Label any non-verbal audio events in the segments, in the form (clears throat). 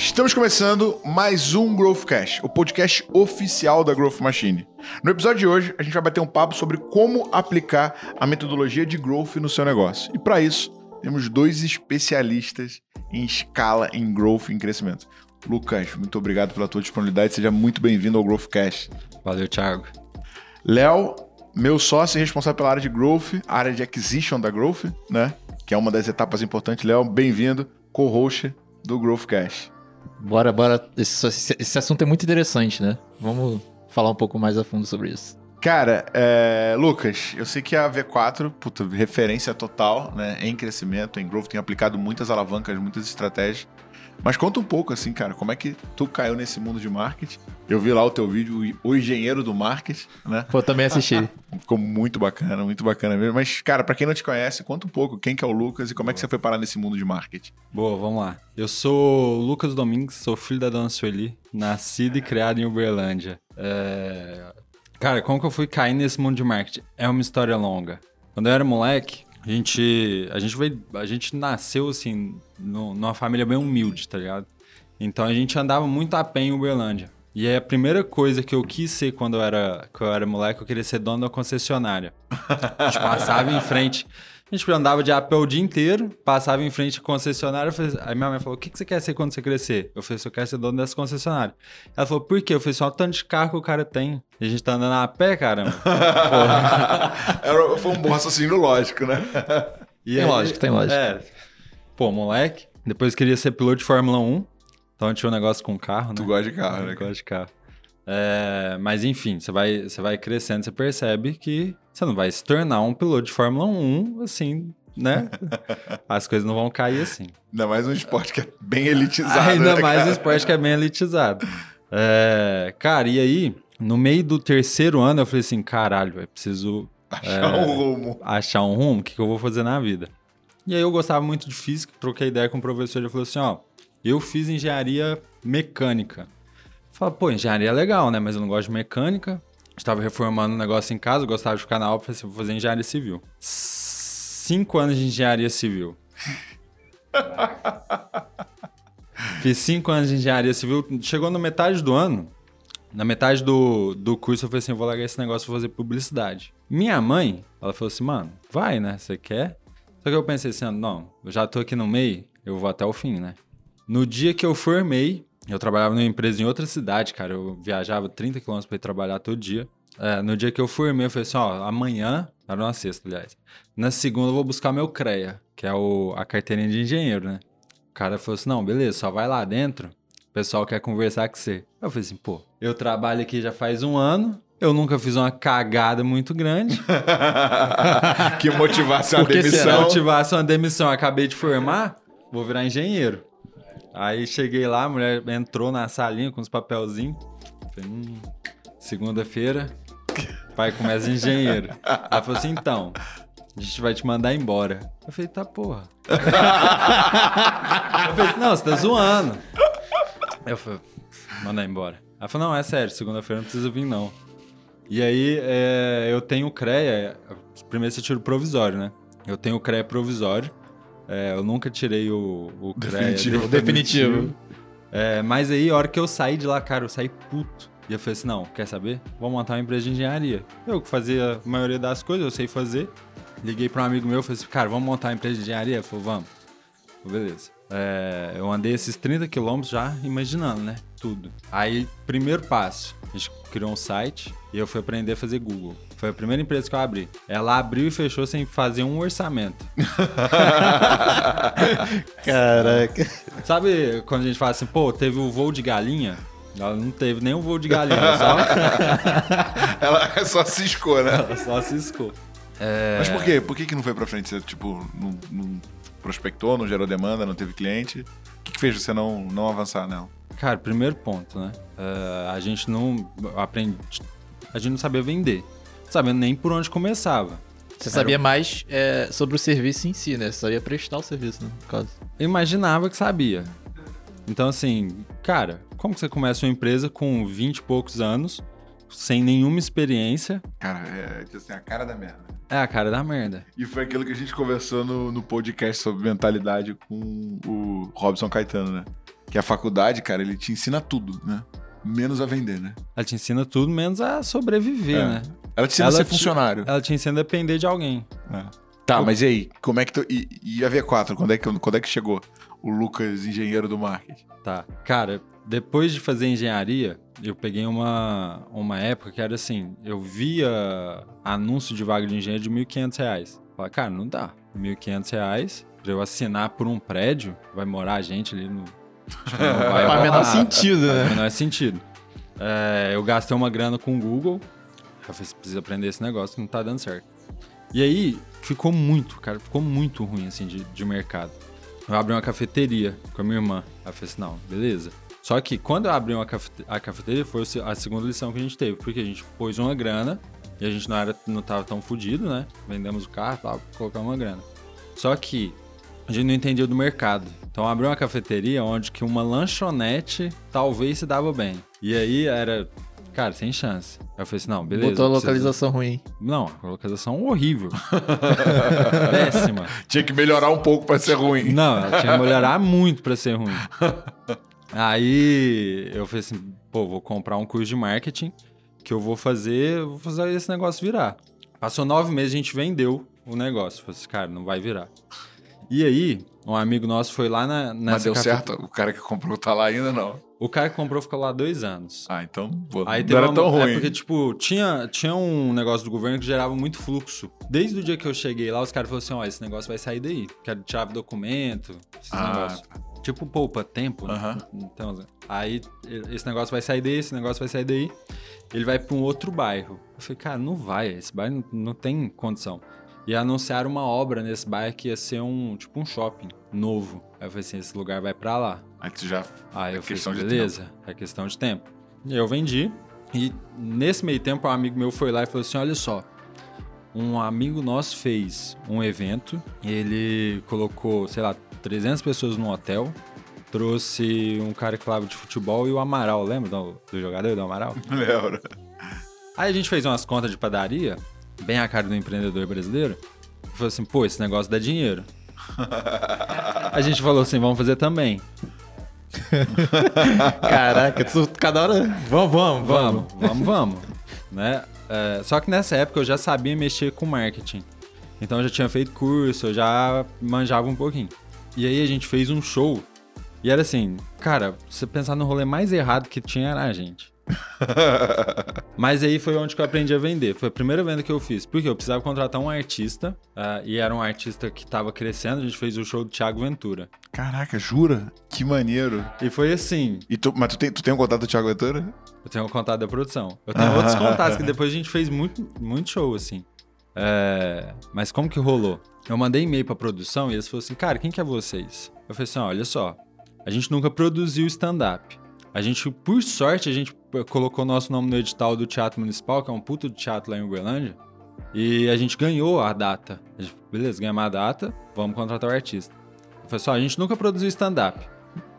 Estamos começando mais um Growthcast, o podcast oficial da Growth Machine. No episódio de hoje, a gente vai bater um papo sobre como aplicar a metodologia de growth no seu negócio. E para isso, temos dois especialistas em escala, em growth, em crescimento. Lucas, muito obrigado pela tua disponibilidade. Seja muito bem-vindo ao Growthcast. Valeu, Thiago. Léo, meu sócio e responsável pela área de growth, área de acquisition da growth, né? Que é uma das etapas importantes. Léo, bem-vindo, co-host do Growthcast. Bora, bora. Esse, esse assunto é muito interessante, né? Vamos falar um pouco mais a fundo sobre isso. Cara, é, Lucas, eu sei que a V4, puta, referência total, né, em crescimento, em growth, tem aplicado muitas alavancas, muitas estratégias. Mas conta um pouco, assim, cara, como é que tu caiu nesse mundo de marketing? Eu vi lá o teu vídeo, o engenheiro do marketing, né? Pô, também assisti. (laughs) Ficou muito bacana, muito bacana mesmo. Mas, cara, para quem não te conhece, conta um pouco quem que é o Lucas e como é que você foi parar nesse mundo de marketing. Boa, vamos lá. Eu sou o Lucas Domingues, sou filho da dona Sueli, nascido e criado em Uberlândia. É... Cara, como que eu fui cair nesse mundo de marketing? É uma história longa. Quando eu era moleque, a gente, a gente veio, a gente nasceu assim no, numa família bem humilde, tá ligado? Então a gente andava muito a pé em Uberlândia. E aí a primeira coisa que eu quis ser quando eu era, quando eu era moleque, eu queria ser dono da concessionária. A gente passava em frente, a gente andava de a pé o dia inteiro, passava em frente à concessionária. Falei, aí minha mãe falou: O que, que você quer ser quando você crescer? Eu falei: Eu quero ser dono dessa concessionária. Ela falou: Por quê? Eu falei: Só o tanto de carro que o cara tem. E a gente tá andando a pé, caramba. (laughs) Era, foi um bom raciocínio lógico, né? (laughs) E tem aí, lógico, tem lógico. É, pô, moleque. Depois queria ser piloto de Fórmula 1. Então tinha um negócio com carro, né? Tu gosta de carro, né? Eu gosto de carro. É, mas enfim, você vai, você vai crescendo, você percebe que você não vai se tornar um piloto de Fórmula 1, assim, né? (laughs) As coisas não vão cair assim. Ainda mais um esporte que é bem elitizado. Ainda né, mais cara? um esporte que é bem elitizado. É, cara, e aí, no meio do terceiro ano, eu falei assim: caralho, eu preciso. Achar é, um rumo. Achar um rumo, o que, que eu vou fazer na vida? E aí eu gostava muito de física, troquei ideia com o professor, ele falou assim: ó, eu fiz engenharia mecânica. Falei, pô, engenharia é legal, né? Mas eu não gosto de mecânica. Estava reformando um negócio em casa, gostava de ficar na aula, falei assim, vou fazer engenharia civil. Cinco anos de engenharia civil. (laughs) Fiz cinco anos de engenharia civil. Chegou na metade do ano, na metade do, do curso, eu falei assim, vou largar esse negócio e fazer publicidade. Minha mãe, ela falou assim, mano, vai, né? Você quer? Só que eu pensei assim, não, eu já tô aqui no meio, eu vou até o fim, né? No dia que eu formei, eu trabalhava numa empresa em outra cidade, cara. Eu viajava 30 quilômetros para ir trabalhar todo dia. É, no dia que eu formei, eu falei assim: ó, amanhã, era uma sexta, aliás. Na segunda eu vou buscar meu CREA, que é o, a carteirinha de engenheiro, né? O cara falou assim: não, beleza, só vai lá dentro. O pessoal quer conversar com você. Eu falei assim: pô, eu trabalho aqui já faz um ano. Eu nunca fiz uma cagada muito grande. (laughs) que motivasse a Porque se demissão. motivasse uma demissão, acabei de formar, vou virar engenheiro. Aí cheguei lá, a mulher entrou na salinha com os papelzinhos. Falei, hum, segunda-feira, pai começa engenheiro. Ela falou assim, então, a gente vai te mandar embora. Eu falei, tá porra. eu falei, não, você tá zoando. Eu falei, mandar embora. Ela falou, não, é sério, segunda-feira não precisa vir, não. E aí, é, eu tenho o CREA, primeiro você tira o provisório, né? Eu tenho o CREA provisório. É, eu nunca tirei o, o CREA Definitivo. Definitivo. É, mas aí, a hora que eu saí de lá, cara, eu saí puto. E eu falei assim, não, quer saber? Vou montar uma empresa de engenharia. Eu que fazia a maioria das coisas, eu sei fazer. Liguei para um amigo meu, falei assim, cara, vamos montar uma empresa de engenharia? Ele falou, vamos. Beleza. É, eu andei esses 30 quilômetros já imaginando, né? Tudo. Aí, primeiro passo, a gente criou um site e eu fui aprender a fazer Google. Foi a primeira empresa que eu abri. Ela abriu e fechou sem fazer um orçamento. (laughs) Caraca. Sabe quando a gente fala assim, pô, teve o voo de galinha? Ela não teve nem o voo de galinha, só, (laughs) Ela só ciscou, né? ela só ciscou. É, Mas por quê? Por que, que não foi pra frente? Você, tipo, não, não prospectou, não gerou demanda, não teve cliente? O que, que fez você não, não avançar nela? Cara, primeiro ponto, né? É, a gente não aprende. A gente não sabia vender. Sabendo nem por onde começava. Você sabia mais é, sobre o serviço em si, né? Você sabia prestar o serviço, né? No caso. Eu imaginava que sabia. Então, assim, cara, como que você começa uma empresa com 20 e poucos anos, sem nenhuma experiência? Cara, é assim, a cara da merda. É a cara da merda. E foi aquilo que a gente conversou no, no podcast sobre mentalidade com o Robson Caetano, né? Que a faculdade, cara, ele te ensina tudo, né? Menos a vender, né? Ela te ensina tudo menos a sobreviver, É. né? Ela te ensina a Ela ser te- funcionário. Ela te ensina a depender de alguém. Tá, mas e aí? Como é que tu. E, e a V4, quando é, que, quando é que chegou o Lucas, engenheiro do marketing? Tá. Cara, depois de fazer engenharia, eu peguei uma, uma época que era assim, eu via anúncio de vaga de engenheiro de 1.500 reais. Falei, cara, não dá. 1.500 reais pra eu assinar por um prédio, vai morar gente ali no... Tipo, não (laughs) vai Faz o menor sentido, Faz o né? menor sentido. É, eu gastei uma grana com o Google. Eu falei, preciso aprender esse negócio que não tá dando certo. E aí, ficou muito, cara, ficou muito ruim, assim, de, de mercado. Eu abri uma cafeteria com a minha irmã. Ela falei assim, não, beleza. Só que quando eu abri uma cafete- a cafeteria, foi a segunda lição que a gente teve. Porque a gente pôs uma grana e a gente não, era, não tava tão fudido, né? Vendemos o carro e tal, colocamos uma grana. Só que a gente não entendia do mercado. Então abriu uma cafeteria onde que uma lanchonete talvez se dava bem. E aí era, cara, sem chance. Aí eu falei assim, não, beleza. Botou a preciso- localização ruim. Não, a localização horrível. (laughs) Péssima. Tinha que melhorar um pouco pra ser ruim. Não, tinha que melhorar muito pra ser ruim. (laughs) Aí eu falei assim, pô, vou comprar um curso de marketing que eu vou fazer, vou fazer esse negócio virar. Passou nove meses, a gente vendeu o negócio. Falei assim, cara, não vai virar. E aí, um amigo nosso foi lá na, Mas deu certo? O cara que comprou tá lá ainda, não. O cara que comprou ficou lá dois anos. Ah, então pô, Aí não era uma- tão ruim. É porque, tipo, tinha, tinha um negócio do governo que gerava muito fluxo. Desde o dia que eu cheguei lá, os caras falaram assim: ó, esse negócio vai sair daí. Quero chave documento, esses Ah, negócios. Tipo, poupa tempo. né? Então, aí esse negócio vai sair daí, esse negócio vai sair daí. Ele vai pra um outro bairro. Eu falei, cara, não vai, esse bairro não, não tem condição. E anunciaram uma obra nesse bairro que ia ser um, tipo, um shopping novo. Aí eu falei assim: esse lugar vai pra lá. Aí tu já. Aí É eu falei, questão de beleza, é questão de tempo. E eu vendi. E nesse meio tempo, um amigo meu foi lá e falou assim: olha só. Um amigo nosso fez um evento, ele colocou, sei lá, 300 pessoas num hotel, trouxe um cara que falava de futebol e o Amaral, lembra do, do jogador do Amaral? (laughs) Lembra? Aí a gente fez umas contas de padaria, bem a cara do empreendedor brasileiro, e falou assim: pô, esse negócio dá dinheiro. (laughs) a gente falou assim: vamos fazer também. (laughs) Caraca, tu, cada hora. Vamos, vamos, vamos. Vamos, vamos, vamos. né? É, só que nessa época eu já sabia mexer com marketing. Então eu já tinha feito curso, eu já manjava um pouquinho. E aí a gente fez um show. E era assim, cara, você pensar no rolê mais errado que tinha era a gente. (laughs) Mas aí foi onde que eu aprendi a vender. Foi a primeira venda que eu fiz. Porque eu precisava contratar um artista. ah, e era um artista que tava crescendo. A gente fez o show do Thiago Ventura. Caraca, jura? Que maneiro. E foi assim. E tu, mas tu tem, tu tem um contato do Thiago Ventura? Eu tenho o contato da produção. Eu tenho outros (laughs) contatos que depois a gente fez muito, muito show, assim. É, Mas como que rolou? Eu mandei e-mail pra produção e eles falaram assim, cara, quem que é vocês? Eu falei assim, olha só, a gente nunca produziu stand-up. A gente, por sorte, a gente colocou nosso nome no edital do Teatro Municipal, que é um puto de teatro lá em Uberlândia. E a gente ganhou a data. A gente, beleza, ganhamos a data, vamos contratar o artista. Eu falei assim, a gente nunca produziu stand-up.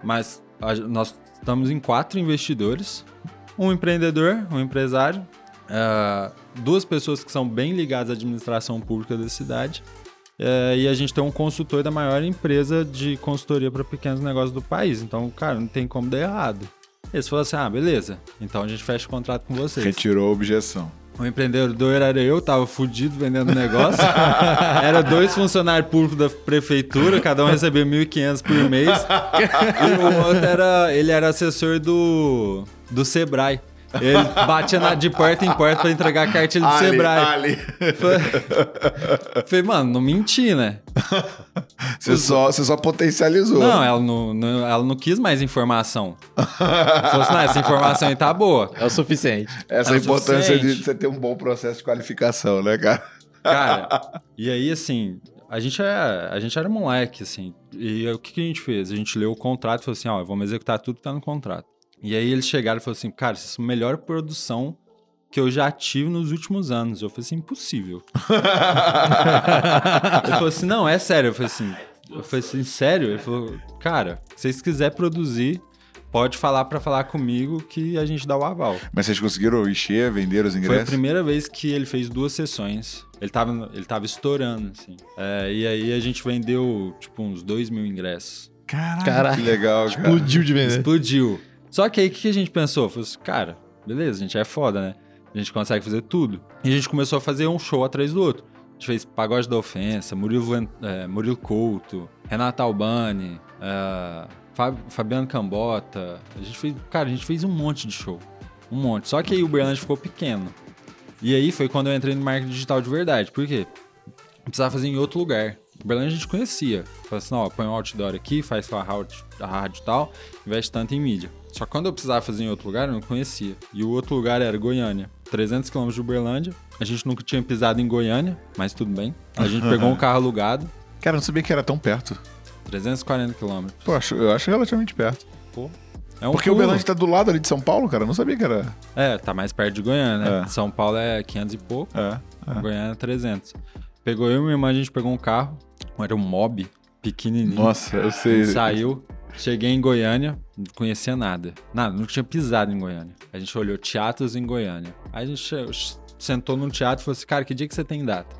Mas a- nós estamos em quatro investidores um empreendedor, um empresário, ah, duas pessoas que são bem ligadas à administração pública da cidade. Eh, e a gente tem um consultor da maior empresa de consultoria para pequenos negócios do país. Então, cara, não tem como dar errado. Eles falaram assim: ah, beleza, então a gente fecha o contrato com vocês. Retirou a objeção. O empreendedor era eu, tava fudido vendendo negócio. (laughs) era dois funcionários públicos da prefeitura, cada um recebia 1.500 por mês. e o outro era, ele era assessor do, do Sebrae. Ele batia na- de porta em porta pra entregar a cartilha do Sebrae. Ali. Falei- Falei, mano, não menti, né? Você só, você só potencializou. Não, ela não, não- ela não quis mais informação. Falou assim, não, essa informação aí tá boa. É o suficiente. Essa É é importância de suficiente. você ter um bom processo de qualificação, né, cara? Cara, e aí, assim, a gente, é, a gente era moleque, assim. E o que, que a gente fez? A gente leu o contrato e falou assim: ó, vamos executar tudo que tá no contrato. E aí eles chegaram e falaram assim: cara, isso é a melhor produção que eu já tive nos últimos anos. Eu falei assim: impossível. (laughs) Ele falou assim: não, é sério. Eu falei assim: eu falei assim, sério? Ele falou: cara, se vocês quiserem produzir, pode falar pra falar comigo que a gente dá o aval. Mas vocês conseguiram encher, vender os Foi a ingressos? primeira vez que ele fez duas sessões. Ele tava, ele tava estourando, assim. É, e aí a gente vendeu, tipo, uns 2 mil ingressos. Caraca, Caraca. que legal, cara. Explodiu de vender. Explodiu. Só que aí o que a gente pensou? Falou assim, cara, beleza, a gente é foda, né? A gente consegue fazer tudo. E a gente começou a fazer um show atrás do outro. A gente fez Pagode da Ofensa, Murilo, é, Murilo Couto, Renato Albani, é, Fab- Fabiano Cambota. A gente fez, cara, a gente fez um monte de show. Um monte. Só que aí o Uberlândia ficou pequeno. E aí foi quando eu entrei no marketing digital de verdade. Por quê? Eu precisava fazer em outro lugar. Uberlândia a gente conhecia. Falei assim, ó, põe um outdoor aqui, faz sua rádio e tal, investe tanto em mídia. Só que quando eu precisava fazer em outro lugar, eu não conhecia. E o outro lugar era Goiânia. 300 quilômetros de Uberlândia. A gente nunca tinha pisado em Goiânia, mas tudo bem. A gente pegou um (laughs) carro alugado, Cara, eu não sabia que era tão perto. 340 quilômetros. Pô, acho- eu acho relativamente perto. Pô, é um Porque o pulo. Uberlândia tá do lado ali de São Paulo, cara. Eu não sabia que era. É, tá mais perto de Goiânia, né? É. São Paulo é 500 e pouco. É. é. Goiânia 300. Pegou eu e minha irmã, a gente pegou um carro, era um mob, pequenininho. Nossa, eu sei. saiu, cheguei em Goiânia, conhecia nada. Nada, nunca tinha pisado em Goiânia. A gente olhou teatros em Goiânia. Aí a gente sentou no teatro e falou assim, cara, que dia que você tem data?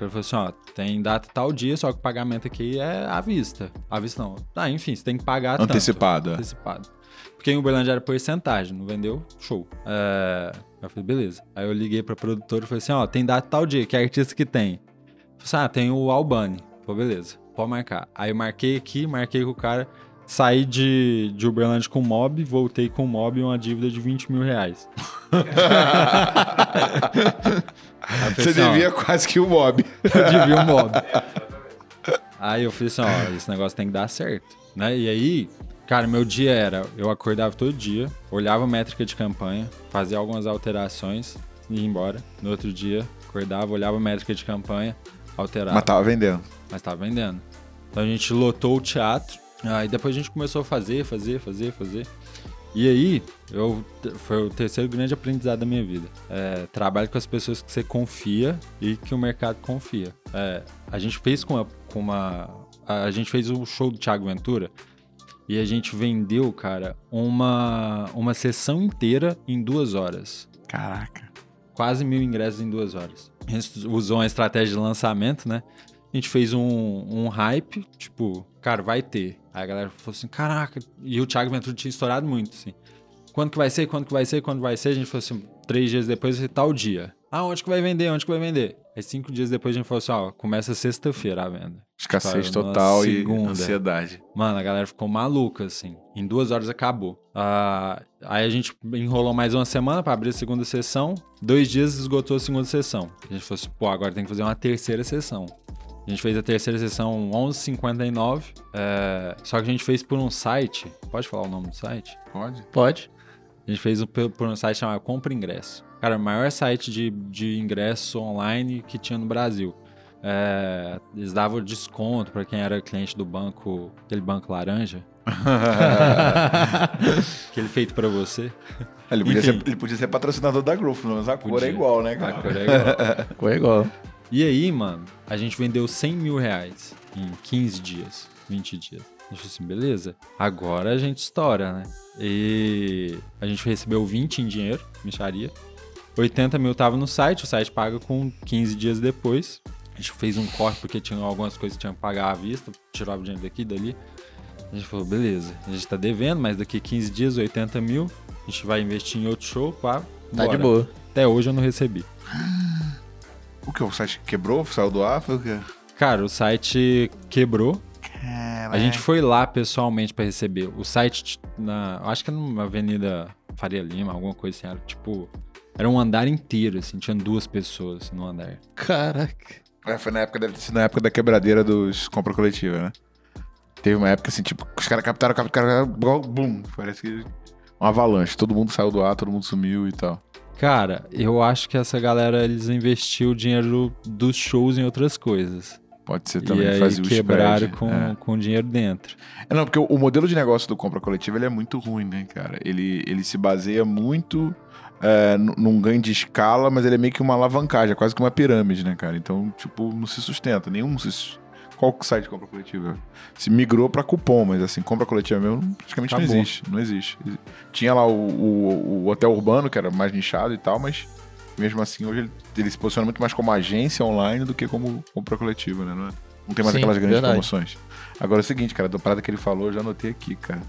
Ele falou assim, ó, tem data tal dia, só que o pagamento aqui é à vista. À vista não. Ah, enfim, você tem que pagar tanto. Antecipado. é. Antecipado. Porque em Uberlândia era porcentagem, não vendeu? Show. É... Eu falei, beleza. Aí eu liguei pra produtora e falei assim, ó, tem data tal dia, que artista que tem? Eu falei assim, ah, tem o Albani. Falei, beleza, pode marcar. Aí eu marquei aqui, marquei com o cara, saí de, de Uberlândia com o mob, voltei com o mob e uma dívida de 20 mil reais. (laughs) Você assim, devia quase que o Mob. (laughs) eu devia um mob. Aí eu falei assim, ó, esse negócio tem que dar certo, né? E aí, cara, meu dia era, eu acordava todo dia, olhava a métrica de campanha, fazia algumas alterações e ia embora. No outro dia, acordava, olhava a métrica de campanha, alterava, Mas tava vendendo. mas tava vendendo. Então a gente lotou o teatro, aí depois a gente começou a fazer, fazer, fazer, fazer. E aí, eu, foi o terceiro grande aprendizado da minha vida. É, trabalhe com as pessoas que você confia e que o mercado confia. É, a gente fez com, a, com uma. A, gente fez o show do Thiago Ventura e a gente vendeu, cara, uma, uma sessão inteira em duas horas. Caraca. Quase mil ingressos em duas horas. A gente usou uma estratégia de lançamento, né? A gente fez um, um hype, tipo, cara, vai ter. Aí a galera falou assim, caraca. E o Thiago Ventura tinha estourado muito, assim. Quando que vai ser? Quando que vai ser? Quando vai ser? A gente falou assim, três dias depois tal dia. Ah, onde que vai vender? Onde que vai vender? Aí cinco dias depois a gente falou assim, ó, começa sexta-feira a venda. Escassez total e ansiedade. Mano, a galera ficou maluca, assim. Em duas horas acabou. Ah, aí a gente enrolou mais uma semana pra abrir a segunda sessão. Dois dias esgotou a segunda sessão. A gente falou assim, pô, agora tem que fazer uma terceira sessão. A gente fez a terceira sessão 11h59. é, só que a gente fez por um site. Pode falar o nome do site? Pode? Pode. A gente fez um- por um site chamado Compra Ingresso. Cara, o maior site de, de ingresso online que tinha no Brasil. É, eles davam desconto pra quem era cliente do banco, aquele banco laranja. (laughs) aquele feito pra você. Ele podia, ser, ele podia ser patrocinador da Growth, mas a cor Podia. é igual, né, A cara? cor é igual. (laughs) Foi igual. E aí, mano, a gente vendeu 100 mil reais em 15 dias, 20 dias. A gente falou assim, beleza, agora a gente estoura, né? E a gente recebeu 20 em dinheiro, micharia. 80 mil tava no site, o site paga com 15 dias depois. A gente fez um corte porque tinha algumas coisas que tinha que pagar à vista, tirava o dinheiro daqui e dali. A gente falou, beleza, a gente tá devendo, mas daqui 15 dias, 80 mil, a gente vai investir em outro show, pá. Tá bora. de boa. Até hoje eu não recebi. (gasps) O que? O site quebrou? Saiu do ar? Foi o quê? Cara, o site quebrou. Caraca. A gente foi lá pessoalmente pra receber. O site, na, acho que era numa avenida Faria Lima, alguma coisa assim. Era tipo. Era um andar inteiro, assim. Tinha duas pessoas assim, no andar. Caraca. É, foi na época, deve ter sido na época da quebradeira dos compra coletiva, né? Teve uma época assim, tipo, os caras captaram, captaram, captaram, bum, parece que uma avalanche. Todo mundo saiu do ar, todo mundo sumiu e tal. Cara, eu acho que essa galera, eles investiu o dinheiro dos shows em outras coisas. Pode ser também e fazer o quebraram com, É. com dinheiro dentro. É, não, porque o, o modelo de negócio do compra coletiva ele é muito ruim, né, cara? Ele, ele se baseia muito é, nu- num ganho de escala, mas ele é meio que uma alavancagem, é quase que uma pirâmide, né, cara? Então, tipo, não se sustenta. Nenhum se. Qual site de compra coletiva? Se migrou pra cupom, mas assim, compra coletiva mesmo praticamente Acabou. não existe. Não existe. Tinha lá o, o, o hotel urbano, que era mais nichado e tal, mas mesmo assim, hoje ele, ele se posiciona muito mais como agência online do que como compra coletiva, né? Não é? Não tem mais Sim, aquelas grandes verdade. promoções. Agora é o seguinte, cara, da parada que ele falou, eu já anotei aqui, cara.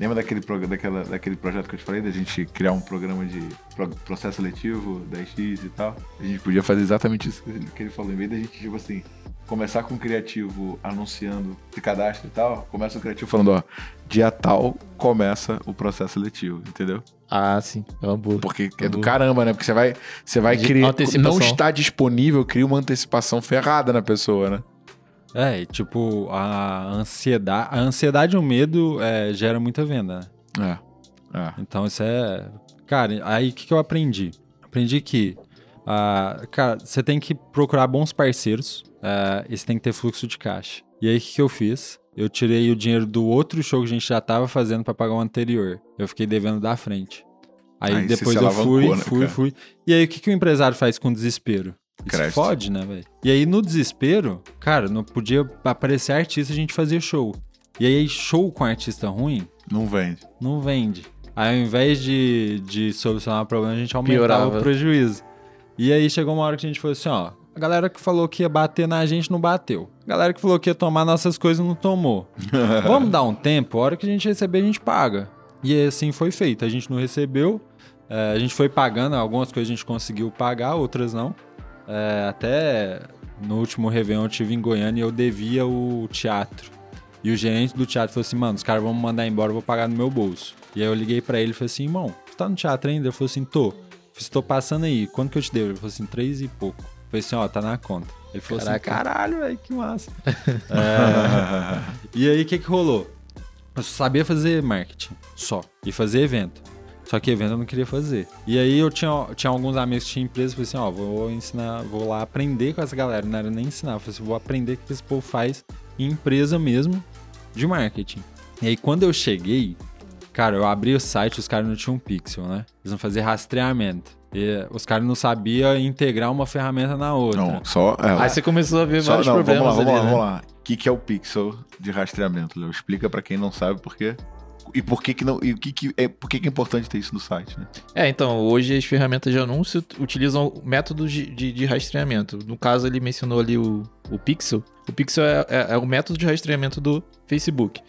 Lembra daquele, daquela, daquele projeto que eu te falei, da gente criar um programa de pro- processo seletivo, 10x e tal? A gente podia fazer exatamente isso que ele falou. Em vez da gente, tipo assim, começar com o criativo anunciando se cadastra e tal, começa o criativo falando, ó, dia tal começa o processo seletivo, entendeu? Ah, sim. É uma boa. Porque é do Boa. caramba, né? Porque você vai, você vai criar. Não está disponível, cria uma antecipação ferrada na pessoa, né? É, e tipo, a ansiedade, a ansiedade e o medo é, gera muita venda, né? É. É. Então isso é. Cara, aí o que, que eu aprendi? Aprendi que, ah, cara, você tem que procurar bons parceiros e você tem que ter fluxo de caixa. E aí o que, que eu fiz? Eu tirei o dinheiro do outro show que a gente já tava fazendo pra pagar o anterior. Eu fiquei devendo da frente. Aí, Aí depois eu fui, né, fui, cara? fui. E aí o que, que o empresário faz com desespero? Isso fode, né, velho? E aí no desespero, cara, não podia aparecer artista, a gente fazia show. E aí show com artista ruim, Não vende. não vende. Aí ao invés de, de solucionar o problema, a gente aumentava Piorava. o prejuízo. E aí chegou uma hora que a gente falou assim, ó, a galera que falou que ia bater na gente não bateu. A galera que falou que ia tomar nossas coisas não tomou. (laughs) Vamos dar um tempo, a hora que a gente receber a gente paga. E assim foi feito. A gente não recebeu, é, a gente foi pagando, algumas coisas a gente conseguiu pagar, outras não. É, até no último Réveillon eu tive em Goiânia e eu devia o teatro. E o gerente do teatro falou assim, mano, os caras vão me mandar embora, eu vou pagar no meu bolso. E aí eu liguei pra ele e falei assim, irmão, você tá no teatro ainda? Ele falou assim, tô. Eu falei, assim, tô passando aí, quanto que eu te devo? Ele falou assim, três e pouco. Falei assim, ó, tá na conta. Ele falou Caraca. assim, caralho, velho, que massa. (laughs) É. E aí, o que que rolou? Eu sabia fazer marketing, só. E fazer evento. Só que evento eu não queria fazer. E aí eu tinha, tinha alguns amigos que tinham empresa, falei assim, ó, vou ensinar, vou lá aprender com essa galera. Não era nem ensinar, eu falei assim, vou aprender o que esse povo faz em empresa mesmo de marketing. E aí quando eu cheguei, cara, eu abri o site, os caras não tinham um pixel, né? Eles não faziam rastreamento. E os caras não sabiam integrar uma ferramenta na outra. Não, só. É, Aí você começou a ver só vários não, problemas vamos lá, vamos ali, lá, né? vamos lá. O que, que é o pixel de rastreamento, Léo? Explica pra quem não sabe por quê. E por que que não. E o que que é, por que que é importante ter isso no site, né? É, então, hoje as ferramentas de anúncio utilizam métodos de, de, de rastreamento. No caso, ele mencionou ali o, o Pixel. O Pixel é, é- é o método de rastreamento do Facebook.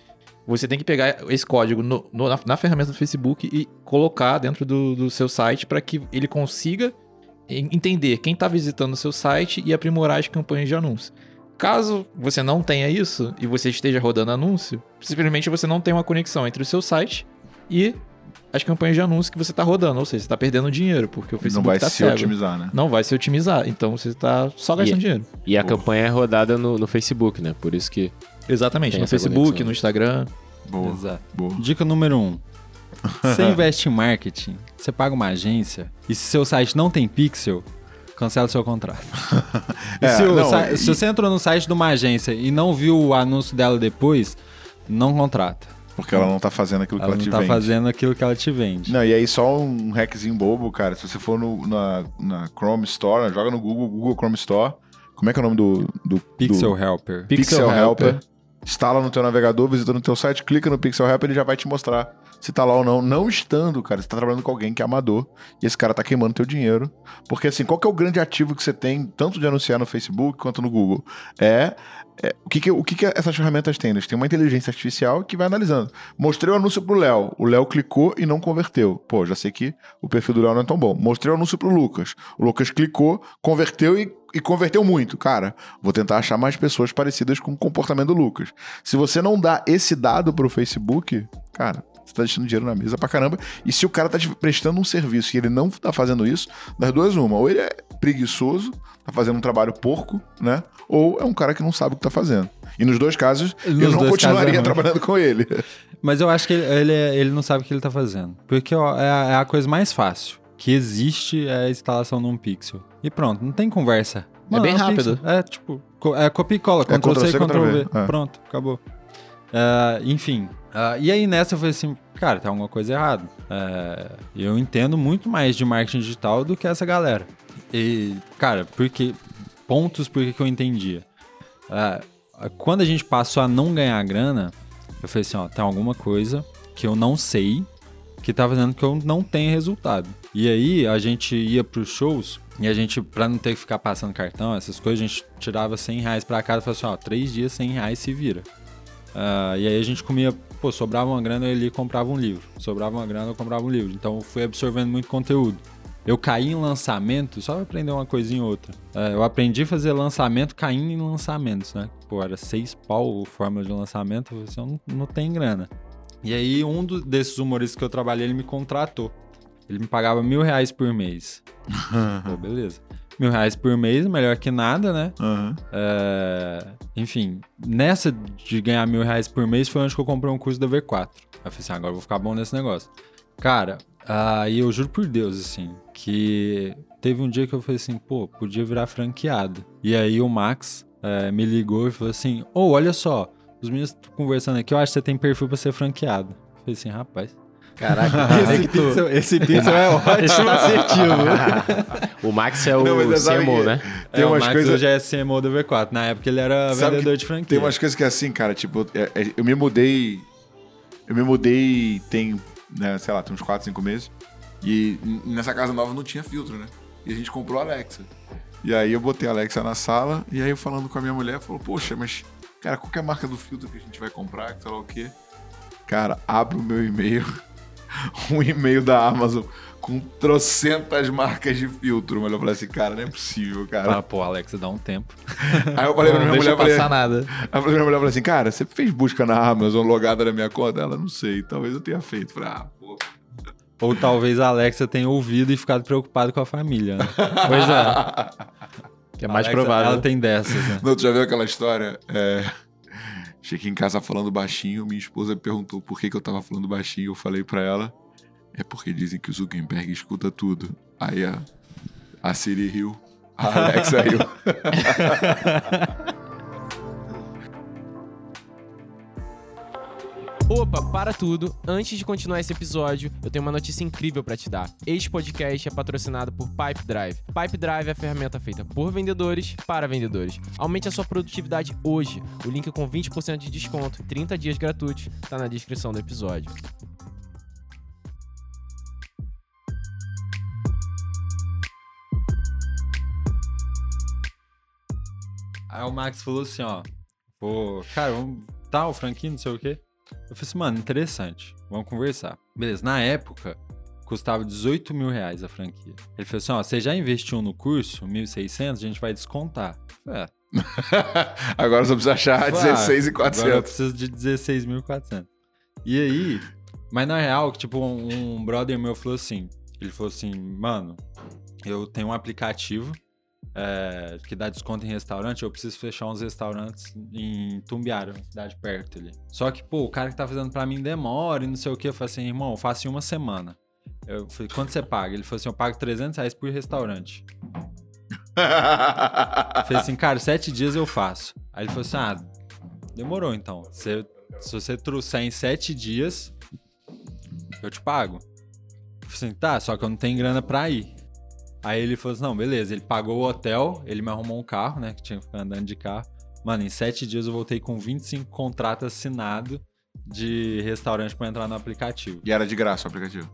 Você tem que pegar esse código no- no- na, na ferramenta do Facebook e colocar dentro do, do seu site para que ele consiga en- entender quem está visitando o seu site e aprimorar as campanhas de anúncio. Caso você não tenha isso e você esteja rodando anúncio, simplesmente você não tem uma conexão entre o seu site e as campanhas de anúncio que você está rodando. Ou seja, você está perdendo dinheiro, porque o não Facebook vai está se cego. otimizar, né? Não vai se otimizar. Então você está só gastando E- dinheiro. E a campanha é rodada no, no Facebook, né? Por isso que. Exatamente. Tem no Facebook, conexão. no Instagram. Boa. Exato. Boa. Dica número um. Você (laughs) investe em marketing, você paga uma agência, e se seu site não tem pixel, cancela seu contrato. (laughs) É, se, o não, sa- e- se você entrou no site de uma agência e não viu o anúncio dela depois, não contrata. Porque ela não tá fazendo aquilo que Ela ela, não te tá vende. fazendo aquilo que ela te vende. Não, e aí só um hackzinho bobo, cara. Se você for no- na, na Chrome Store, joga no Google, Google Chrome Store. Como é que é o nome do, do Pixel do Helper. Pixel, Pixel Helper? Helper. Instala no teu navegador, visita no teu site, clica no Pixel Helper, ele já vai te mostrar se tá lá ou não. Não estando, cara, você tá trabalhando com alguém que é amador e esse cara tá queimando teu dinheiro. Porque assim, qual que é o grande ativo que você tem, tanto de anunciar no Facebook quanto no Google? É, é, o, que, que, o que, que essas ferramentas têm? Eles têm uma inteligência artificial que vai analisando. Mostrei o anúncio pro Léo, o Léo clicou e não converteu. Pô, já sei que o perfil do Léo não é tão bom. Mostrei o anúncio pro Lucas, o Lucas clicou, converteu e, e converteu muito. Cara, vou tentar achar mais pessoas parecidas com o comportamento do Lucas. Se você não dá esse dado pro Facebook, cara, você tá deixando dinheiro na mesa pra caramba. E se o cara tá te prestando um serviço e ele não tá fazendo isso, das duas uma. Ou ele é preguiçoso, tá fazendo um trabalho porco, né? Ou é um cara que não sabe o que tá fazendo. E nos dois casos, Nos eu não dois continuaria casos é trabalhando com ele. Mas eu acho que ele, ele, é- ele não sabe o que ele tá fazendo. Porque ó, é, a, é a coisa mais fácil que existe é a instalação num pixel. E pronto, não tem conversa. É bem um rápido. pixel. É tipo, co- é copia e cola, É Ctrl C, Ctrl V. É. Pronto, acabou. É, enfim, ah, e aí nessa eu falei assim, cara, tem alguma coisa errada. É, eu entendo muito mais de marketing digital do que essa galera. E, cara, porque pontos porque que eu entendia. Quando a gente passou a não ganhar grana, eu falei assim, ó, tem alguma coisa que eu não sei que tá fazendo que eu não tenha resultado. E aí a gente ia pros shows E a gente, pra não ter que ficar passando cartão, essas coisas, a gente tirava 100 reais pra casa e falava assim, ó, três dias 100 reais se vira. Ah, e aí a gente comia, pô, sobrava uma grana, eu comprava um livro. Sobrava uma grana, eu comprava um livro. Então fui absorvendo muito conteúdo. Eu caí em lançamento, só aprender uma coisinha ou outra. É, eu aprendi a fazer lançamento caindo em lançamentos, né? Pô, era seis pau a fórmula de lançamento, falei assim, não, não tem grana. E aí um do- desses humoristas que eu trabalhei, ele me contratou. Ele me pagava mil reais por mês. (laughs) Pô, beleza. Mil reais por mês, melhor que nada, né? É, Enfim, nessa de ganhar mil reais por mês foi onde eu comprei um curso da V4. Aí eu falei assim, agora eu vou ficar bom nesse negócio. Cara, aí eu juro por Deus, assim, que teve um dia que eu falei assim, pô, podia virar franqueado. E aí o Max é, me ligou e falou assim, ô, olha só, os meninos estão conversando aqui, eu acho que você tem perfil pra ser franqueado. Eu falei assim, rapaz, Caraca, (laughs) esse pixel, esse pixel é (laughs) ótimo, assertivo. (laughs) o Max é o Não, sabe CMO, que- né? Tem é, umas o Max coisas- hoje é CMO do V4. Na época ele era Sabe vendedor de franquia. Tem umas coisas que é assim, cara, tipo, é- é- eu me mudei. Eu me mudei tem, né, sei lá, tem uns 4, 5 meses. E nessa casa nova não tinha filtro, né? E a gente comprou a Alexa. E aí eu botei a Alexa na sala, e aí eu falando com a minha mulher, falou, poxa, mas, cara, qual que é a marca do filtro que a gente vai comprar, que sei lá o quê? Cara, abre o meu e-mail, (laughs) um e-mail da Amazon com trocentas marcas de filtro. Mas eu falei assim, cara, não é possível, cara. Ah, pô, Alexa, dá um tempo. (laughs) Aí eu falei pra Não minha deixa mulher, falei, passar nada. Aí a minha mulher falou assim, cara, você fez busca na Amazon logada na minha conta? Ela, não sei, talvez eu tenha feito. Falei, ah, pô. Ou talvez a Alexa tenha ouvido e ficado preocupado com a família, né? Pois é. (laughs) Que é mais Alexa, provável. Ela tem dessas, né? Não, tu já viu aquela história? É... Cheguei em casa falando baixinho, minha esposa perguntou por que, eu tava falando baixinho. Eu falei pra ela, é porque dizem que o Zuckerberg escuta tudo. Aí a, a Siri riu, a Alexa riu. (laughs) Opa, para tudo. Antes de continuar esse episódio, eu tenho uma notícia incrível pra te dar. Este podcast é patrocinado por Pipe Drive. Pipe Drive é a ferramenta feita por vendedores para vendedores. Aumente a sua produtividade hoje. O link com 20% de desconto e 30 dias gratuitos tá na descrição do episódio. Aí o Max falou assim, ó. Pô, cara, vamos. Tá, o franquinho, não sei o quê. Eu falei assim, mano, interessante. Vamos conversar. Beleza, na época, custava 18 mil reais a franquia. Ele falou assim, ó, você já investiu no curso, 1.600, a gente vai descontar. Falei, É, (laughs) Agora só precisa achar Claro, 16 e Agora eu 400. preciso de 16.400. E aí, mas na real, tipo, um, um brother meu falou assim, ele falou assim, mano, eu tenho um aplicativo é, que dá desconto em restaurante, eu preciso fechar uns restaurantes em Tumbiara, uma cidade perto ali. Só que, pô, o cara que tá fazendo pra mim demora e não sei o que, eu falei assim, irmão, eu faço em uma semana. Eu falei, quanto você paga? Ele falou assim, eu pago 300 reais por restaurante. Eu falei assim, cara, sete dias eu faço. Aí ele falou assim, ah, demorou então. Se você trouxer em sete dias, eu te pago. Eu falei assim, tá, só que eu não tenho grana pra ir. Aí ele falou assim, não, beleza. Ele pagou o hotel, ele me arrumou um carro, né, que tinha que ficar andando de carro. Mano, em sete dias eu voltei com 25 contratos assinados de restaurante pra entrar no aplicativo. e era de graça o aplicativo.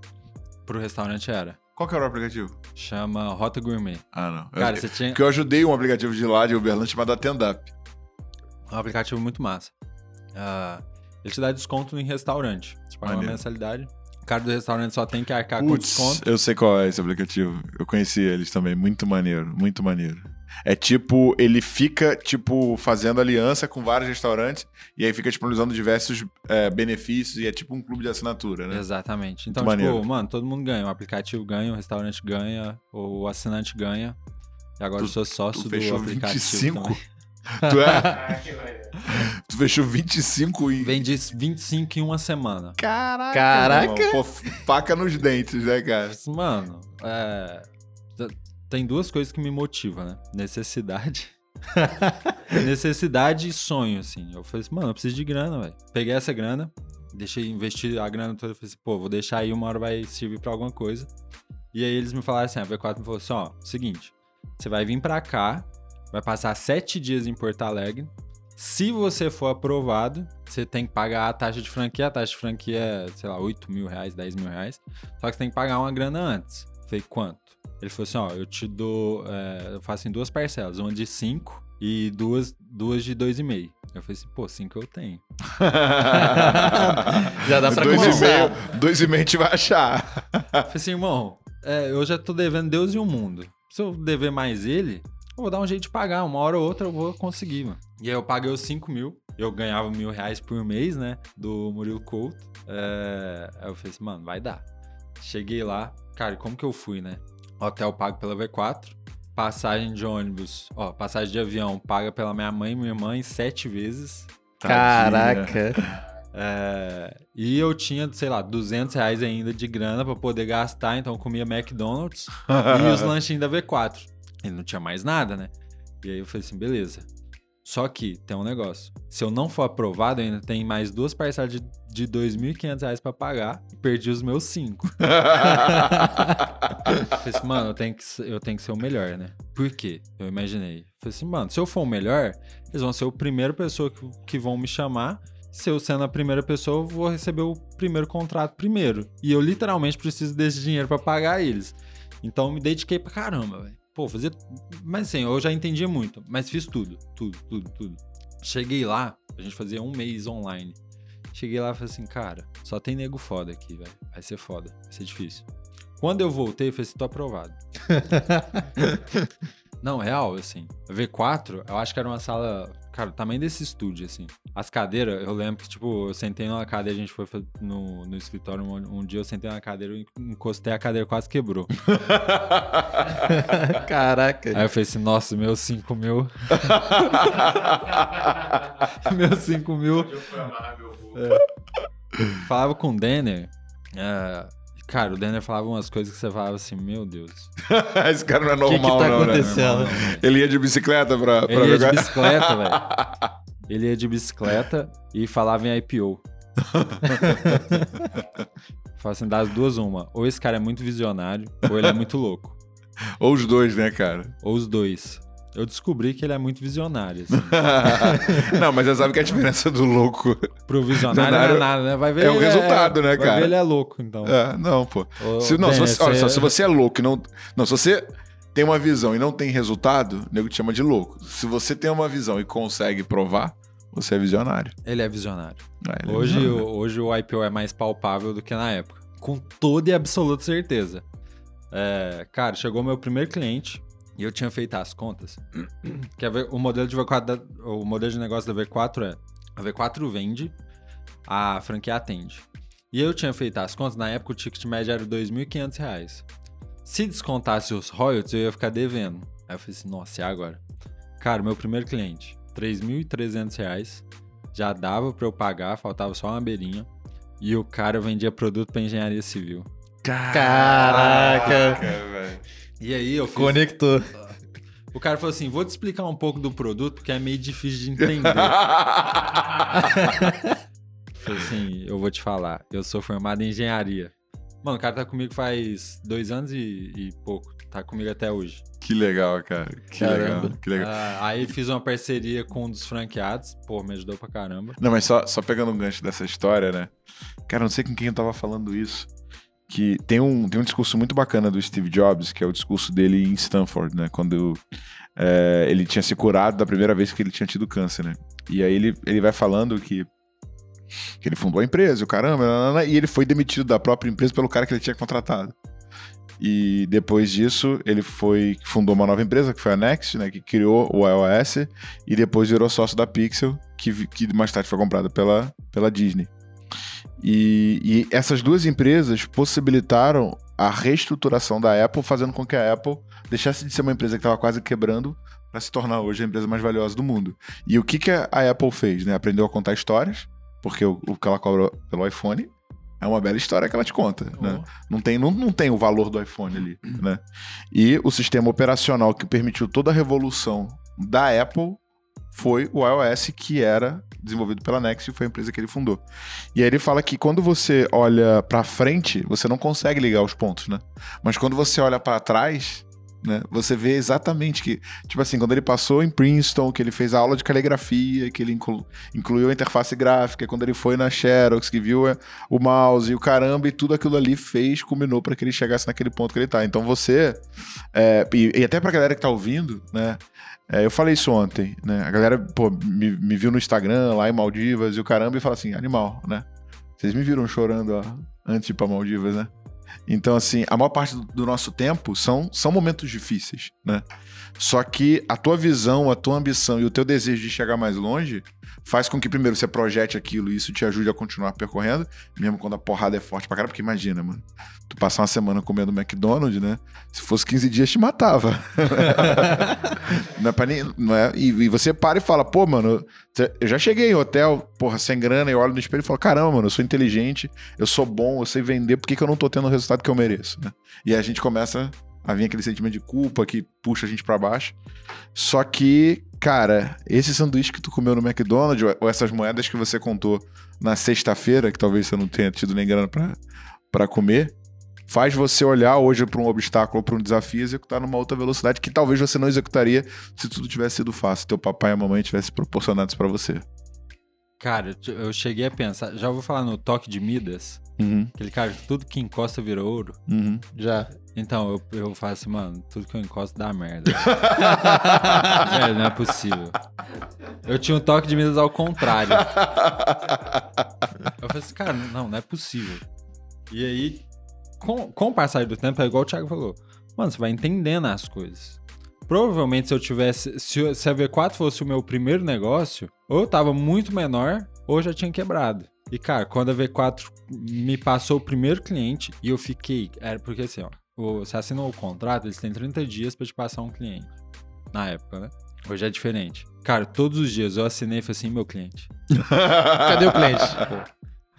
Pro restaurante era. Qual que era o aplicativo? Chama Rota Gourmet. Ah, não. Cara, eu, você tinha... Porque eu ajudei um aplicativo de lá, de Uberlândia, chamado Atendap. É um aplicativo muito massa. Ah, ele te dá desconto em restaurante. Você paga uma mensalidade. O cara do restaurante só tem que arcar com Putz, desconto. eu sei qual é esse aplicativo. Eu conheci eles também. Muito maneiro, muito maneiro. É tipo, ele fica, tipo, fazendo aliança com vários restaurantes e aí fica disponibilizando diversos é, benefícios e é tipo um clube de assinatura, né? Exatamente. Então, Muito tipo, maneiro. mano, todo mundo ganha. O aplicativo ganha, o restaurante ganha, o assinante ganha. E agora Tu- eu sou sócio do aplicativo 25? também. (laughs) Tu é? tu fechou 25 e. Vendi 25 em uma semana. Caraca! Caraca! Pô, faca nos dentes, né, cara? Mano, é... Tem duas coisas que me motivam, né? Necessidade. (laughs) Necessidade e sonho, assim. Eu falei assim, mano, eu preciso de grana, velho. Peguei essa grana, deixei investir a grana toda. Falei assim, pô, vou deixar aí, uma hora vai servir pra alguma coisa. E aí eles me falaram assim, a V4 me falou assim, ó, seguinte, você vai vir pra cá, vai passar sete dias em Porto Alegre. Se você for aprovado, você tem que pagar a taxa de franquia. A taxa de franquia é, sei lá, 8 mil reais, 10 mil reais. Só que você tem que pagar uma grana antes. Falei, quanto? Ele falou assim, ó, eu te dou, é, eu faço em duas parcelas, uma de 5 e duas, duas de 2,5. Eu falei assim, pô, 5 eu tenho. (laughs) Já dá pra dois e começar. meio, dois e meio a gente vai achar. Eu falei assim, irmão, é, eu já tô devendo Deus e o mundo. Se eu dever mais ele, eu vou dar um jeito de pagar. Uma hora ou outra eu vou conseguir, mano. E aí eu paguei os 5 mil. Eu ganhava mil reais por mês, né? Do Murilo Couto. É, aí eu falei assim, mano, vai dar. Cheguei lá. Cara, como que eu fui, né? Hotel pago pela V4. Passagem de ônibus, ó, passagem de avião paga pela minha mãe e minha irmã em sete vezes. Caraca. É, e eu tinha, sei lá, 200 reais ainda de grana pra poder gastar, então eu comia McDonald's (laughs) e os lanchinhos da V4. E não tinha mais nada, né? E aí eu falei assim, beleza. Só que tem um negócio. Se eu não for aprovado, ainda tem mais duas parcelas de, de 2.500 reais pra pagar. Perdi os meus cinco. (laughs) Falei assim, mano, eu tenho, que, ser- eu tenho que ser o melhor, né? Por quê? Eu imaginei. Falei assim, mano, se eu for o melhor, eles vão ser a primeira pessoa que, que vão me chamar. Se eu sendo a primeira pessoa, eu vou receber o primeiro contrato primeiro. E eu literalmente preciso desse dinheiro pra pagar eles. Então eu me dediquei pra caramba, velho. Pô, fazer. Mas assim, eu já entendia muito, mas fiz tudo, tudo, tudo, tudo. Cheguei lá, a gente fazia um mês online. Cheguei lá e falei assim, cara, só tem nego foda aqui, velho. Vai ser foda, vai ser difícil. Quando eu voltei, eu falei assim, tô aprovado. (laughs) Não, real, assim. A V4, eu acho que era uma sala. Cara, o tamanho desse estúdio, assim. As cadeiras, eu lembro que, tipo, eu sentei numa cadeira, a gente foi no, no escritório um, um dia, eu sentei na cadeira, eu encostei, a cadeira quase quebrou. (laughs) Caraca. Aí eu falei assim, nossa, meus 5 mil. (laughs) meus 5 mil. É. Falava com o Denner. é, cara, o Denner falava umas coisas que você falava assim, meu Deus. (laughs) Esse cara não é O que, que normal, tá não, né? acontecendo? Velho. Ele ia de bicicleta pra, pra Ele ia de jogar. bicicleta, velho. (laughs) Ele ia de bicicleta e falava em IPO. (laughs) Fala assim, das duas uma. Ou esse cara é muito visionário, ou ele é muito louco. Ou os dois, né, cara? Ou os dois. Eu descobri que ele é muito visionário, assim. (laughs) não, mas você sabe que a diferença do louco. Pro visionário não é nada, né? Vai ver é o ele resultado, né, vai cara? Ver ele é louco, então. É, não, pô. Ô, Se, não, se Denner, você, olha só, se você é louco e não. Não, se você tem uma visão e não tem resultado, o nego te chama de louco. Se você tem uma visão e consegue provar, você é visionário. Ele é visionário. Ah, ele é Hoje, visionário. o- hoje o IPO é mais palpável do que na época. Com toda e absoluta certeza. É, cara, chegou meu primeiro cliente e eu tinha feito as contas. (clears throat) Que V- o modelo de V4 da- o modelo de negócio da V4 é a V4 vende, a franquia atende. E eu tinha feito as contas, na época o ticket médio era 2.500 reais. Se descontasse os royalties, eu ia ficar devendo. Aí eu falei assim, nossa, e agora? Cara, meu primeiro cliente, 3.300 reais. Já dava pra eu pagar, faltava só uma beirinha. E o cara vendia produto pra engenharia civil. Caraca. velho. E aí eu fiz... Conectou. O cara falou assim, vou te explicar um pouco do produto, porque é meio difícil de entender. (laughs) Falei assim, eu vou te falar, eu sou formado em engenharia. Mano, o cara tá comigo faz dois anos e, e pouco. Tá comigo até hoje. que legal, cara. Que Caramba. legal. Que legal. Ah, aí fiz uma parceria com um dos franqueados. Pô, me ajudou pra caramba. Não, mas só, só pegando um gancho dessa história, né? Cara, não sei com quem eu tava falando isso. Que tem um, tem um discurso muito bacana do Steve Jobs, que é o discurso dele em Stanford, né? Quando é, ele tinha se curado da primeira vez que ele tinha tido câncer, né? E aí ele, ele vai falando que, que ele fundou a empresa, o caramba, nanana, e ele foi demitido da própria empresa pelo cara que ele tinha contratado. E depois disso, ele foi fundou uma nova empresa, que foi a Next, né? Que criou o iOS e depois virou sócio da Pixel, que, que mais tarde foi comprada pela, pela Disney. E, e essas duas empresas possibilitaram a reestruturação da Apple, fazendo com que a Apple deixasse de ser uma empresa que estava quase quebrando para se tornar hoje a empresa mais valiosa do mundo. E o que, que a Apple fez? Né? Aprendeu a contar histórias, porque o, o que ela cobra pelo iPhone é uma bela história que ela te conta. Né? Não, tem, não, não tem o valor do iPhone ali. Né? E o sistema operacional que permitiu toda a revolução da Apple foi o iOS, que era desenvolvido pela Next foi a empresa que ele fundou. E aí ele fala que quando você olha pra frente, você não consegue ligar os pontos, né? Mas quando você olha pra trás, né? Você vê exatamente que, tipo assim, quando ele passou em Princeton, que ele fez a aula de caligrafia, que ele inclu- incluiu a interface gráfica, quando ele foi na Xerox, que viu é, o mouse e o caramba, e tudo aquilo ali fez, culminou para que ele chegasse naquele ponto que ele tá. Então você, é, e, e até pra galera que tá ouvindo, né? é, eu falei isso ontem, né? A galera, pô, me, me viu no Instagram, lá em Maldivas, e o caramba, e fala assim, animal, né? Vocês me viram chorando ó, antes de ir pra Maldivas, né? Então, assim, a maior parte do, nosso tempo são, são momentos difíceis, né? Só que a tua visão, a tua ambição e o teu desejo de chegar mais longe faz com que, primeiro, você projete aquilo e isso te ajude a continuar percorrendo, mesmo quando a porrada é forte pra caramba, porque imagina, mano, tu passar uma semana comendo McDonald's, né? Se fosse 15 dias, te matava. (laughs) não é pra nem, não é, e, e você para e fala, pô, mano, eu já cheguei em hotel, porra, sem grana, eu olho no espelho e falo, caramba, mano, eu sou inteligente, eu sou bom, eu sei vender, por que, que eu não tô tendo o resultado que eu mereço, né? E aí a gente começa a vir aquele sentimento de culpa que puxa a gente pra baixo. Só que, cara, esse sanduíche que tu comeu no McDonald's, ou- essas moedas que você contou na sexta-feira, que talvez você não tenha tido nem grana pra, pra comer, faz você olhar hoje pra um obstáculo, pra um desafio e executar numa outra velocidade que talvez você não executaria se tudo tivesse sido fácil, teu papai e a mamãe tivessem proporcionado isso pra você. Cara, eu- cheguei a pensar. Já ouviu falar no toque de Midas? Uhum, Aquele cara que tudo que encosta vira ouro. uhum. Já. Então, eu, eu falo assim, mano, tudo que eu encosto dá merda. (laughs) Velho, não é possível. Eu tinha um toque de Midas ao contrário. Eu falei assim, cara, não, não é possível. E aí, com, com o passar do tempo, é igual o Thiago falou. Mano, você vai entendendo as coisas. Provavelmente, se eu tivesse. Se, se a V4 fosse o meu primeiro negócio, ou eu tava muito menor, ou eu já tinha quebrado. E, cara, quando a V4 me passou o primeiro cliente e eu fiquei. Era porque assim, ó. O- Você assinou o contrato, eles têm 30 dias pra te passar um cliente. Na época, né? Hoje é diferente. Cara, todos os dias eu assinei e falei assim, meu cliente. (laughs) Cadê o cliente?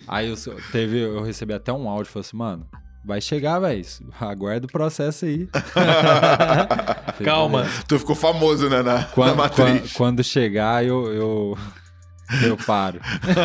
Aí eu, teve, eu recebi até um áudio, falei assim, mano, vai chegar, velho. Aguarda o processo aí. (laughs) Calma. Tu ficou famoso, né, na, na Quando, matriz. quando, quando chegar, eu, eu, eu paro.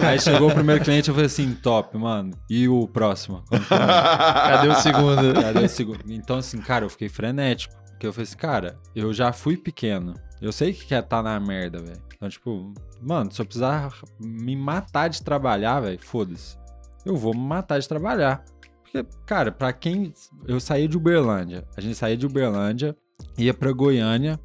Aí chegou o primeiro cliente, eu falei assim, top, mano. E o próximo? Vai? Cadê o segundo? Cadê o segundo? Então, assim, cara, eu fiquei frenético. Porque eu falei assim, cara, eu já fui pequeno. Eu sei que quer tá na merda, velho. Então, tipo, mano, se eu precisar me matar de trabalhar, velho, foda-se. Eu vou me matar de trabalhar. Porque, cara, pra quem. Eu saí de Uberlândia. A gente saía de Uberlândia, ia pra Goiânia,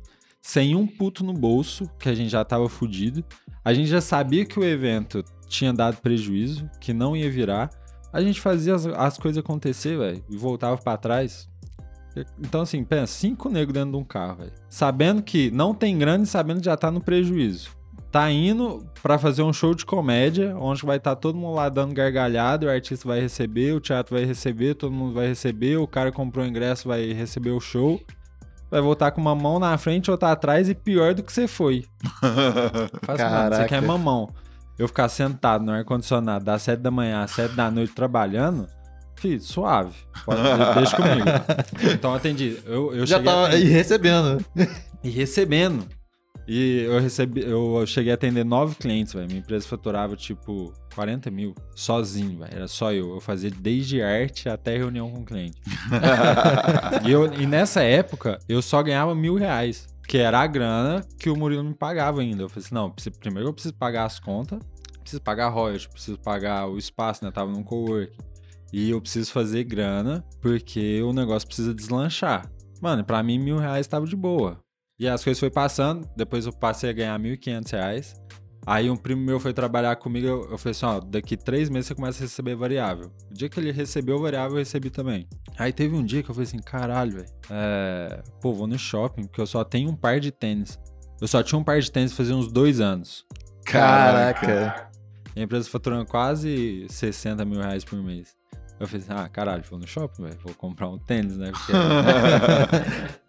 sem um puto no bolso, que a gente já tava fudido. A gente já sabia que o evento tinha dado prejuízo, que não ia virar. A gente fazia as, as coisas acontecer, velho, e voltava pra trás. Então, assim, pensa, cinco negros dentro de um carro, velho. Sabendo que não tem grana e sabendo que já tá no prejuízo. Tá indo pra fazer um show de comédia, onde vai estar todo mundo lá dando gargalhada, o artista vai receber, o teatro vai receber, todo mundo vai receber, o cara comprou o ingresso, vai receber o show. Vai voltar com uma mão na frente, outra atrás e pior do que você foi. (laughs) Faz, mano, você quer mamão. Eu ficar sentado no ar-condicionado das 7 da manhã às 7 da noite trabalhando, filho, suave. Pode, deixa comigo. (laughs) Então atendi. Eu, eu Já tava aí recebendo. e recebendo. E eu recebi, eu cheguei a atender nove clientes, velho. Minha empresa faturava tipo 40 mil sozinho, velho. Era só eu. Eu fazia desde arte até reunião com o cliente. (laughs) e, eu- e nessa época, eu só ganhava mil reais. Que era a grana que o Murilo me pagava ainda. Eu falei assim: não, primeiro eu preciso pagar as contas, preciso pagar royalties, preciso pagar o espaço, né? Tava num cowork. E eu preciso fazer grana porque o negócio precisa deslanchar. Mano, pra mim, mil reais tava de boa. E as coisas foi passando, depois eu passei a ganhar quinhentos reais. Aí um primo meu foi trabalhar comigo, eu, eu falei assim, ó, daqui três meses você começa a receber variável. O dia que ele recebeu o variável, eu recebi também. Aí teve um dia que eu falei assim, caralho, velho, é... pô, vou no shopping, porque eu só tenho um par de tênis. Eu só tinha um par de tênis fazia uns dois anos. Caraca. A empresa faturando quase 60 mil reais por mês. Eu falei assim, ah, caralho, vou no shopping, velho, vou comprar um tênis, né? Porque... (laughs) (laughs)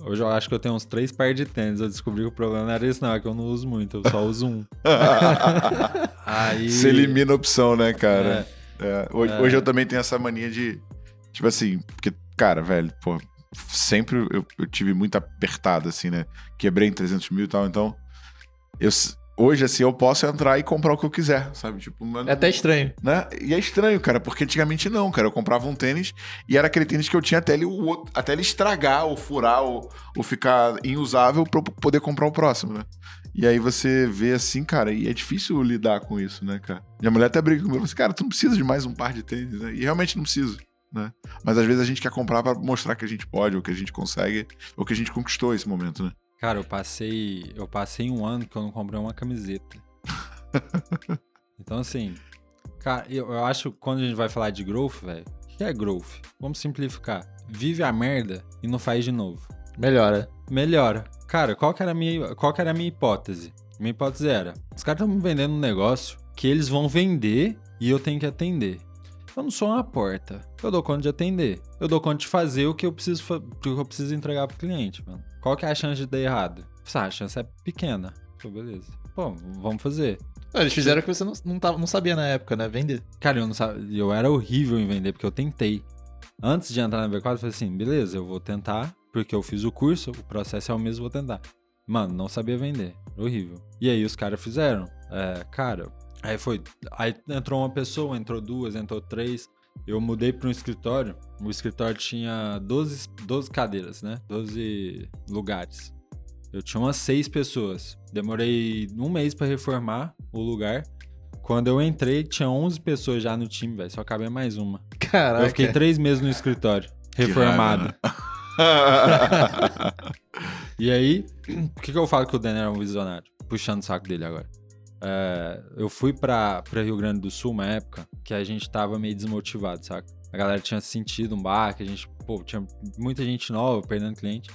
Hoje eu acho que eu tenho uns três pares de tênis. Eu descobri que o problema não era esse, não, é que eu não uso muito, eu só uso um. (laughs) Aí. Você elimina a opção, né, cara? É, É, hoje, É. hoje eu também tenho essa mania de. Tipo assim, porque, cara, velho, pô, sempre eu, eu tive muito apertado, assim, né? Quebrei em 300 mil e tal, então. Eu, hoje, assim, eu posso entrar e comprar o que eu quiser, sabe? Tipo, mano, É até estranho. né? E é estranho, cara, porque antigamente não, cara. Eu comprava um tênis e era aquele tênis que eu tinha até ele, o até ele estragar, ou furar, ou, ou ficar inusável pra eu poder comprar o próximo, né? E aí você vê assim, cara, e é difícil lidar com isso, né, cara? Minha mulher até briga comigo, assim, cara, tu não precisa de mais um par de tênis, né? E realmente não preciso, né? Mas às vezes a gente quer comprar pra mostrar que a gente pode, ou que a gente consegue, ou que a gente conquistou esse momento, né? Cara, eu passei. Eu passei um ano que eu não comprei uma camiseta. (laughs) então, assim. Cara, eu, eu acho que quando a gente vai falar de growth, velho. O que é growth? Vamos simplificar. Vive a merda e não faz de novo. Melhora. Melhora. Cara, qual que era a minha, qual que era minha hipótese? Minha hipótese era: os caras estão me vendendo um negócio que eles vão vender e eu tenho que atender. Eu não sou uma porta. Eu dou conta de atender. Eu dou conta de fazer o que eu preciso, o que eu preciso entregar pro cliente, mano. Qual que é a chance de dar errado? Ah, a chance é pequena. Pô, beleza. Pô, vamos fazer. Não, eles fizeram o que você não, não, tava, não sabia na época, né? Vender. Cara, eu não sabia, eu era horrível em vender porque eu tentei. Antes de entrar na V4, eu falei assim, beleza, eu vou tentar, porque eu fiz o curso, o processo é o mesmo, vou tentar. Mano, não sabia vender, horrível. E aí os caras fizeram. É, cara, aí foi, aí entrou uma pessoa, entrou duas, entrou três. Eu mudei para um escritório. O escritório tinha 12, 12 cadeiras, né? 12 lugares. Eu tinha umas seis pessoas. Demorei um mês para reformar o lugar. Quando eu entrei, tinha 11 pessoas já no time, velho. Só cabia mais uma. Caraca. Eu fiquei três meses no escritório, reformado. (laughs) E aí, por que, que eu falo que o Dan era um visionário? Puxando o saco dele agora. É, eu fui pra Rio Grande do Sul uma época que a gente tava meio desmotivado, saca? A galera tinha sentido um baque, a gente, pô, tinha muita gente nova perdendo cliente.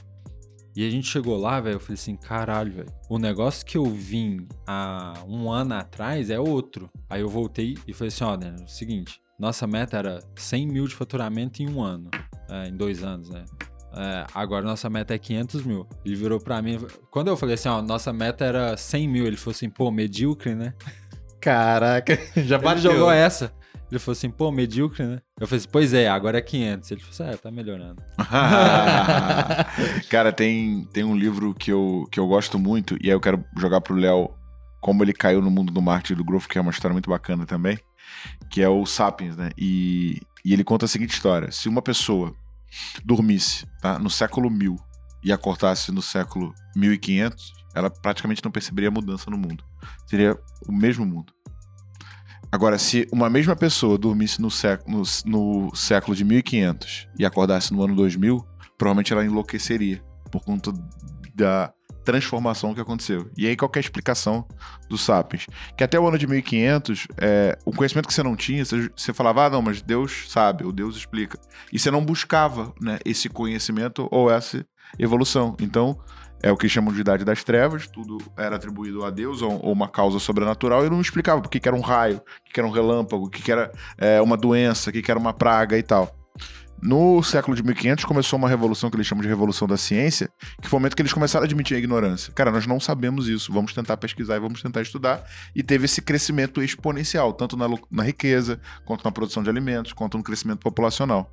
E a gente chegou lá, velho, eu falei assim, caralho, velho, o negócio que eu vim há um ano atrás é outro. Aí eu voltei e falei assim, ó, Dan, é o seguinte, nossa meta era 100 mil de faturamento em um ano, é, em dois anos, né? É, agora nossa meta é 500 mil. Ele virou pra mim. Quando eu falei assim, ó, nossa meta era 100 mil, ele falou assim, pô, medíocre, né? Caraca. (laughs) Já Ele bateu. jogou essa. Ele falou assim, pô, medíocre, né? Eu falei assim, pois é, agora é 500. Ele falou assim, é, tá melhorando. (laughs) Cara, tem, tem um livro que eu, que eu gosto muito, e aí eu quero jogar pro Léo como ele caiu no mundo do marketing do growth, que é uma história muito bacana também, que é o Sapiens, né? E, e ele conta a seguinte história: se uma pessoa dormisse tá, no século 1000 e acordasse no século 1500, ela praticamente não perceberia a mudança no mundo. Seria o mesmo mundo. Agora, se uma mesma pessoa dormisse no, século, no, no século de 1500 e acordasse no ano 2000, provavelmente ela enlouqueceria por conta da transformação que aconteceu. E aí qual é a explicação do Sapiens? Que até o ano de 1500, é, o conhecimento que você não tinha, você, você falava, ah, não, mas Deus sabe, ou Deus explica. E você não buscava né, esse conhecimento ou essa evolução. Então, é o que chamam de idade das trevas, tudo era atribuído a Deus ou, uma causa sobrenatural e não explicava por que, era um raio, que, era um relâmpago, que, era é, uma doença, que era uma praga e tal. No século de 1500 começou uma revolução que eles chamam de revolução da ciência, que foi o momento que eles começaram a admitir a ignorância. Cara, nós não sabemos isso, vamos tentar pesquisar e vamos tentar estudar. E teve esse crescimento exponencial, tanto na, na riqueza, quanto na produção de alimentos, quanto no crescimento populacional.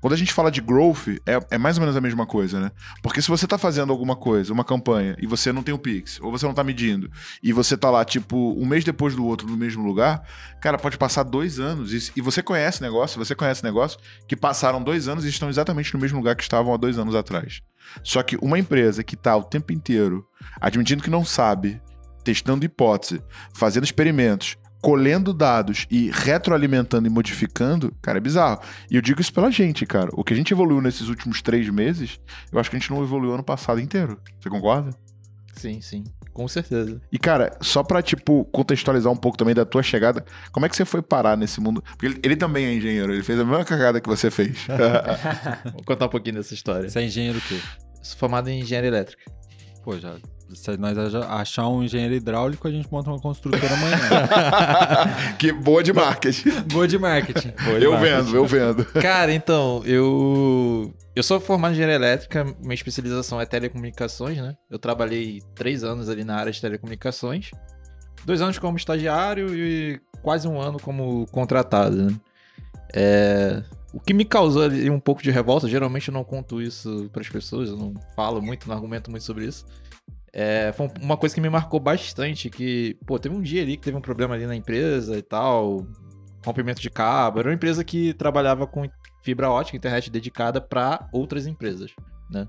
Quando a gente fala de growth, é, é mais ou menos a mesma coisa, né? Porque se você tá fazendo alguma coisa, uma campanha, e você não tem o Pix, ou você não tá medindo, e você tá lá, tipo, um mês depois do outro no mesmo lugar, cara, pode passar dois anos, e, e você conhece negócio, você conhece negócio, que passaram dois anos e estão exatamente no mesmo lugar que estavam há dois anos atrás. Só que uma empresa que tá o tempo inteiro admitindo que não sabe, testando hipótese, fazendo experimentos, colhendo dados e retroalimentando e modificando, cara, é bizarro. E eu digo isso pela gente, cara. O que a gente evoluiu nesses últimos três meses, eu acho que a gente não evoluiu ano passado inteiro. Você concorda? Sim, sim. Com certeza. E, cara, só pra, tipo, contextualizar um pouco também da tua chegada, como é que você foi parar nesse mundo? Porque ele, ele também é engenheiro, ele fez a mesma cagada que você fez. (laughs) Vou contar um pouquinho dessa história. Você é engenheiro o quê? Sou formado em engenharia elétrica. Pô, já. Se nós achar um engenheiro hidráulico, a gente monta uma construtora amanhã. (laughs) que boa de marketing. Boa de marketing. Eu vendo, eu vendo. Cara, então, eu. Eu sou formado em engenharia elétrica, minha especialização é telecomunicações, né? Eu trabalhei três anos ali na área de telecomunicações. Dois anos como estagiário e quase um ano como contratado, né? É, O que me causou ali um pouco de revolta, geralmente eu não conto isso para as pessoas, eu não falo muito, não argumento muito sobre isso. É, foi uma coisa que me marcou bastante, que, pô, teve um dia ali que teve um problema ali na empresa e tal, rompimento de cabo. Era uma empresa que trabalhava com fibra ótica, internet dedicada para outras empresas, né?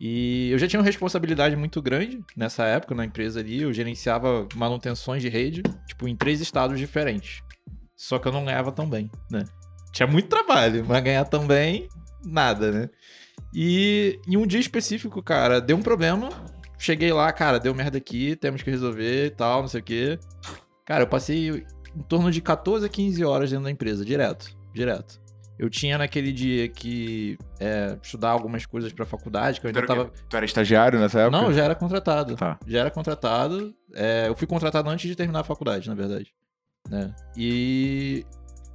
E eu já tinha uma responsabilidade muito grande nessa época na empresa ali. Eu gerenciava manutenções de rede, tipo, em três estados diferentes. Só que eu não ganhava tão bem, né? Tinha muito trabalho, mas ganhar tão bem, nada, né? E em um dia específico, cara, deu um problema. Cheguei lá, cara, deu merda aqui, temos que resolver e tal, não sei o quê. Cara, eu passei em torno de 14 a 15 horas dentro da empresa, direto, direto. Eu tinha naquele dia que é, estudar algumas coisas pra faculdade, que eu Tu ainda era, tava. tu era estagiário nessa época? Não, eu já era contratado. Tá. Já era contratado. É, eu fui contratado antes de terminar a faculdade, na verdade. Né? E.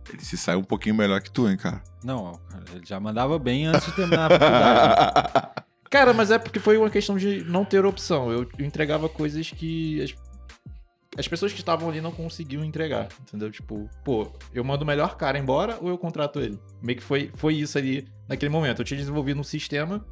Ele se saiu um pouquinho melhor que tu, hein, cara? Não, cara, ele já mandava bem antes de terminar a faculdade. (laughs) Cara, mas é porque foi uma questão de não ter opção. Eu, eu entregava coisas que as, as pessoas que estavam ali não conseguiam entregar, entendeu? Tipo, pô, eu mando o melhor cara embora ou eu contrato ele? Meio que foi, foi isso ali naquele momento. Eu tinha desenvolvido um sistema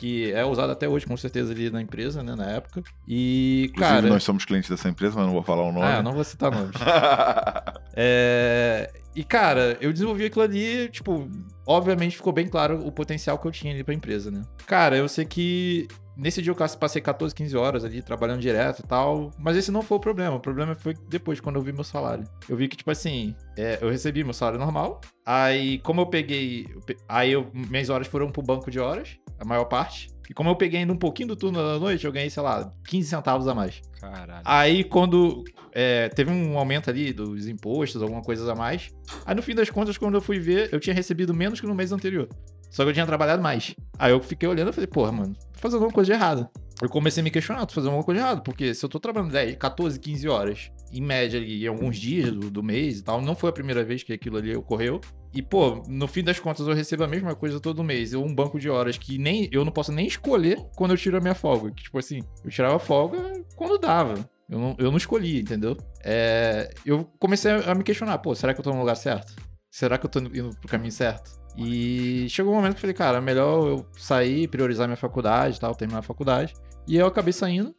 que é usado até hoje, com certeza, ali na empresa, né, na época. E, Inclusive, cara... nós somos clientes dessa empresa, mas não vou falar o nome. Ah, não vou citar nomes. (laughs) É, E, cara, eu desenvolvi aquilo ali, tipo, obviamente ficou bem claro o potencial que eu tinha ali pra empresa, né? Cara, eu sei que nesse dia eu passei 14, 15 horas ali trabalhando direto e tal, mas esse não foi o problema. O problema foi depois, quando eu vi meu salário. Eu vi que, tipo assim, é, eu recebi meu salário normal, aí como eu peguei, aí eu- minhas horas foram pro banco de horas, a maior parte, e como eu peguei ainda um pouquinho do turno da noite, eu ganhei, sei lá, 15 centavos a mais. Caralho. Aí, quando é, teve um aumento ali dos impostos, alguma coisa a mais. Aí, no fim das contas, quando eu fui ver, eu tinha recebido menos que no mês anterior. Só que eu tinha trabalhado mais. Aí eu fiquei olhando e falei, porra, mano, tô fazendo alguma coisa de errado. Eu comecei a me questionar, tô fazendo alguma coisa de errado. Porque se eu tô trabalhando 10, 14, 15 horas, em média ali, em alguns dias do, do mês e tal, não foi a primeira vez que aquilo ali ocorreu. E, pô, no fim das contas, eu recebo a mesma coisa todo mês. Eu, um banco de horas que nem eu não posso nem escolher quando eu tiro a minha folga. Que, tipo assim, eu tirava folga quando dava. Eu não, eu não escolhi, entendeu? É, eu comecei a me questionar, pô, será que eu tô no lugar certo? Será que eu tô indo pro caminho certo? E chegou um momento que eu falei, cara, é melhor eu sair, priorizar minha faculdade e tal, terminar a faculdade. E eu acabei saindo.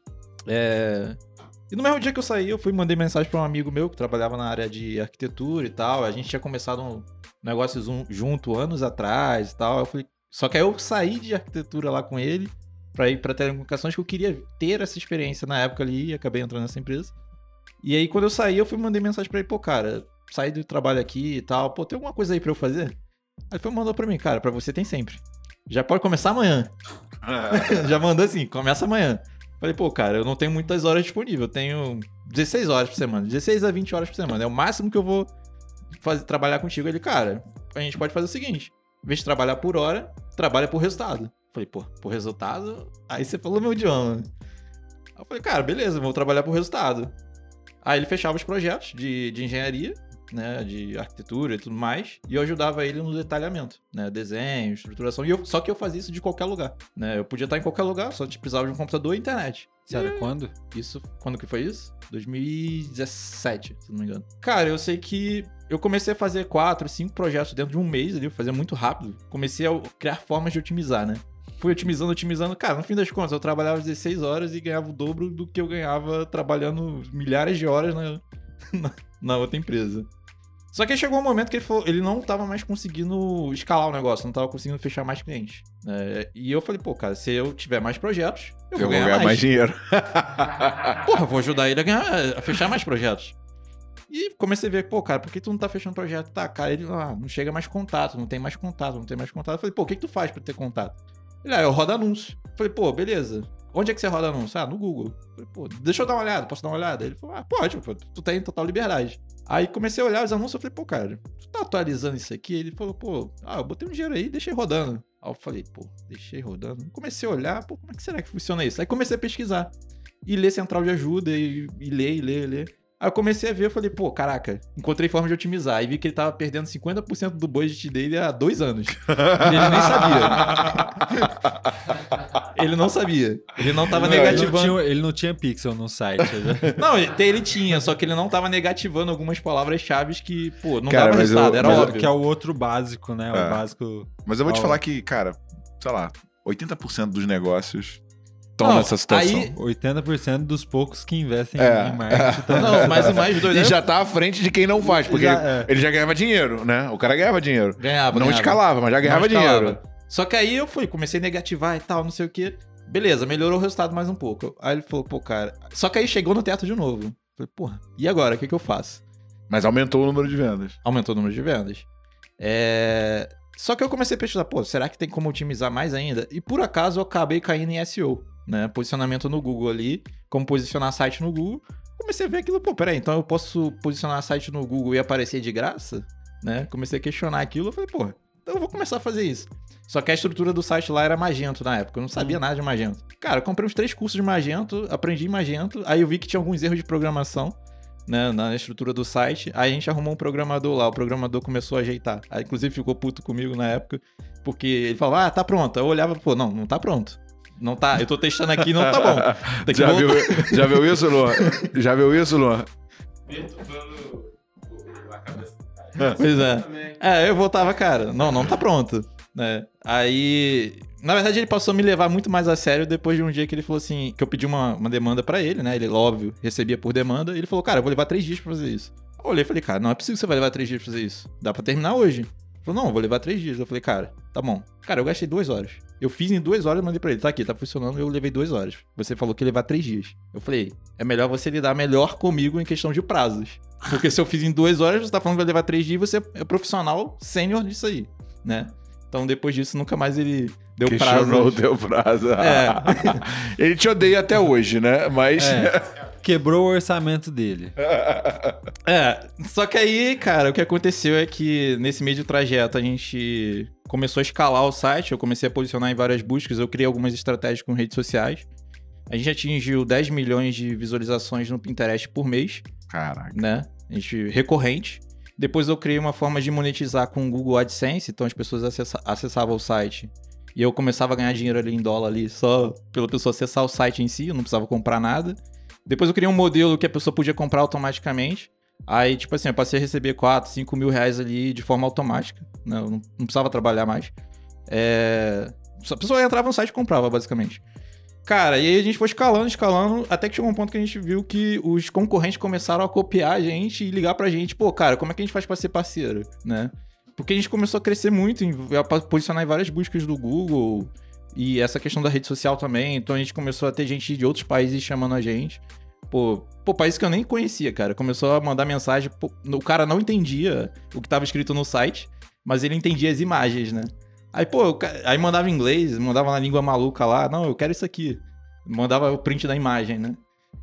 É, E no mesmo dia que eu saí, eu fui e mandei mensagem pra um amigo meu que trabalhava na área de arquitetura e tal. A gente tinha começado um negócio junto anos atrás e tal. Eu falei... Só que aí eu saí de arquitetura lá com ele pra ir pra telecomunicações, que eu queria ter essa experiência na época ali e acabei entrando nessa empresa. E aí, quando eu saí, eu fui e mandei mensagem pra ele, pô, cara, saí do trabalho aqui e tal, pô, tem alguma coisa aí pra eu fazer? Aí ele foi mandou pra mim, cara, pra você tem sempre. Já pode começar amanhã. (laughs) (laughs) Já mandou assim, começa amanhã. Falei, pô, cara, eu não tenho muitas horas disponíveis, eu tenho 16 horas por semana, 16 a 20 horas por semana, é o máximo que eu vou fazer, trabalhar contigo. Ele, cara, a gente pode fazer o seguinte, em vez de trabalhar por hora, trabalha por resultado. Falei, pô, por resultado? Aí você falou meu idioma. Eu falei, cara, beleza, vou trabalhar por resultado. Aí ele fechava os projetos de, de engenharia, né, de arquitetura e tudo mais, e eu ajudava ele no detalhamento, né, desenho, estruturação, e eu, só que eu fazia isso de qualquer lugar, né, eu podia estar em qualquer lugar, só precisava de um computador e internet. Sério, quando? Isso, quando que foi isso? 2017, se não me engano. Cara, eu sei que eu comecei a fazer quatro, cinco projetos dentro de um mês ali, fazia muito rápido. Comecei a criar formas de otimizar, né? Fui otimizando, otimizando. Cara, no fim das contas, eu trabalhava 16 horas e ganhava o dobro do que eu ganhava trabalhando milhares de horas na, (laughs) na, na outra empresa. Só que aí chegou um momento que ele, falou, ele não tava mais conseguindo escalar o negócio, não tava conseguindo fechar mais clientes. né? e eu falei, pô, cara, se eu tiver mais projetos, eu, Eu vou ganhar, mais. mais dinheiro. (laughs) Porra, vou ajudar ele a, ganhar, a fechar mais projetos. E comecei a ver, pô, cara, por que tu não tá fechando projeto? Tá, cara, ele ah, não chega mais contato, não tem mais contato, não tem mais contato. Eu falei, pô, o que, que tu faz pra ter contato? Ele, ah, eu rodo anúncio. Eu falei, pô, beleza. Onde é que você roda anúncio? Ah, no Google. Falei, pô, deixa eu dar uma olhada, posso dar uma olhada? Ele falou, ah, pode, pô, tu tem total liberdade. Aí comecei a olhar os anúncios, eu falei, pô, cara, tu tá atualizando isso aqui? Ele falou, pô, ah, eu botei um dinheiro aí, deixei rodando. Aí eu falei, pô, deixei rodando. Comecei a olhar, pô, como é que será que funciona isso? Aí comecei a pesquisar. E ler central de ajuda, e, e ler, e ler, e ler. Aí eu comecei a ver, eu falei, pô, caraca, encontrei forma de otimizar. E vi que ele tava perdendo 50% do budget dele há dois anos. E ele nem sabia. (laughs) ele não sabia. Ele não tava Não, ele, não negativando. tinha, ele não tinha pixel no site. né? (laughs) Não, ele- ele tinha, só que ele não tava negativando algumas palavras-chave que, pô, não Cara, dava resultado, eu- era óbvio. que é o outro básico, né? O É. básico. Mas eu vou te falar que, cara, sei lá, 80% dos negócios estão Não, nessa situação. aí- 80% dos poucos que investem É. em marketing (laughs) estão Não, mas o mais doido E já tá à frente de quem não faz, porque Já, ele, é. ele já ganhava dinheiro, né? O cara ganhava dinheiro. Ganhava, não ganhava. escalava, mas já ganhava dinheiro. Só que aí eu fui, comecei a negativar e tal, não sei o quê. Beleza, melhorou o resultado mais um pouco. Aí ele falou, pô, cara. Só que aí chegou no teto de novo. Falei, porra, e agora? O que, que eu faço? Mas aumentou o número de vendas. Aumentou o número de vendas. É... Só que eu comecei a pesquisar, pô, será que tem como otimizar mais ainda? E por acaso eu acabei caindo em SEO, né? Posicionamento no Google ali, como posicionar site no Google. Comecei a ver aquilo, pô, peraí, então eu posso posicionar site no Google e aparecer de graça? Né? Comecei a questionar aquilo, eu falei, pô, então eu vou começar a fazer isso. Só que a estrutura do site lá era Magento na época, eu não sabia nada de Magento. Cara, eu comprei uns três cursos de Magento, aprendi Magento, aí eu vi que tinha alguns erros de programação né, na estrutura do site. Aí a gente arrumou um programador lá, o programador começou a ajeitar. Aí, inclusive, ficou puto comigo na época, porque ele falou, ah, tá pronto. Eu olhava, pô, não, não tá pronto. Não tá, eu tô testando aqui, não tá bom. (laughs) Já viu, já viu isso, Luan? Já viu isso, Luan? Pois é. É, eu voltava, cara, não, não tá pronto. Né? Aí, na verdade, ele passou a me levar muito mais a sério depois de um dia que ele falou assim, que eu pedi uma, uma demanda pra ele, né? Ele, óbvio, recebia por demanda. E ele falou, cara, eu vou levar três dias pra fazer isso. Eu olhei e falei, cara, não é possível que você vai levar três dias pra fazer isso. Dá pra terminar hoje. Falou, não, vou levar três dias. Eu falei, cara, tá bom. Cara, eu gastei duas horas. Eu fiz em duas horas mandei pra ele. Tá aqui, tá funcionando, eu levei duas horas. Você falou que ia levar três dias. Eu falei, é melhor você lidar melhor comigo em questão de prazos. Porque se eu fiz em duas horas, você tá falando que vai levar três dias e você é profissional sênior disso aí, né? Então depois disso, nunca mais ele deu Questionou o prazo. teu prazo. É. (laughs) Ele te odeia até hoje, né? Mas. É, (laughs) quebrou o orçamento dele. (laughs) É, só que aí, cara, o que aconteceu é que nesse meio de trajeto a gente começou a escalar o site, eu comecei a posicionar em várias buscas, eu criei algumas estratégias com redes sociais. A gente atingiu 10 milhões de visualizações no Pinterest por mês, Caraca. né? A gente recorrente. Depois eu criei uma forma de monetizar com o Google AdSense, então as pessoas acessa- acessavam o site e eu começava a ganhar dinheiro ali em dólar ali só pela pessoa acessar o site em si, eu não precisava comprar nada. Depois eu criei um modelo que a pessoa podia comprar automaticamente. Aí, tipo assim, eu passei a receber 4, 5 mil reais ali de forma automática. Né? Eu não, não precisava trabalhar mais. É... A pessoa entrava no site e comprava, basicamente. Cara, e aí a gente foi escalando, escalando, até que chegou um ponto que a gente viu que os concorrentes começaram a copiar a gente e ligar pra gente, pô, cara, como é que a gente faz pra ser parceiro, né? Porque a gente começou a crescer muito, a posicionar em várias buscas do Google e essa questão da rede social também, então a gente começou a ter gente de outros países chamando a gente. Pô, pô, país que eu nem conhecia, cara. Começou a mandar mensagem, pô, o cara não entendia o que tava escrito no site, mas ele entendia as imagens, né? Aí, pô, ca- aí mandava em inglês, mandava na língua maluca lá, não, eu quero isso aqui. Mandava o print da imagem, né?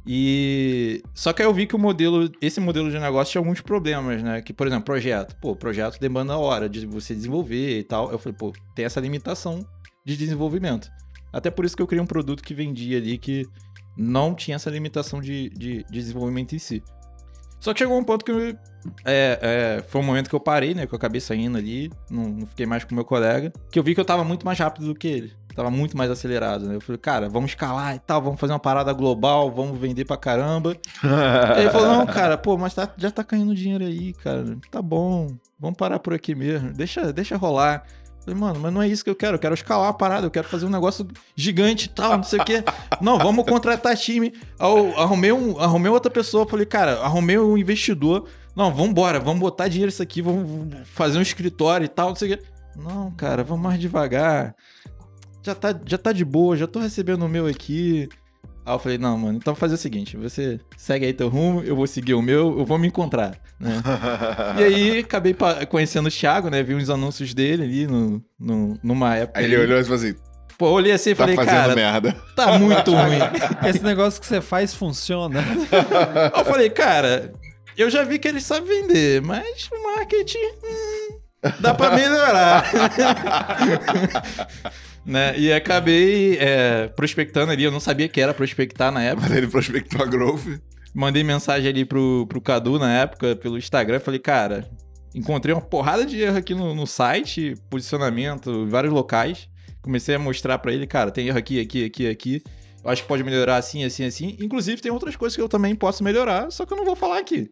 E só que aí eu vi que o modelo, esse modelo de negócio tinha alguns problemas, né? Que, por exemplo, projeto. Pô, projeto demanda hora de você desenvolver e tal. Eu falei, pô, tem essa limitação de desenvolvimento. Até por isso que eu criei um produto que vendia ali que não tinha essa limitação de, de, de desenvolvimento em si. Só que chegou um ponto que eu- é, é, foi um momento que eu parei, né? Que eu acabei saindo ali, não, não fiquei mais com o meu colega, que eu vi que eu tava muito mais rápido do que ele. Tava muito mais acelerado, né? Eu falei, cara, vamos escalar e tal, vamos fazer uma parada global, vamos vender pra caramba. (laughs) Ele falou, não, cara, pô, mas tá- já tá caindo dinheiro aí, cara. Tá bom, vamos parar por aqui mesmo. Deixa, deixa rolar. Eu Falei, mano, mas não é isso que eu quero. Eu quero escalar a parada, eu quero fazer um negócio gigante e tal, não sei o quê. (laughs) Não, vamos contratar time. Eu arrumei, um, arrumei outra pessoa, falei, cara, arrumei um investidor. Não, vambora, vamos botar dinheiro nisso aqui, vamos vamos fazer um escritório e tal, não sei o quê. Não, cara, vamos mais devagar. Já tá, já tá de boa, já tô recebendo o meu aqui. Aí eu falei, não, mano, então vou fazer o seguinte, você segue aí teu rumo, eu vou seguir o meu, eu vou me encontrar, né? (laughs) e aí, acabei conhecendo o Thiago, né? Vi uns anúncios dele ali no, no- numa época. Aí ele ali. olhou e falou assim: Pô, olhei assim e tá falei, fazendo cara, merda. tá muito (laughs) ruim. Esse negócio que você faz funciona. (laughs) eu falei, cara, eu já vi que ele sabe vender, mas o marketing hum, dá pra melhorar. Né? E acabei é, prospectando ali, eu não sabia que era prospectar na época. Mas ele prospectou a Growth. Mandei mensagem ali pro, pro Cadu na época, pelo Instagram. Falei, cara, encontrei uma porrada de erro aqui no, no site, posicionamento, em vários locais. Comecei a mostrar pra ele, cara, tem erro aqui, aqui, aqui, aqui. Eu acho que pode melhorar assim, assim, assim. Inclusive, tem outras coisas que eu também posso melhorar, só que eu não vou falar aqui,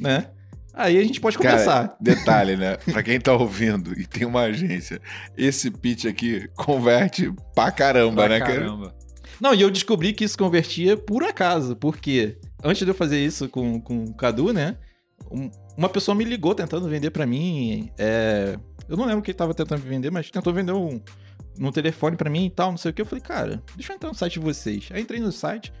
né? Aí a gente pode Cara, começar. detalhe, né? Pra quem tá ouvindo e tem uma agência, esse pitch aqui converte pra caramba, Pra né, cara? caramba. Não, e eu descobri que isso convertia por acaso, porque antes de eu fazer isso com, com o Cadu, né? um- uma pessoa me ligou tentando vender pra mim. é, eu não lembro o que ele tava tentando vender, mas tentou vender um, no telefone pra mim e tal, não sei o que. Eu falei, cara, deixa eu entrar no site de vocês. Aí entrei no site,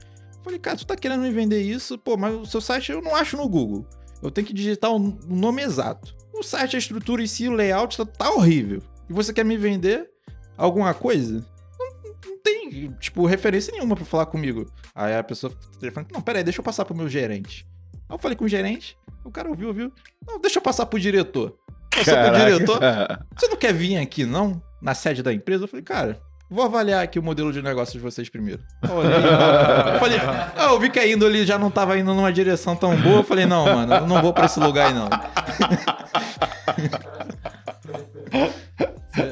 falei, cara, tu tá querendo me vender isso? Pô, mas o seu site eu não acho no Google. Eu tenho que digitar o nome exato. O site, a estrutura em si, o layout tá, tá horrível. E você quer me vender alguma coisa? Não, não tem, tipo, referência nenhuma pra falar comigo. Aí a pessoa, telefone, não, peraí, deixa eu passar pro meu gerente. Aí eu falei com o gerente, o cara ouviu, ouviu. Não, deixa eu passar pro diretor. Passou pro diretor. (laughs) Você não quer vir aqui, não? Na sede da empresa? Eu falei, cara, vou avaliar aqui o modelo de negócio de vocês primeiro. Olhei, falei, ah, eu vi que a índole já não tava indo numa direção tão boa. Eu falei, não, mano, eu não vou pra esse lugar aí, não.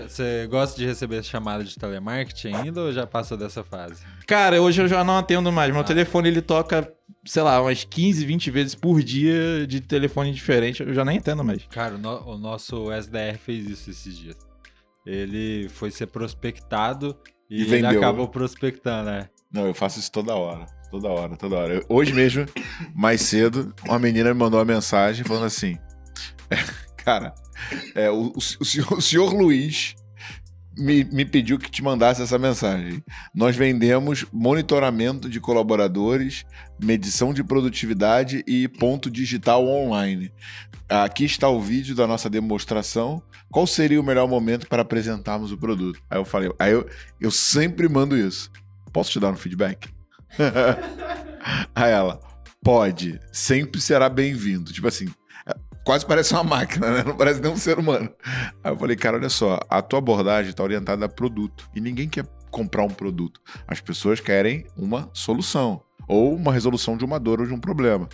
Você gosta de receber chamada de telemarketing ainda ou já passou dessa fase? Cara, hoje eu já não atendo mais. Meu telefone, ele toca, sei lá, umas 15, 20 vezes por dia de telefone diferente. Eu já nem atendo mais. Cara, o, no- o nosso SDR fez isso esses dias. Ele foi ser prospectado e, E ele acabou prospectando, né? Não, eu faço isso toda hora. Toda hora, toda hora. Eu- hoje mesmo, mais cedo, uma menina me mandou uma mensagem falando assim: (laughs) Cara, é, o, o senhor, o senhor Luiz me, me pediu que te mandasse essa mensagem. Nós vendemos monitoramento de colaboradores, medição de produtividade e ponto digital online. Aqui está o vídeo da nossa demonstração. Qual seria o melhor momento para apresentarmos o produto? Aí eu falei, aí eu, eu sempre mando isso. Posso te dar um feedback? (laughs) Aí ela, pode, sempre será bem-vindo. Tipo assim, quase parece uma máquina, né? Não parece nem um ser humano. Aí eu falei, cara, olha só, a tua abordagem está orientada a produto. E ninguém quer comprar um produto. As pessoas querem uma solução. Ou uma resolução de uma dor ou de um problema.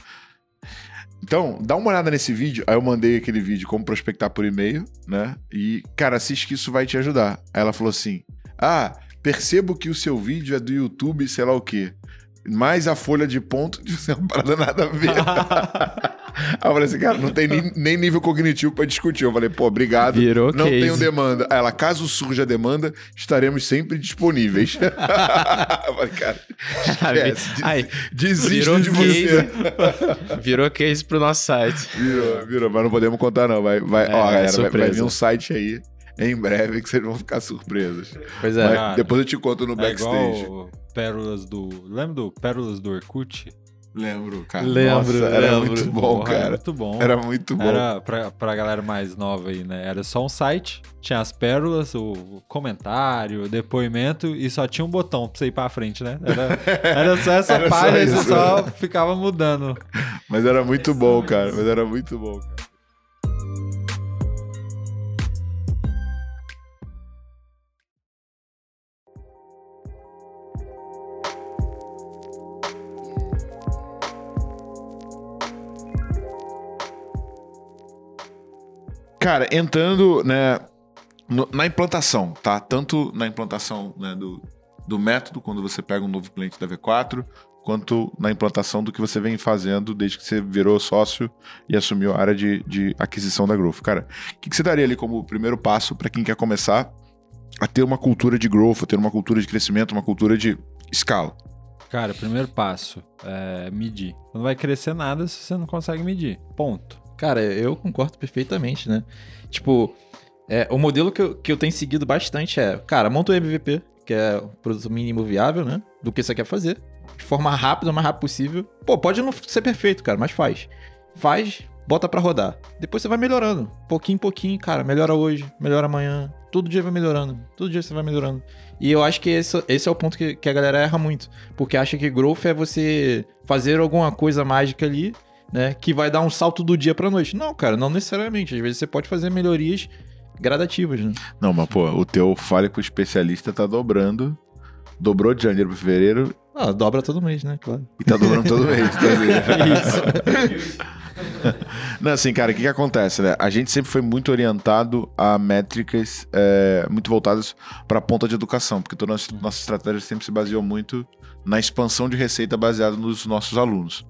Então, dá uma olhada nesse vídeo. Aí eu mandei aquele vídeo como prospectar por e-mail, né? E, cara, assiste que isso vai te ajudar. Aí ela falou assim: Ah, percebo que o seu vídeo é do YouTube, sei lá o quê. Mais a folha de ponto (laughs) de ser uma parada nada a ver. (laughs) Aí eu falei assim, cara, não tem nem, nem nível cognitivo pra discutir. Eu falei, pô, obrigado. Virou não case. tenho demanda. Aí ela, caso surja demanda, estaremos sempre disponíveis. (laughs) eu falei, cara, esquece. des- Aí, Desisto de case. você. Virou case pro nosso site. Virou, virou, mas não podemos contar, não. Vai, vai, É, ó, é galera, vai, vai vir um site aí em breve que vocês vão ficar surpresos. Pois Mas é. cara. depois eu te conto no É backstage. igual Pérolas do. Lembra do Pérolas do Orkut? Lembro, cara. Lembro, Nossa, era lembro. muito bom, Porra, Era cara. muito bom. Era muito bom. Era pra, pra galera mais nova aí, né? Era só um site, tinha as pérolas, o comentário, o depoimento e só tinha um botão pra você ir pra frente, né? Era, era só (laughs) essa Era só página e você só ficava mudando. Mas era muito bom, cara. Mas era muito bom, cara. Cara, entrando, né, no- na implantação, tá? Tanto na implantação né, do, do método, quando você pega um novo cliente da V4, quanto na implantação do que você vem fazendo desde que você virou sócio e assumiu a área de, de aquisição da Growth. Cara, o que, que você daria ali como primeiro passo para quem quer começar a ter uma cultura de growth, a ter uma cultura de crescimento, uma cultura de escala? Cara, primeiro passo é medir. Não vai crescer nada se você não consegue medir. Ponto. Cara, eu concordo perfeitamente, né? Tipo, é, o modelo que eu, que eu tenho seguido bastante é, cara, monta o MVP, que é o produto mínimo viável, né? Do que você quer fazer. De forma rápida, o mais rápido possível. Pô, pode não ser perfeito, cara, mas faz. Faz, bota pra rodar. Depois você vai melhorando. Pouquinho em pouquinho, cara. Melhora hoje, melhora amanhã. Todo dia vai melhorando. Todo dia você vai melhorando. E eu acho que esse, esse é o ponto que, que a galera erra muito. Porque acha que growth é você fazer alguma coisa mágica ali né? Que vai dar um salto do dia pra noite. Não, cara, não necessariamente. Às vezes você pode fazer melhorias gradativas, né? Não, mas pô, o teu Fale com o especialista tá dobrando. Dobrou de janeiro para fevereiro Ah, dobra todo mês, né? Claro. e tá dobrando todo mês. (laughs) Tá Isso. Não, assim, cara, o que, que acontece, né? A gente sempre foi muito orientado a métricas é, muito voltadas para a ponta de educação, porque toda a nossa, nossa estratégia sempre se baseou muito na expansão de receita baseada nos nossos alunos.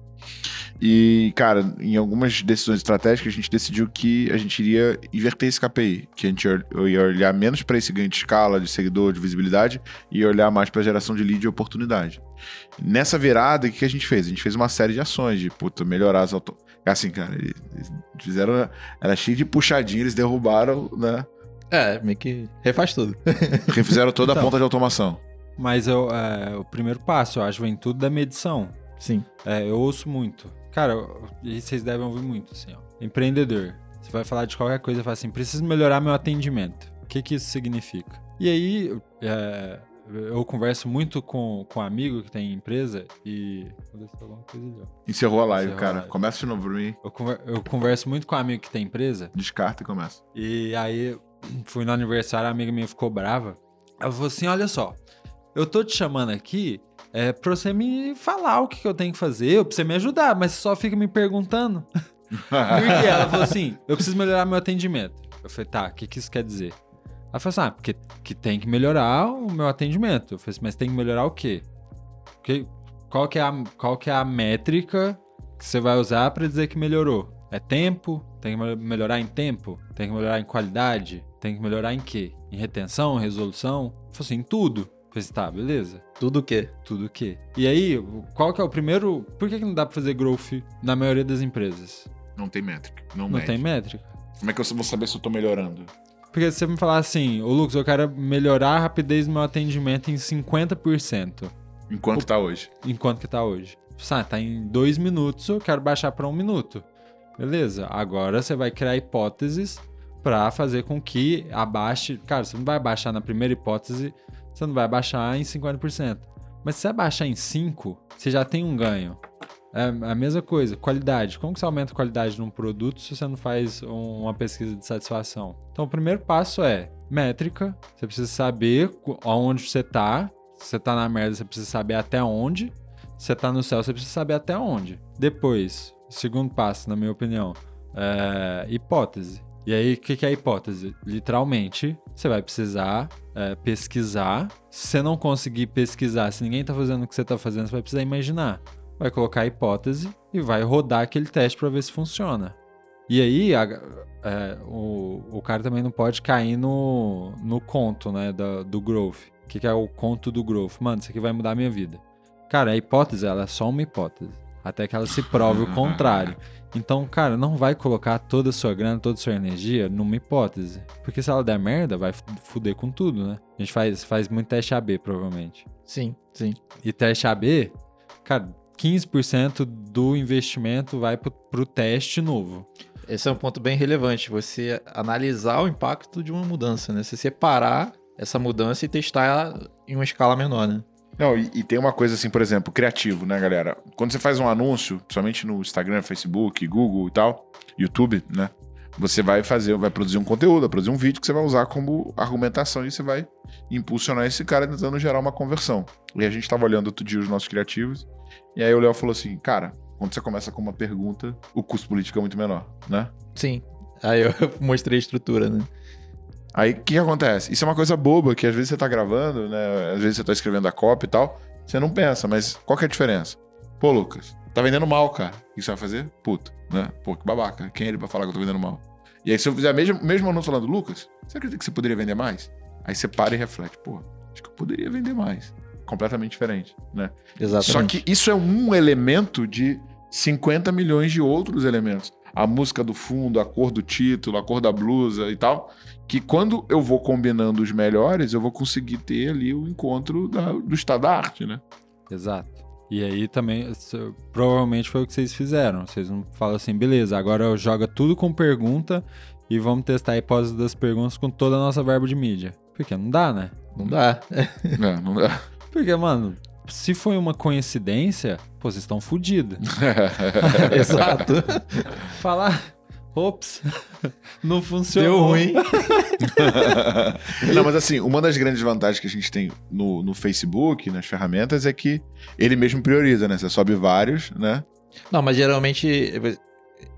E, cara, em algumas decisões estratégicas, a gente decidiu que a gente iria inverter esse KPI, que a gente ia- olhar menos para esse ganho de escala, de seguidor, de visibilidade, e ia olhar mais para geração de lead e oportunidade. Nessa virada, o que a gente fez? A gente fez uma série de ações de, puta, melhorar as auto... Assim, cara, eles fizeram... Era cheio de puxadinha, eles derrubaram, né? É, meio que refaz tudo. Refizeram toda a Então. ponta de automação. Mas eu, é, o primeiro passo, eu acho, vem tudo da medição. Sim. É, eu ouço muito. Cara, e vocês devem ouvir muito, assim, ó. Empreendedor. Você vai falar de qualquer coisa e fala assim, preciso melhorar meu atendimento. O que que isso significa? E aí, é, eu converso muito com, com um amigo que tem empresa e... Ó. Encerrou a live, Encerrou a cara. live. Começa de novo pra mim. Eu, conver- eu converso muito com um amigo que tem empresa Descarta e começa. e aí, fui no aniversário, a amiga minha ficou brava. Ela falou assim: olha só, eu tô te chamando aqui é, pra você me falar o que, que eu tenho que fazer, pra você me ajudar, mas você só fica me perguntando. (laughs) Por quê? Ela falou assim: eu preciso melhorar meu atendimento. Eu falei, tá, o que, que isso quer dizer? Ela falou assim: ah, porque que tem que melhorar o meu atendimento. Eu falei assim, mas tem que melhorar o quê? Que- qual, que é a, qual que é a métrica que você vai usar pra dizer que melhorou? É tempo? Tem que mel- melhorar em tempo? Tem que melhorar em qualidade? Tem que melhorar em quê? Em retenção, resolução? Eu falei assim, em tudo. Falei assim, tá, beleza. Tudo o quê? Tudo o quê? E aí, o- qual que é o primeiro... Por que, que não dá pra fazer growth na maioria das empresas? Não tem métrica. Não, Não tem métrica. Como é que eu vou saber se eu tô melhorando? Porque se você me falar assim, ô Lucas, eu quero melhorar a rapidez do meu atendimento em 50%, Enquanto tá hoje. enquanto que tá hoje. Ah, tá em dois minutos, eu quero baixar para um minuto. Beleza, agora você vai criar hipóteses para fazer com que abaixe. Cara, você não vai baixar na primeira hipótese, você não vai baixar em 50%. Mas se você baixar em 5%, você já tem um ganho. É a mesma coisa, qualidade. Como que você aumenta a qualidade de um produto se você não faz um- uma pesquisa de satisfação? Então, o primeiro passo é métrica. Você precisa saber aonde você tá. Se você tá na merda, você precisa saber até onde. Se você tá no céu, você precisa saber até onde. Depois, segundo passo, na minha opinião, é hipótese. E aí, o que, que é hipótese? Literalmente, você vai precisar é, pesquisar. Se você não conseguir pesquisar, se ninguém tá fazendo o que você tá fazendo, você vai precisar imaginar. Vai colocar a hipótese e vai rodar aquele teste para ver se funciona. E aí, a- é, o, o cara também não pode cair no, no conto, né, do, do growth. O que, que é o conto do growth? Mano, isso aqui vai mudar a minha vida. Cara, a hipótese, ela é só uma hipótese. Até que ela se prove o (laughs) contrário. Então, cara, não vai colocar toda a sua grana, toda a sua energia numa hipótese. Porque se ela der merda, vai fu- fuder com tudo, né? A gente faz, faz muito teste AB, provavelmente. Sim, sim. E teste AB, cara, 15% do investimento vai pro, pro teste novo. Esse é um ponto bem relevante. Você analisar o impacto de uma mudança, né? Você separar essa mudança e testar ela em uma escala menor, né? Não, e, e tem uma coisa assim, por exemplo, criativo, né, galera? Quando você faz um anúncio, principalmente no Instagram, Facebook, Google e tal, YouTube, né? Você vai fazer, vai produzir um conteúdo, vai produzir um vídeo que você vai usar como argumentação e você vai impulsionar esse cara tentando gerar uma conversão. E a gente tava olhando outro dia os nossos criativos, e aí o Léo falou assim, cara, quando você começa com uma pergunta, o custo político é muito menor, né? Sim. Aí eu (laughs) mostrei a estrutura, né? Aí o que, que acontece? Isso é uma coisa boba que às vezes você tá gravando, né? Às vezes você tá escrevendo a copy e tal. Você não pensa, mas qual que é a diferença? Pô, Lucas, tá vendendo mal, cara. O que você vai fazer? Puto, né? Pô, que babaca. Quem é ele pra falar que eu tô vendendo mal? E aí, se eu fizer mesmo, mesmo anúncio falando, Lucas, você acredita que você poderia vender mais? Aí você para e reflete, pô, acho que eu poderia vender mais. Completamente diferente, né? Exatamente. Só que isso é um elemento de 50 milhões de outros elementos. A música do fundo, a cor do título, a cor da blusa e tal. Que quando eu vou combinando os melhores, eu vou conseguir ter ali o encontro da- do estado da arte, né? Exato. E aí também, provavelmente foi o que vocês fizeram. Vocês não falam assim, beleza, agora joga tudo com pergunta e vamos testar a hipótese das perguntas com toda a nossa verba de mídia. Porque não dá, né? Não dá. Não, não dá. Porque, mano, se foi uma coincidência, pô, vocês estão fodidos. (laughs) Exato. Falar, ops, não funcionou. Deu ruim. Não, mas assim, uma das grandes vantagens que a gente tem no, no Facebook, nas ferramentas, é que ele mesmo prioriza, né? Você sobe vários, né? Não, mas geralmente,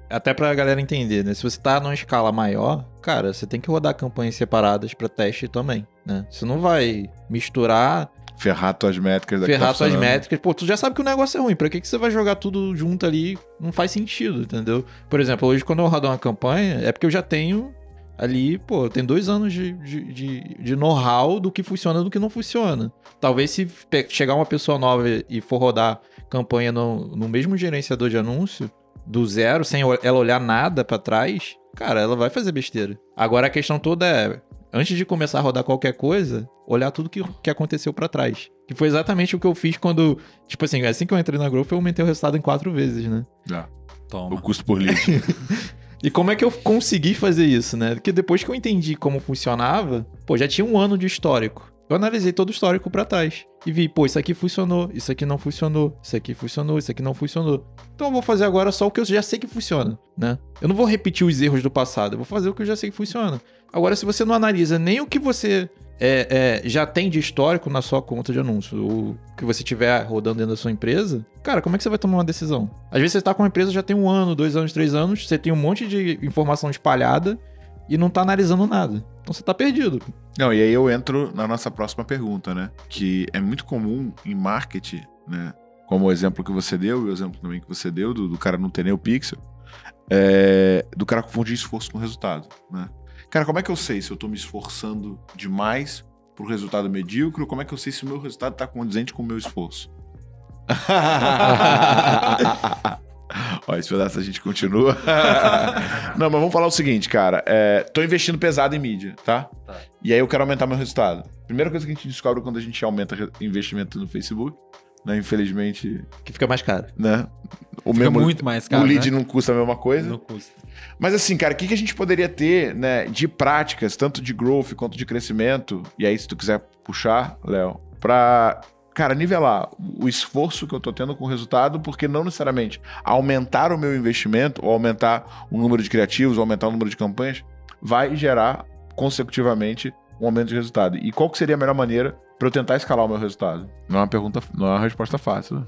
até pra galera entender, né? Se você tá numa escala maior, cara, você tem que rodar campanhas separadas pra teste também, né? Você não vai misturar Ferrar tuas métricas daqui ferrar suas funcionando. métricas. Pô, tu já sabe que o negócio é ruim. Pra que, que você vai jogar tudo junto ali? Não faz sentido, entendeu? Por exemplo, hoje quando eu rodo uma campanha, é porque eu já tenho ali, pô, eu tenho dois anos de, de, de, de know-how do que funciona e do que não funciona. Talvez se chegar uma pessoa nova e for rodar campanha no, no mesmo gerenciador de anúncio, do zero, sem ela olhar nada pra trás, cara, ela vai fazer besteira. Agora a questão toda é, antes de começar a rodar qualquer coisa, olhar tudo que, que aconteceu pra trás. Que foi exatamente o que eu fiz quando, tipo assim, assim que eu entrei na Growth, eu aumentei o resultado em quatro vezes, né? Já. Toma. O custo por lead. (laughs) E como é que eu consegui fazer isso, né? Porque depois que eu entendi como funcionava, pô, já tinha um ano de histórico. Eu analisei todo o histórico pra trás e vi, pô, isso aqui funcionou, isso aqui não funcionou, isso aqui funcionou, isso aqui não funcionou. Então eu vou fazer agora só o que eu já sei que funciona, né? Eu não vou repetir os erros do passado, eu vou fazer o que eu já sei que funciona. Agora, se você não analisa nem o que você é, é, já tem de histórico na sua conta de anúncio, ou que você tiver rodando dentro da sua empresa, cara, como é que você vai tomar uma decisão? Às vezes você tá com uma empresa já tem um ano, dois anos, três anos, você tem um monte de informação espalhada e não tá analisando nada. Então você tá perdido. Não, e aí eu entro na nossa próxima pergunta, né? Que é muito comum em marketing, né? Como o exemplo que você deu e o exemplo também que você deu do, do cara não ter nem o pixel, é, do cara confundir esforço com resultado, né? Cara, como é que eu sei se eu tô me esforçando demais pro resultado medíocre ou como é que eu sei se o meu resultado tá condizente com o meu esforço? (laughs) Ó, esse pedaço a gente continua. (laughs) Não, mas vamos falar o seguinte, cara. É, tô investindo pesado em mídia, tá? Tá. E aí eu quero aumentar meu resultado. Primeira coisa que a gente descobre quando a gente aumenta investimento no Facebook, né? Infelizmente, que fica mais caro. né? O Fica mesmo muito mais caro, o lead né? não custa a mesma coisa. Não custa. Mas assim, cara, o que, que a gente poderia ter, né, de práticas, tanto de growth quanto de crescimento, e aí se tu quiser puxar, Léo, pra, cara, nivelar o esforço que eu tô tendo com o resultado, porque não necessariamente aumentar o meu investimento, ou aumentar o número de criativos, ou aumentar o número de campanhas, vai gerar consecutivamente um aumento de resultado. E qual seria a melhor maneira para eu tentar escalar o meu resultado? Não é uma pergunta, não é uma resposta fácil, né?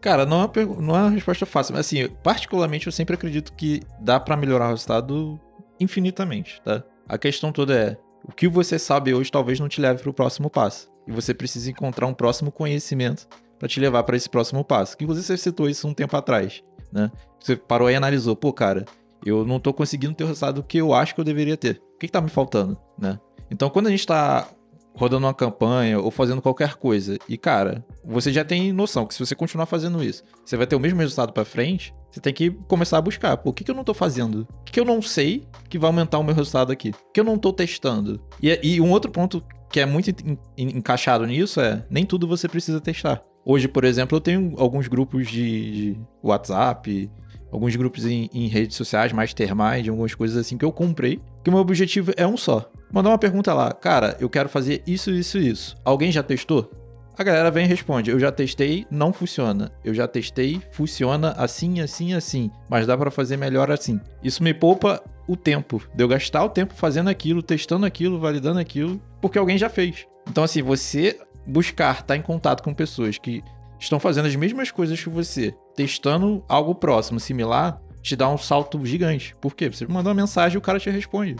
Cara, não é, uma, não é uma resposta fácil, mas assim, particularmente eu sempre acredito que dá pra melhorar o resultado infinitamente, tá? A questão toda é, o que você sabe hoje talvez não te leve pro próximo passo. E você precisa encontrar um próximo conhecimento pra te levar pra esse próximo passo. Que você citou isso um tempo atrás, né? Você parou e analisou, pô, cara, eu não tô conseguindo ter o resultado que eu acho que eu deveria ter. O que, que tá me faltando, né? Então, quando a gente tá rodando uma campanha ou fazendo qualquer coisa. E, cara, você já tem noção que se você continuar fazendo isso, você vai ter o mesmo resultado pra frente. Você tem que começar a buscar. Pô, o que, que eu não tô fazendo? O que, que eu não sei que vai aumentar o meu resultado aqui? O que eu não tô testando? E, e um outro ponto que é muito en- en- encaixado nisso é nem tudo você precisa testar. Hoje, por exemplo, eu tenho alguns grupos de, de WhatsApp, alguns grupos em, em redes sociais, mais termais, algumas coisas assim que eu comprei, que o meu objetivo é um só. Mandar uma pergunta lá, cara, eu quero fazer isso, isso, isso. Alguém já testou? A galera vem e responde: Eu já testei, não funciona. Eu já testei, funciona assim, assim, assim. Mas dá pra fazer melhor assim. Isso me poupa o tempo, de eu gastar o tempo fazendo aquilo, testando aquilo, validando aquilo, porque alguém já fez. Então, assim, você buscar estar em contato com pessoas que estão fazendo as mesmas coisas que você, testando algo próximo, similar, te dá um salto gigante. Por quê? Você manda uma mensagem e o cara te responde.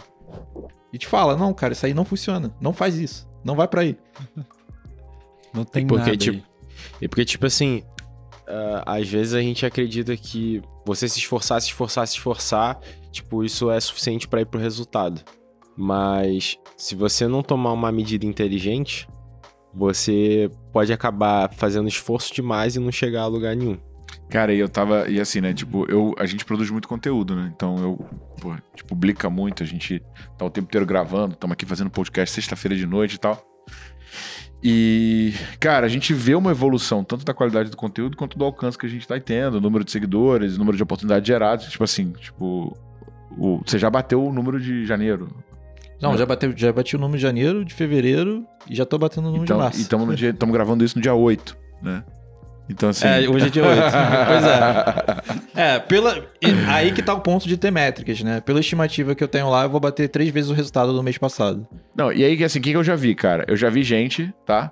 E te fala: Não, cara, isso aí não funciona. Não faz isso. Não vai pra aí. (laughs) Não tem Porque, nada tipo. E porque, tipo assim, ah, às vezes a gente acredita que você se esforçar, se esforçar, se esforçar, tipo, isso é suficiente pra ir pro resultado. Mas se você não tomar uma medida inteligente, você pode acabar fazendo esforço demais e não chegar a lugar nenhum. Cara, e eu tava. E assim, né? Tipo, eu, a gente produz muito conteúdo, né? Então eu. Pô, gente publica muito, a gente tá o tempo inteiro gravando, estamos aqui fazendo podcast sexta-feira de noite e tal. E, cara, a gente vê uma evolução tanto da qualidade do conteúdo quanto do alcance que a gente tá tendo, o número de seguidores, o número de oportunidades geradas. Tipo assim, tipo. O, você já bateu o número de janeiro. Não, Né? já, bateu, já bati o número de janeiro, de fevereiro e já tô batendo o número Então, de março. e estamos no dia, estamos gravando isso no dia 8, né? Então, assim. É, hoje é dia 8. (laughs) pois é. É, pela... aí que tá o ponto de ter métricas, né? Pela estimativa que eu tenho lá, eu vou bater três vezes o resultado do mês passado. Não, e aí, assim, o que, que eu já vi, cara? Eu já vi gente, tá?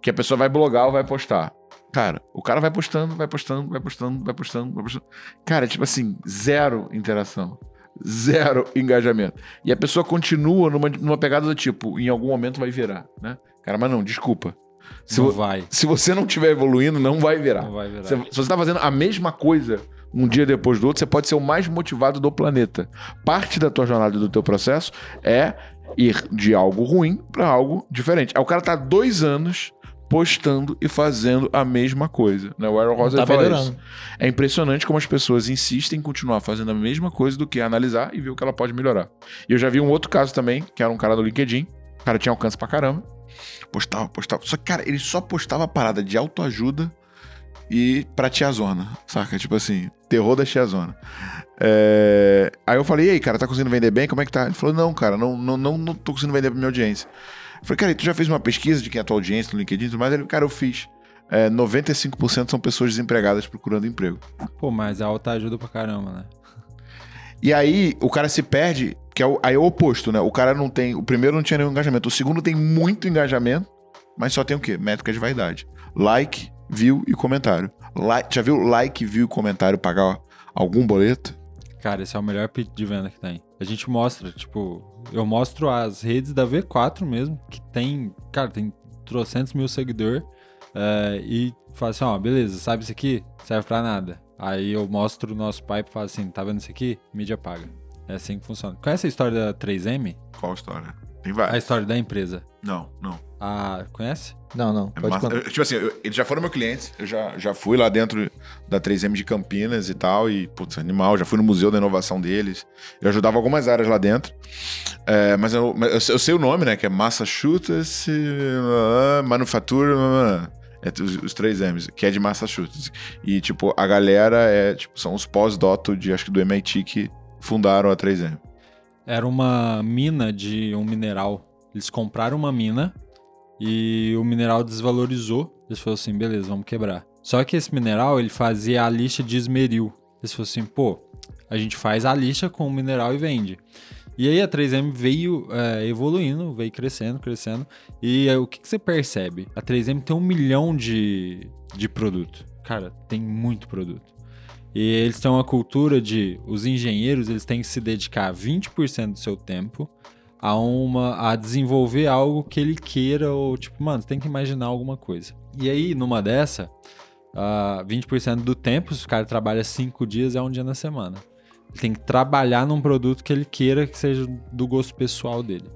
Que a pessoa vai blogar ou vai postar. Cara, o cara vai postando, vai postando, vai postando, vai postando, vai postando. Cara, tipo assim, zero interação. Zero engajamento. E a pessoa continua numa, numa pegada do tipo, em algum momento vai virar, né? Cara, mas não, desculpa. Se, não vai. se você não estiver evoluindo, não vai virar. Não vai virar. Se, se você tá fazendo a mesma coisa um dia depois do outro, você pode ser o mais motivado do planeta. Parte da tua jornada e do teu processo é ir de algo ruim para algo diferente. Aí o cara tá dois anos postando e fazendo a mesma coisa. Né? O Aaron Rosa tá fala melhorando. isso. É impressionante como as pessoas insistem em continuar fazendo a mesma coisa do que analisar e ver o que ela pode melhorar. E eu já vi um outro caso também, que era um cara do LinkedIn. O cara tinha alcance pra caramba. Postava, postava. Só que, cara, ele só postava parada de autoajuda e pra tiazona, saca? Tipo assim, terror da tiazona. É... Aí eu falei, e aí, cara, tá conseguindo vender bem? Como é que tá? Ele falou, não, cara, não, não, não, não tô conseguindo vender pra minha audiência. Eu falei, cara, e tu já fez uma pesquisa de quem é a tua audiência no LinkedIn e tudo mais? Ele, cara, eu fiz. É, 95% são pessoas desempregadas procurando emprego. Pô, mas a alta ajuda pra caramba, né? E aí o cara se perde, que é o, aí é o oposto, né? O cara não tem. O primeiro não tinha nenhum engajamento. O segundo tem muito engajamento, mas só tem o quê? Métrica de vaidade. Like, view e comentário. Like, já viu like, view e comentário pagar algum boleto? Cara, esse é o melhor pitch de venda que tem. A gente mostra, tipo, eu mostro as redes da V4 mesmo, que tem, cara, tem trocentos mil seguidores, é, e fala assim, ó, beleza, sabe isso aqui? Serve pra nada. Aí eu mostro o nosso pipe e falo assim, tá vendo isso aqui? Mídia paga. É assim que funciona. Conhece a história da 3M? Qual a história? Tem A várias. história da empresa. Não, não. Ah, conhece? Não, não. É Pode contar. Eu- tipo assim, eu- eles já foram meu cliente, eu já, já fui lá dentro da 3M de Campinas e tal, e, putz, animal, já fui no Museu da Inovação deles, eu ajudava algumas áreas lá dentro, É, mas eu, eu sei- eu sei o nome, né, que é Massachusetts Manufacture, uh, é, os, os três M's, que é de Massachusetts. E, tipo, a galera é, tipo, são os pós-doto de, acho que do MIT que fundaram a 3M. Era uma mina de um mineral. Eles compraram uma mina e o mineral desvalorizou. Eles falaram assim, beleza, vamos quebrar. Só que esse mineral, ele fazia a lixa de esmeril. Eles falaram assim, pô, a gente faz a lixa com o mineral e vende. E aí a 3M veio é, evoluindo, veio crescendo, crescendo. E é, o que, que você percebe? A 3M tem um milhão de, de produto. Cara, tem muito produto. E eles têm uma cultura de os engenheiros eles têm que se dedicar 20% do seu tempo a uma a desenvolver algo que ele queira ou tipo, mano, você tem que imaginar alguma coisa. E aí, numa dessa, ah, 20% do tempo, se o cara trabalha 5 dias, é um dia na semana. Ele tem que trabalhar num produto que ele queira que seja do gosto pessoal dele.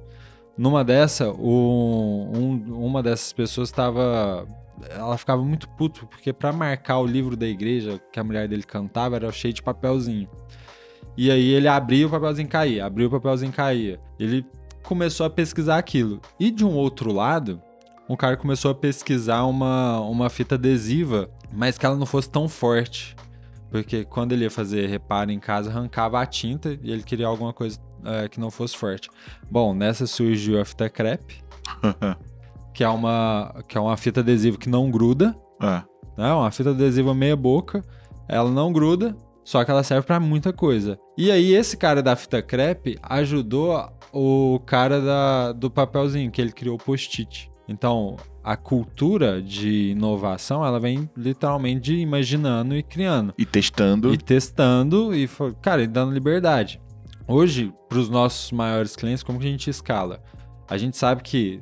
Numa dessa, o- um- uma dessas pessoas estava. Ela ficava muito puto, porque para marcar o livro da igreja que a mulher dele cantava era cheio de papelzinho. E aí ele abria o papelzinho caía, abria o papelzinho caía. Ele começou a pesquisar aquilo. E de um outro lado, um cara começou a pesquisar uma, uma fita adesiva, mas que ela não fosse tão forte. Porque quando ele ia fazer reparo em casa, arrancava a tinta e ele queria alguma coisa eh, que não fosse forte. Bom, nessa surgiu a fita crepe, (laughs) que é uma, que é uma fita adesiva que não gruda, É. né? Uma fita adesiva meia boca, ela não gruda, só que ela serve pra muita coisa. E aí esse cara da fita crepe ajudou o cara da, do papelzinho, que ele criou o post-it. Então, a cultura de inovação, ela vem literalmente de imaginando e criando. E testando. E testando e, cara, e dando liberdade. Hoje, para os nossos maiores clientes, como que a gente escala? A gente sabe que,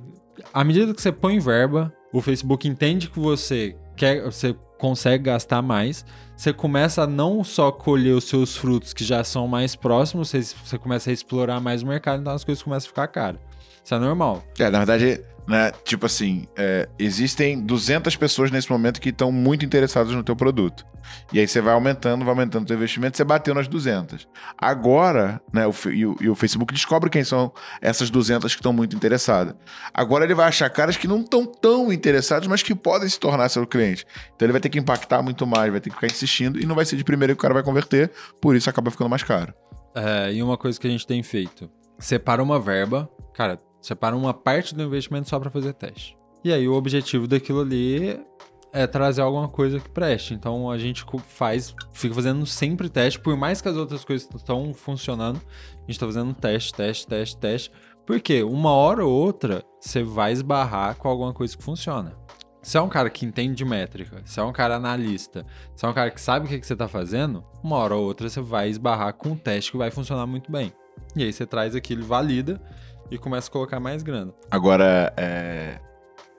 à medida que você põe verba, o Facebook entende que você quer, você consegue gastar mais, você começa a não só colher os seus frutos que já são mais próximos, você, você começa a explorar mais o mercado, então as coisas começam a ficar caras. Isso é normal. É, na verdade, né, tipo assim, é, existem 200 pessoas nesse momento que estão muito interessadas no teu produto. E aí você vai aumentando, vai aumentando o teu investimento, você bateu nas 200. Agora, né, o, e, o, e o Facebook descobre quem são essas 200 que estão muito interessadas. Agora ele vai achar caras que não estão tão interessados, mas que podem se tornar seu cliente. Então ele vai ter que impactar muito mais, vai ter que ficar insistindo e não vai ser de primeiro que o cara vai converter, por isso acaba ficando mais caro. É, e uma coisa que a gente tem feito: separa uma verba, cara, separa uma parte do investimento só para fazer teste. E aí o objetivo daquilo ali é trazer alguma coisa que preste. Então a gente faz, fica fazendo sempre teste, por mais que as outras coisas estão funcionando, a gente tá fazendo teste, teste, teste, teste. Porque uma hora ou outra você vai esbarrar com alguma coisa que funciona. Se é um cara que entende de métrica, se é um cara analista, se é um cara que sabe o que, que você tá fazendo, uma hora ou outra você vai esbarrar com um teste que vai funcionar muito bem. E aí você traz aquilo, valida e começa a colocar mais grana. Agora, é...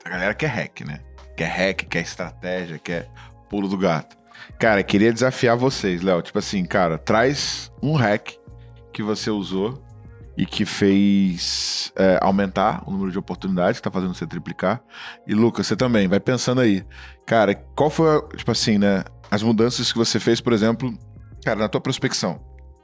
a galera quer hack, né? quer hack, quer estratégia, quer pulo do gato. Cara, queria desafiar vocês, Léo. Tipo assim, cara, traz um hack que você usou e que fez é, aumentar o número de oportunidades, que tá fazendo você triplicar. E Lucas, você também, vai pensando aí. Cara, qual foi, tipo assim, né, as mudanças que você fez, por exemplo, cara, na tua prospecção?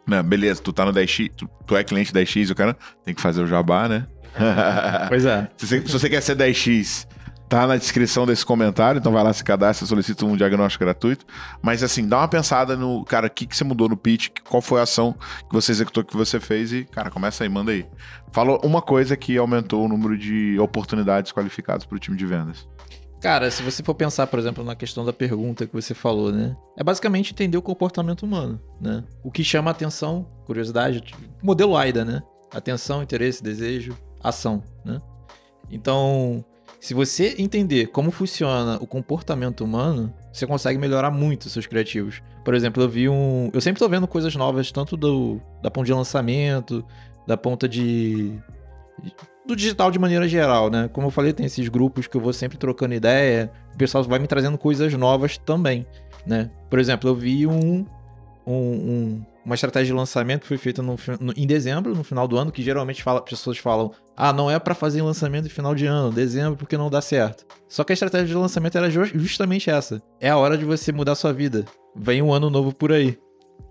Né, beleza, tu tá no 10x, tu, tu é cliente 10x, o cara tem que fazer o jabá, né? (laughs) Pois é. Se você, se você quer ser 10x, tá na descrição desse comentário, então vai lá, se cadastra, solicita um diagnóstico gratuito. Mas assim, dá uma pensada no, cara, o que, que você mudou no pitch, qual foi a ação que você executou, que você fez e, cara, começa aí, manda aí. Fala uma coisa que aumentou o número de oportunidades qualificadas para o time de vendas. Cara, se você for pensar, por exemplo, na questão da pergunta que você falou, né? É basicamente entender o comportamento humano, né? O que chama atenção, curiosidade, modelo AIDA, né? Atenção, interesse, desejo, ação, né? Então, se você entender como funciona o comportamento humano, você consegue melhorar muito seus criativos. Por exemplo, eu vi um. Eu sempre tô vendo coisas novas, tanto do, da ponta de lançamento, da ponta de. Do digital de maneira geral, né? Como eu falei, tem esses grupos que eu vou sempre trocando ideia, o pessoal vai me trazendo coisas novas também, né? Por exemplo, eu vi um, um, um- uma estratégia de lançamento que foi feita no no- em dezembro, no final do ano, que geralmente fala, pessoas falam: ah, não é pra fazer lançamento em final de ano, dezembro, porque não dá certo. Só que a estratégia de lançamento era ju- justamente essa. É a hora de você mudar sua vida. Vem um ano novo por aí.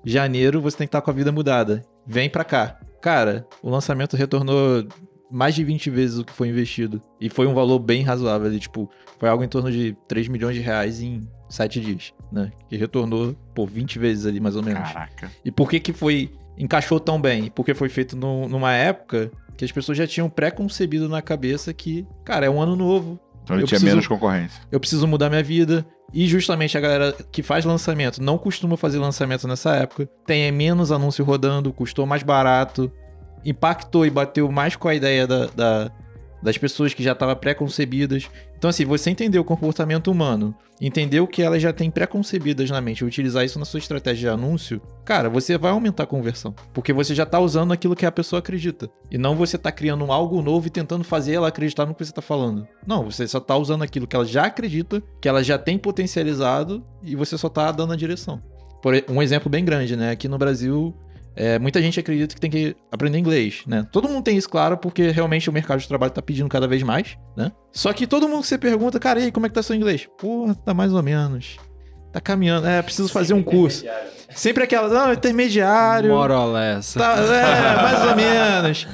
Janeiro você tem que estar com a vida mudada. Vem pra cá. Cara, o lançamento retornou mais de 20 vezes o que foi investido. E foi um valor bem razoável ali, tipo, foi algo em torno de 3 milhões de reais em 7 dias, né? Que retornou, pô, 20 vezes ali, mais ou menos. Caraca. E por que que foi... encaixou tão bem? Porque foi feito no- numa época que as pessoas já tinham pré-concebido na cabeça que, cara, é um ano novo, Então ele Eu tinha preciso- menos concorrência. eu preciso mudar minha vida. E justamente a galera que faz lançamento não costuma fazer lançamento nessa época. Tem menos anúncio rodando, custou mais barato, impactou e bateu mais com a ideia da, da- das pessoas que já estavam pré-concebidas. Então, assim, você entender o comportamento humano, entender o que elas já têm pré-concebidas na mente, utilizar isso na sua estratégia de anúncio, cara, você vai aumentar a conversão. Porque você já tá usando aquilo que a pessoa acredita. E não você tá criando algo novo e tentando fazer ela acreditar no que você tá falando. Não, você só tá usando aquilo que ela já acredita, que ela já tem potencializado, e você só tá dando a direção. Por um exemplo bem grande, né? Aqui no Brasil, é, muita gente acredita que tem que aprender inglês, né? Todo mundo tem isso, claro, porque realmente o mercado de trabalho tá pedindo cada vez mais, né? Só que todo mundo que você pergunta, cara, e aí, como é que tá seu inglês? Porra, tá mais ou menos. Tá caminhando. É, preciso fazer um curso. Sempre aquela, não, intermediário. Morolessa. Tá, é, mais ou menos.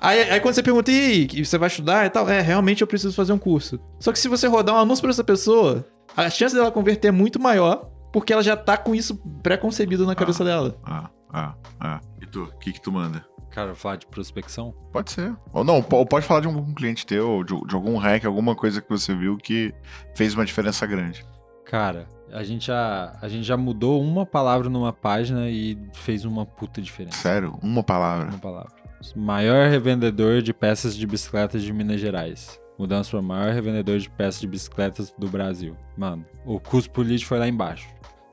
Aí, aí quando você pergunta, e você vai estudar e tal, é, realmente eu preciso fazer um curso. Só que se você rodar um anúncio pra essa pessoa, a chance dela converter é muito maior, porque ela já tá com isso pré-concebido na cabeça dela. Ah, ah, ah. E tu, o que que tu manda? Cara, falar de prospecção? Pode ser. Ou não, po- pode falar de algum cliente teu, ou de, de algum hack, alguma coisa que você viu que fez uma diferença grande. Cara, a gente já, a gente já mudou uma palavra numa página e fez uma puta diferença. Sério? Uma palavra. Uma palavra. Maior revendedor de peças de bicicletas de Minas Gerais. Mudamos para maior revendedor de peças de bicicletas do Brasil. Mano, o custo por lead foi lá embaixo.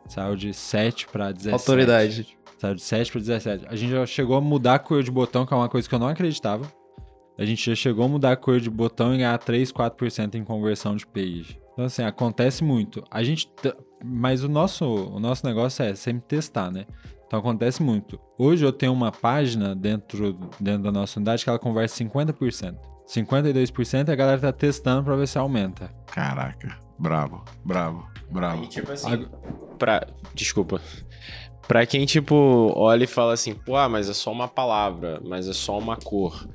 Saiu de 7 para 17. Autoridade. Saiu de 7 para 17. A gente já chegou a mudar a cor de botão, que é uma coisa que eu não acreditava. A gente já chegou a mudar a cor de botão e ganhar 3, 4% em conversão de page. Então, assim, acontece muito. A gente. Mas o nosso, o nosso negócio é sempre testar, né? Então acontece muito. Hoje eu tenho uma página dentro, dentro da nossa unidade que ela conversa 50%. 52% e a galera tá testando pra ver se aumenta. Caraca. Bravo, bravo, bravo. Aí, tipo assim, pra... Desculpa. Pra quem, tipo, olha e fala assim, pô, ah, mas é só uma palavra, mas é só uma cor.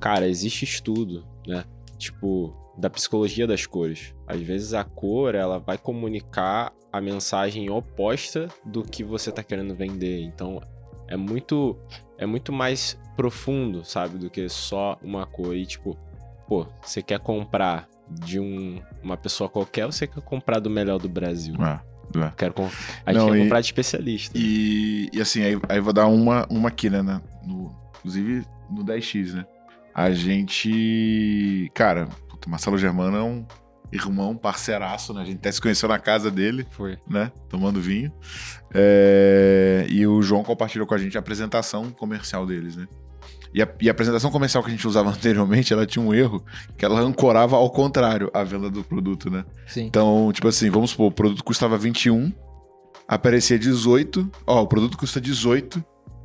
Cara, existe estudo, né? Tipo, da psicologia das cores. Às vezes a cor, ela vai comunicar a mensagem oposta do que você tá querendo vender. Então, é muito é muito mais profundo, sabe, do que só uma cor. E tipo, pô, você quer comprar de um, uma pessoa qualquer ou você quer comprar do melhor do Brasil? É, é. Quero. A gente Não, quer e- comprar de especialista. E, e assim, aí, aí vou dar uma, uma aqui, né? na- No, inclusive no 10x, né? A gente. Cara, puta, Marcelo Germano é um irmão, parceiraço, né? A gente até se conheceu na casa dele, Foi. né? Tomando vinho. É, E o João compartilhou com a gente a apresentação comercial deles, né? E a, e a apresentação comercial que a gente usava (laughs) anteriormente, ela tinha um erro que ela ancorava ao contrário a venda do produto, né? Sim. Então, tipo assim, vamos supor, o produto custava 21, aparecia 18, ó, o produto custa 18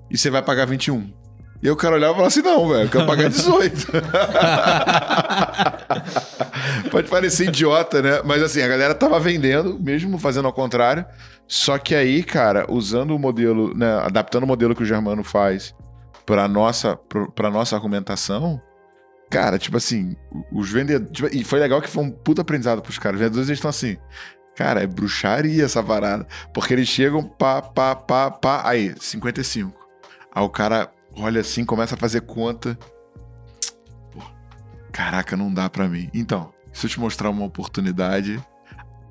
e você vai pagar 21. E o cara olhava e falava assim, não, velho, eu quero pagar (laughs) 18. (laughs) Pode parecer idiota, né? Mas assim, a galera tava vendendo, mesmo fazendo ao contrário. Só que aí, cara, usando o modelo, né, adaptando o modelo que o Germano faz para nossa para nossa argumentação, cara, tipo assim, os vendedores, tipo, e foi legal que foi um puta aprendizado pros caras. Os vendedores estão assim, cara, é bruxaria essa parada, porque eles chegam pá pá pá pá, aí 55. Aí o cara olha assim, começa a fazer conta. Pô, caraca, não dá pra mim. Então, se eu te mostrar uma oportunidade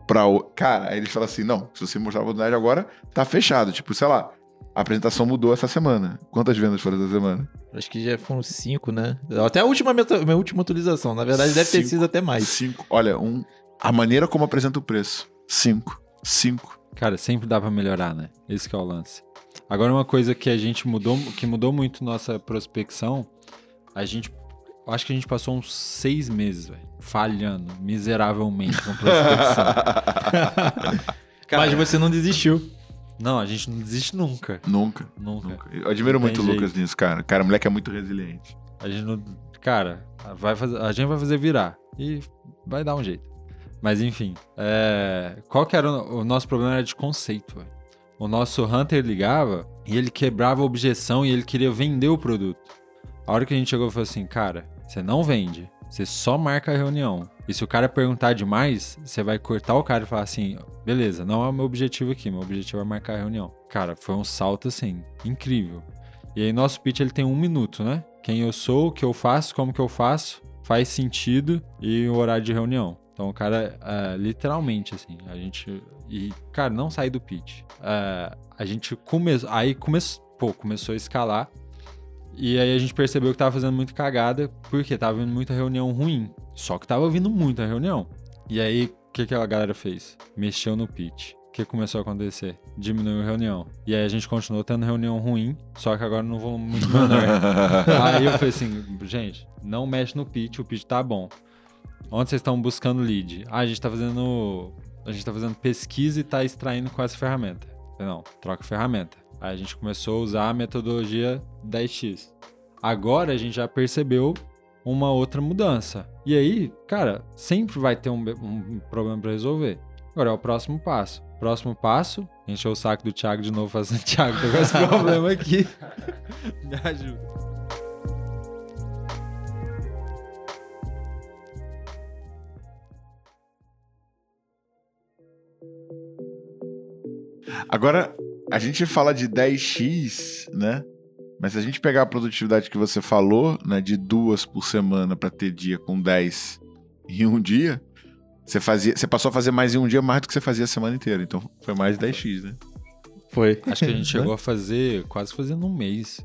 pra. o- Cara, aí eles falam assim: não, se você mostrar a oportunidade agora, tá fechado. Tipo, sei lá, a apresentação mudou essa semana. Quantas vendas foram essa semana? Acho que já foram cinco, né? Até a última, minha última atualização. Na verdade, deve ter Cinco. sido até mais. Cinco. Olha, um. A maneira como apresenta o preço. Cinco. Cinco. Cara, sempre dá pra melhorar, né? Esse que é o lance. Agora uma coisa que a gente mudou, que mudou muito nossa prospecção, a gente acho que a gente passou uns seis meses, velho, falhando miseravelmente com prospecção. Cara, (laughs) Mas você não desistiu. Não, a gente não desiste nunca. Nunca. Nunca. Nunca. Eu admiro Não muito o Lucas nisso, cara. Cara, o moleque é muito resiliente. A gente não. Cara, vai fazer, a gente vai fazer virar. E vai dar um jeito. Mas enfim. é, qual que era o, o nosso problema? Era de conceito, velho. O nosso Hunter ligava e ele quebrava a objeção e ele queria vender o produto. A hora que a gente chegou falou assim, cara, você não vende. Você só marca a reunião. E se o cara perguntar demais, você vai cortar o cara e falar assim: beleza, não é o meu objetivo aqui, meu objetivo é marcar a reunião. Cara, foi um salto assim, incrível. E aí, nosso pitch ele tem um minuto, né? Quem eu sou, o que eu faço, como que eu faço, faz sentido e o horário de reunião. Então, o cara, é, literalmente, assim, a gente. E, cara, não sair do pitch. É, a gente começou. Aí começou. Pô, começou a escalar. E aí a gente percebeu que tava fazendo muito cagada, porque tava vindo muita reunião ruim. Só que tava vindo muita reunião. E aí, o que, que a galera fez? Mexeu no pitch. O que começou a acontecer? Diminuiu a reunião. E aí a gente continuou tendo reunião ruim, só que agora num volume muito menor. (laughs) aí eu falei assim, gente, não mexe no pitch, o pitch tá bom. Onde vocês estão buscando lead? Ah, a gente tá fazendo. A gente tá fazendo pesquisa e tá extraindo com essa ferramenta. Falei, não, troca ferramenta. A gente começou a usar a metodologia 10x. Agora a gente já percebeu uma outra mudança. E aí, cara, sempre vai ter um, um problema para resolver. Agora é o próximo passo. Próximo passo, encher o saco do Thiago de novo, fazendo (laughs) Thiago, tô com esse problema aqui. (laughs) Me ajuda. Agora, a gente fala de 10x, né? Mas se a gente pegar a produtividade que você falou, né, de duas por semana para ter dia com 10 em um dia, você fazia, você passou a fazer mais em um dia mais do que você fazia a semana inteira. Então foi mais de 10x, né? Foi. Acho que a gente (laughs) chegou a fazer, quase fazendo um mês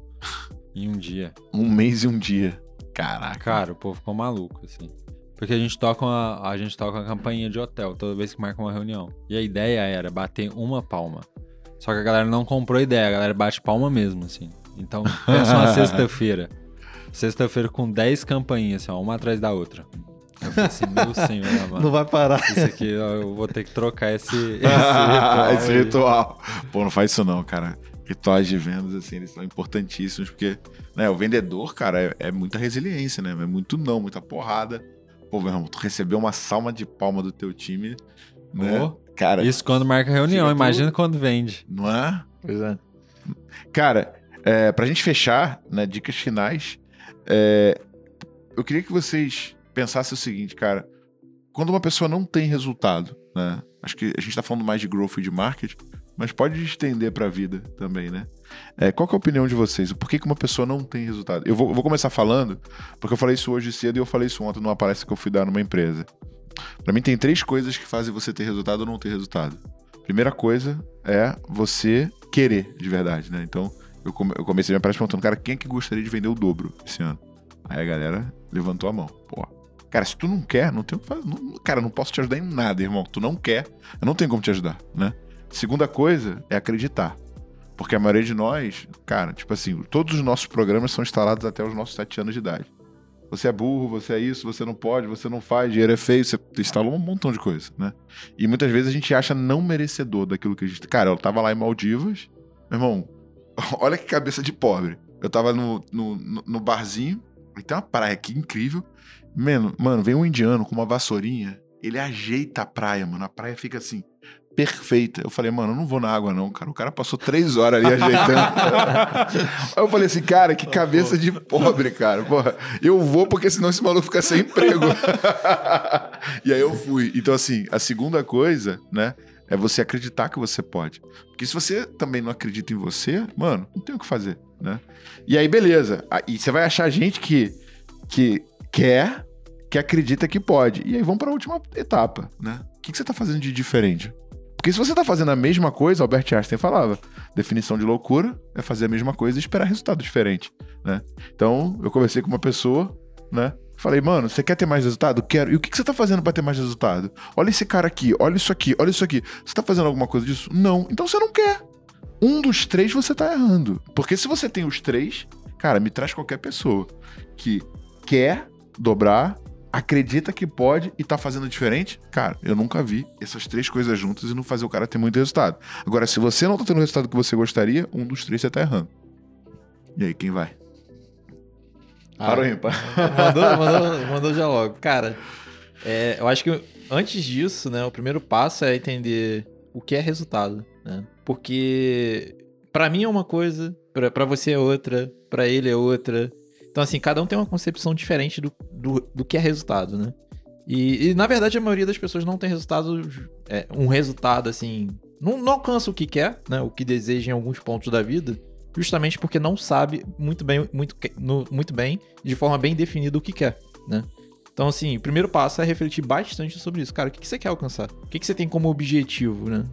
em um dia. Um mês e um dia. Caraca. Cara, o povo ficou maluco, assim. Porque a gente toca uma, a gente toca uma campainha de hotel toda vez que marca uma reunião. E a ideia era bater uma palma. Só que a galera não comprou ideia, a galera bate palma mesmo, assim. Então, pensa uma (laughs) sexta-feira. Sexta-feira com 10 campainhas, assim, uma atrás da outra. Eu falei assim, meu (laughs) senhor, mano. vai parar. Isso aqui, ó, eu vou ter que trocar esse, (laughs) esse ritual. esse ritual. Pô, não faz isso não, cara. Rituais de vendas, assim, eles são importantíssimos, porque né, o vendedor, cara, é, é muita resiliência, né? É muito não, muita porrada. Pô, meu irmão, tu recebeu uma salma de palma do teu time, né? Ô, Cara, Isso quando marca reunião, imagina quando vende. não é? Pois é. Cara, é, pra gente fechar, né, dicas finais, é, eu queria que vocês pensassem o seguinte, cara. Quando uma pessoa não tem resultado, né? Acho que a gente tá falando mais de growth e de marketing, mas pode estender pra vida também, né? É, qual é a opinião de vocês? Por que, que uma pessoa não tem resultado? Eu vou, eu vou começar falando, porque eu falei isso hoje cedo e eu falei isso ontem numa palestra que eu fui dar numa empresa. Pra mim tem três coisas que fazem você ter resultado ou não ter resultado. Primeira coisa é você querer de verdade, né? Então, eu, come- eu comecei minha palestra perguntando, cara, quem é que gostaria de vender o dobro esse ano? Aí a galera levantou a mão. Pô, cara, se tu não quer, não tem o que fazer. Não- cara, não posso te ajudar em nada, irmão. Tu não quer, eu não tenho como te ajudar, né? Segunda coisa é acreditar. Porque a maioria de nós, cara, tipo assim, todos os nossos programas são instalados até os nossos 7 anos de idade. Você é burro, você é isso, você não pode, você não faz, dinheiro é feio, você instalou um montão de coisa, né? E muitas vezes a gente acha não merecedor daquilo que a gente. Cara, eu tava lá em Maldivas, meu irmão, (laughs) olha que cabeça de pobre. Eu tava no, no, no- barzinho, e tem uma praia aqui incrível. Mano, mano, vem um indiano com uma vassourinha, ele ajeita a praia, mano. A praia fica assim, perfeita. Eu falei, mano, eu não vou na água, não, cara. O cara passou três horas ali ajeitando. Aí (laughs) eu falei assim, cara, que cabeça de pobre, cara. Porra, eu vou porque senão esse maluco fica sem emprego. (laughs) e aí eu fui. Então, assim, a segunda coisa, né? É você acreditar que você pode. Porque se você também não acredita em você, mano, não tem o que fazer, né? E aí, beleza. Aí você vai achar gente que, que quer, que acredita que pode. E aí vamos para a última etapa, né? O que, que você tá fazendo de diferente? Porque se você tá fazendo a mesma coisa, Albert Einstein falava, definição de loucura é fazer a mesma coisa e esperar resultado diferente, né? Então, eu conversei com uma pessoa, né? Falei, mano, você quer ter mais resultado? Quero. E o que, você tá fazendo pra ter mais resultado? Olha esse cara aqui, olha isso aqui, olha isso aqui. Você tá fazendo alguma coisa disso? Não. Então você não quer. Um dos três você tá errando. Porque se você tem os três, cara, me traz qualquer pessoa que quer dobrar, acredita que pode e tá fazendo diferente, cara, eu nunca vi essas três coisas juntas e não fazer o cara ter muito resultado. Agora, se você não tá tendo o resultado que você gostaria, um dos três você tá errando. E aí, quem vai? Ah, Para o ímpar. Mandou, mandou, mandou já logo. Cara, é, eu acho que antes disso, né, o primeiro passo é entender o que é resultado, né? Porque pra mim é uma coisa, pra você é outra, pra ele é outra. Então, assim, cada um tem uma concepção diferente do, do, do que é resultado, né? E, e, na verdade, a maioria das pessoas não tem resultado, é, um resultado, assim, não, não alcança o que quer, né? O que deseja em alguns pontos da vida, justamente porque não sabe muito bem, muito, no- muito bem, de forma bem definida o que quer, né? Então, assim, o primeiro passo é refletir bastante sobre isso. Cara, o que, que você quer alcançar? O que, que você tem como objetivo, né?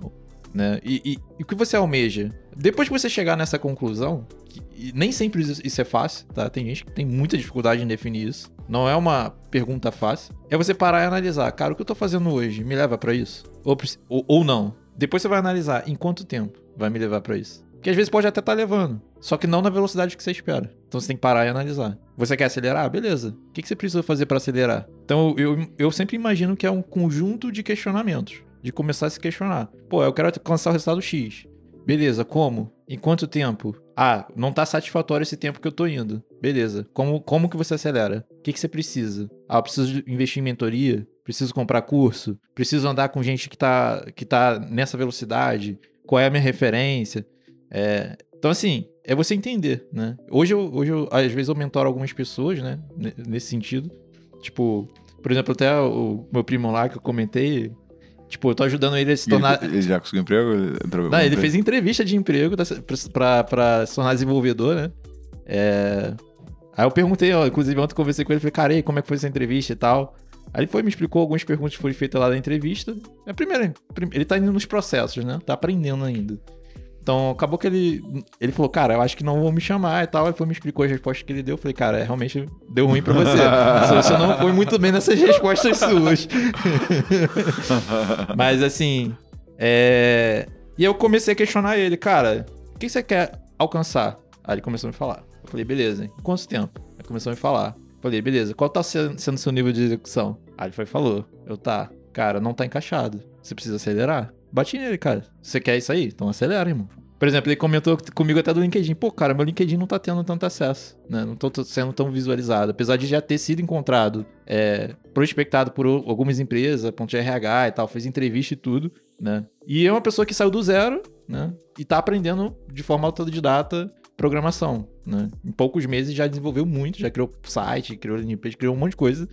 Né? E, e- e o que você almeja? Depois que você chegar nessa conclusão, que- nem sempre isso é fácil, tá? Tem gente que tem muita dificuldade em definir isso. Não é uma pergunta fácil. É você parar e analisar, cara, o que eu tô fazendo hoje me leva pra isso? Ou, ou, ou não. Depois você vai analisar em quanto tempo vai me levar pra isso. Que às vezes pode até estar levando, só que não na velocidade que você espera. Então você tem que parar e analisar. Você quer acelerar? Beleza. O que que você precisa fazer pra acelerar? Então eu, eu sempre imagino que é um conjunto de questionamentos. De começar a se questionar. Pô, eu quero alcançar o resultado X. Beleza, como? Em quanto tempo? Ah, não tá satisfatório esse tempo que eu tô indo. Beleza. Como, como que você acelera? O que, que você precisa? Ah, eu preciso investir em mentoria? Preciso comprar curso? Preciso andar com gente que tá, que tá nessa velocidade? Qual é a minha referência? É, então, assim, é você entender, né? Hoje, eu, hoje eu, às vezes, eu mentoro algumas pessoas, né? Nesse sentido. Tipo, por exemplo, até o meu primo lá que eu comentei. Tipo, eu tô ajudando ele a se tornar. Ele, ele já conseguiu emprego? Não, ele fez entrevista de emprego pra, pra, se tornar desenvolvedor, né? É... Aí eu perguntei, ó, inclusive ontem eu conversei com ele, falei, cara, e aí, como é que foi essa entrevista e tal? Aí ele foi me explicou algumas perguntas que foram feitas lá na entrevista. É primeiro, prim- ele tá indo nos processos, né? Tá aprendendo ainda. Então, acabou que ele. Ele falou, cara, eu acho que não vão me chamar e tal. Ele foi me explicou as respostas que ele deu. Eu falei, cara, realmente deu ruim pra você. (laughs) você não foi muito bem nessas respostas (laughs) suas. (laughs) Mas assim. É... E eu comecei a questionar ele, cara, o que você quer alcançar? Aí ele começou a me falar. Eu falei, beleza, em quanto tempo? Ele começou a me falar. Eu falei, beleza, qual tá sendo seu nível de execução? Aí ele foi falou. Eu, tá, cara, não tá encaixado. Você precisa acelerar? Bati nele, cara. Você quer isso aí? Então acelera, irmão. Por exemplo, ele comentou comigo até do LinkedIn. Pô, cara, meu LinkedIn não tá tendo tanto acesso, né? Não tô sendo tão visualizado. Apesar de já ter sido encontrado, é, prospectado por algumas empresas, ponto RH e tal, fez entrevista e tudo, né? E é uma pessoa que saiu do zero, né? E tá aprendendo de forma autodidata programação, né? Em poucos meses já desenvolveu muito, já criou site, criou landing criou um monte de coisa.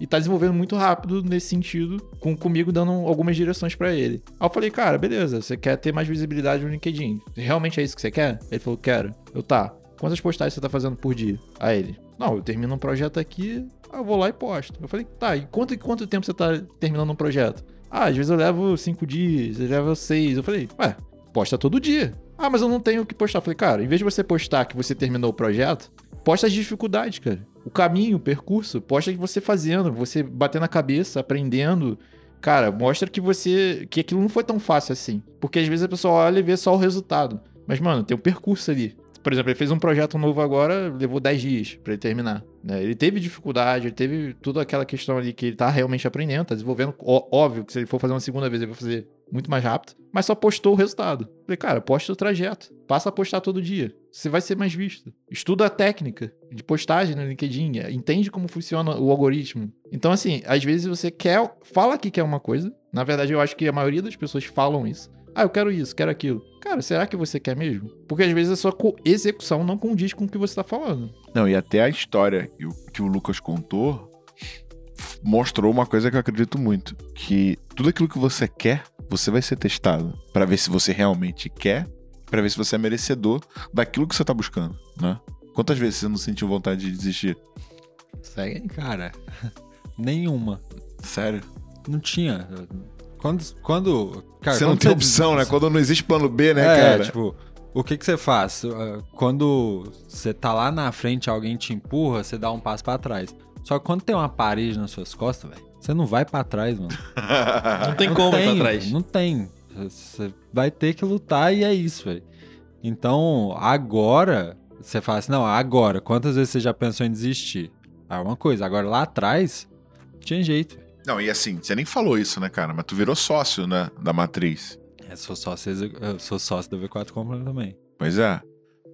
E tá desenvolvendo muito rápido nesse sentido, com, comigo dando algumas direções pra ele. Aí eu falei, cara, beleza, você quer ter mais visibilidade no LinkedIn. Realmente é isso que você quer? Ele falou, quero. Eu, tá. Quantas postagens você tá fazendo por dia? Aí ele, não, eu termino um projeto aqui, eu vou lá e posto. Eu falei, tá, e quanto, quanto tempo você tá terminando um projeto? Ah, às vezes eu levo cinco dias, eu levo seis. Eu falei, ué, posta todo dia. Ah, mas eu não tenho o que postar. Eu falei, cara, em vez de você postar que você terminou o projeto, posta as dificuldades, cara. O caminho, o percurso. Posta que você fazendo, você batendo a cabeça, aprendendo. Cara, mostra que você. que aquilo não foi tão fácil assim. Porque às vezes a pessoa olha e vê só o resultado. Mas, mano, tem um percurso ali. Por exemplo, ele fez um projeto novo agora, levou 10 dias pra ele terminar. né? Ele teve dificuldade, ele teve toda aquela questão ali que ele tá realmente aprendendo, tá desenvolvendo. Ó- óbvio que se ele for fazer uma segunda vez, ele vai fazer muito mais rápido. Mas só postou o resultado. Falei, cara, posta o trajeto. Passa a postar todo dia. Você vai ser mais visto. Estuda a técnica de postagem no LinkedIn. Entende como funciona o algoritmo. Então, assim, às vezes você quer. Fala que quer uma coisa. Na verdade, eu acho que a maioria das pessoas falam isso. Ah, eu quero isso, quero aquilo. Cara, será que você quer mesmo? Porque às vezes a sua execução não condiz com o que você tá falando. Não, e até a história que o, Lucas contou mostrou uma coisa que eu acredito muito, que tudo aquilo que você quer, você vai ser testado Pra ver se você realmente quer, pra ver se você é merecedor daquilo que você tá buscando, né? Quantas vezes você não sentiu vontade de desistir? Segue. Cara, (laughs) nenhuma. Sério? Não tinha. Quando. quando cara, você não quando tem opção, né? Quando não existe plano B, né, é, cara? tipo, o que que você faz? Ah, Quando você tá lá na frente, alguém te empurra, você dá um passo pra trás. Só que quando tem uma parede nas suas costas, velho, você não vai pra trás, mano. (laughs) Não tem Não como tem, pra trás. Não tem. Você vai ter que lutar e é isso, velho. Então, agora, você fala assim, não, agora, quantas vezes você já pensou em desistir? Ah, uma coisa, agora lá atrás, não tinha jeito. Não, e assim, você nem falou isso, né, cara? Mas tu virou sócio, né, da matriz. Eu sou sócio, eu sou sócio da V4 Company também. Pois é.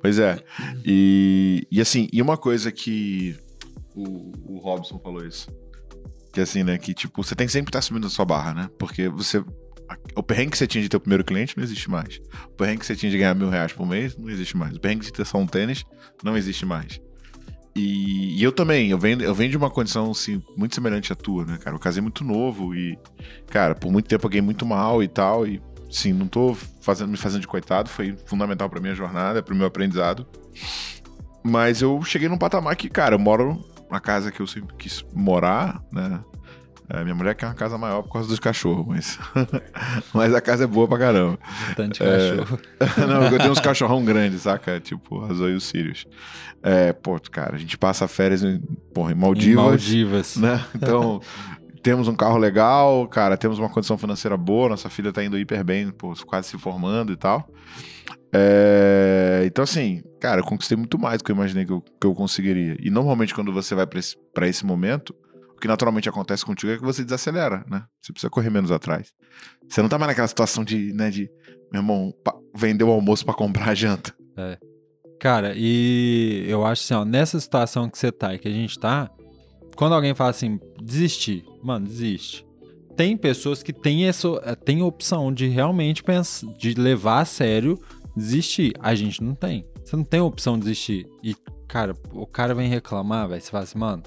Pois é. E, e assim, e uma coisa que o, o Robson falou isso. Que assim, né? Que tipo, você tem que sempre estar subindo a sua barra, né? Porque você. O perrengue que você tinha de ter o primeiro cliente não existe mais. O perrengue que você tinha de ganhar mil reais por mês não existe mais. O perrengue de ter só um tênis não existe mais. E, e eu também, eu venho, eu venho de uma condição assim, muito semelhante à tua, né, cara? Eu casei muito novo e, cara, por muito tempo eu ganhei muito mal e tal. E sim, não tô fazendo, me fazendo de coitado, foi fundamental pra minha jornada, pro meu aprendizado. Mas eu cheguei num patamar que, cara, eu moro na casa que eu sempre quis morar, né? É, minha mulher quer uma casa maior por causa dos cachorros, mas. (laughs) mas a casa é boa pra caramba. Tanto É. cachorro. (laughs) Não, eu tenho uns cachorrão grandes, saca? Tipo, a Zoe e o Sirius. É, pô, cara, a gente passa férias em, porra, em Em Maldivas Maldivas. né? Então, temos um carro legal, cara, temos uma condição financeira boa, nossa filha tá indo hiper bem, pô, quase se formando e tal. É, então, assim, cara, eu conquistei muito mais do que eu imaginei que eu, que eu conseguiria. E normalmente, quando você vai pra esse, pra esse momento, que naturalmente acontece contigo é que você desacelera, né? Você precisa correr menos atrás. Você não tá mais naquela situação de, né, de, meu irmão, vender o almoço pra comprar a janta. Cara, e eu acho assim, ó, nessa situação que você tá e que a gente tá, quando alguém fala assim, desistir, mano, desiste. Tem pessoas que têm essa a opção de realmente pensar, de levar a sério desistir. A gente não tem. Você não tem opção de desistir. E, cara, o cara vem reclamar, velho. Você fala assim, mano,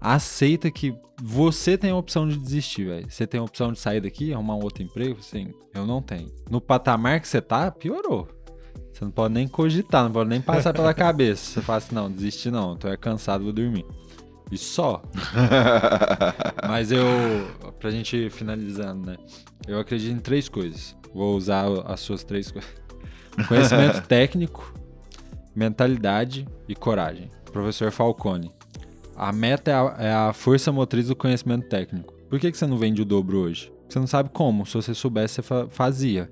aceita que você tem a opção de desistir, velho. Você tem a opção de sair daqui, arrumar um outro emprego? Assim, eu não tenho. No patamar que você tá, piorou. Você não pode nem cogitar, não pode nem passar pela (laughs) cabeça. Você fala assim, não, desiste não, tô é cansado, vou dormir. E só. (laughs) Mas eu, pra gente finalizando, né? Eu acredito em três coisas. Vou usar as suas três coisas. (laughs) Conhecimento técnico, mentalidade e coragem. Professor Falcone. A meta é a, é a força motriz do conhecimento técnico. Por que, que você não vende o dobro hoje? Você não sabe como. Se você soubesse, você fa- fazia.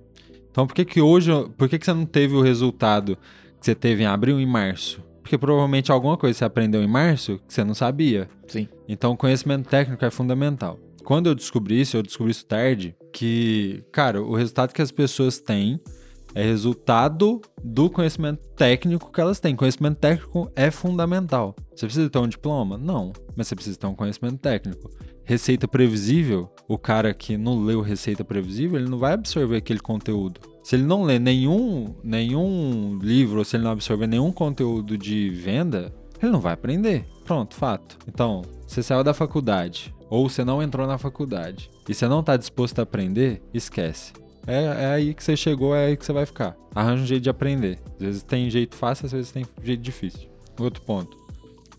Então por que que hoje, por que que você não teve o resultado que você teve em abril e em março? Porque provavelmente alguma coisa você aprendeu em março que você não sabia. Sim. Então o conhecimento técnico é fundamental. Quando eu descobri isso, eu descobri isso tarde, que, cara, o resultado que as pessoas têm é resultado do conhecimento técnico que elas têm. Conhecimento técnico é fundamental. Você precisa ter um diploma? Não, mas você precisa ter um conhecimento técnico. Receita previsível, o cara que não leu receita previsível, ele não vai absorver aquele conteúdo. Se ele não lê nenhum, nenhum livro, ou se ele não absorver nenhum conteúdo de venda, ele não vai aprender. Pronto, fato. Então, você saiu da faculdade, ou você não entrou na faculdade, e você não está disposto a aprender, esquece. É, é aí que você chegou, é aí que você vai ficar. Arranja um jeito de aprender. Às vezes tem jeito fácil, às vezes tem jeito difícil. Outro ponto.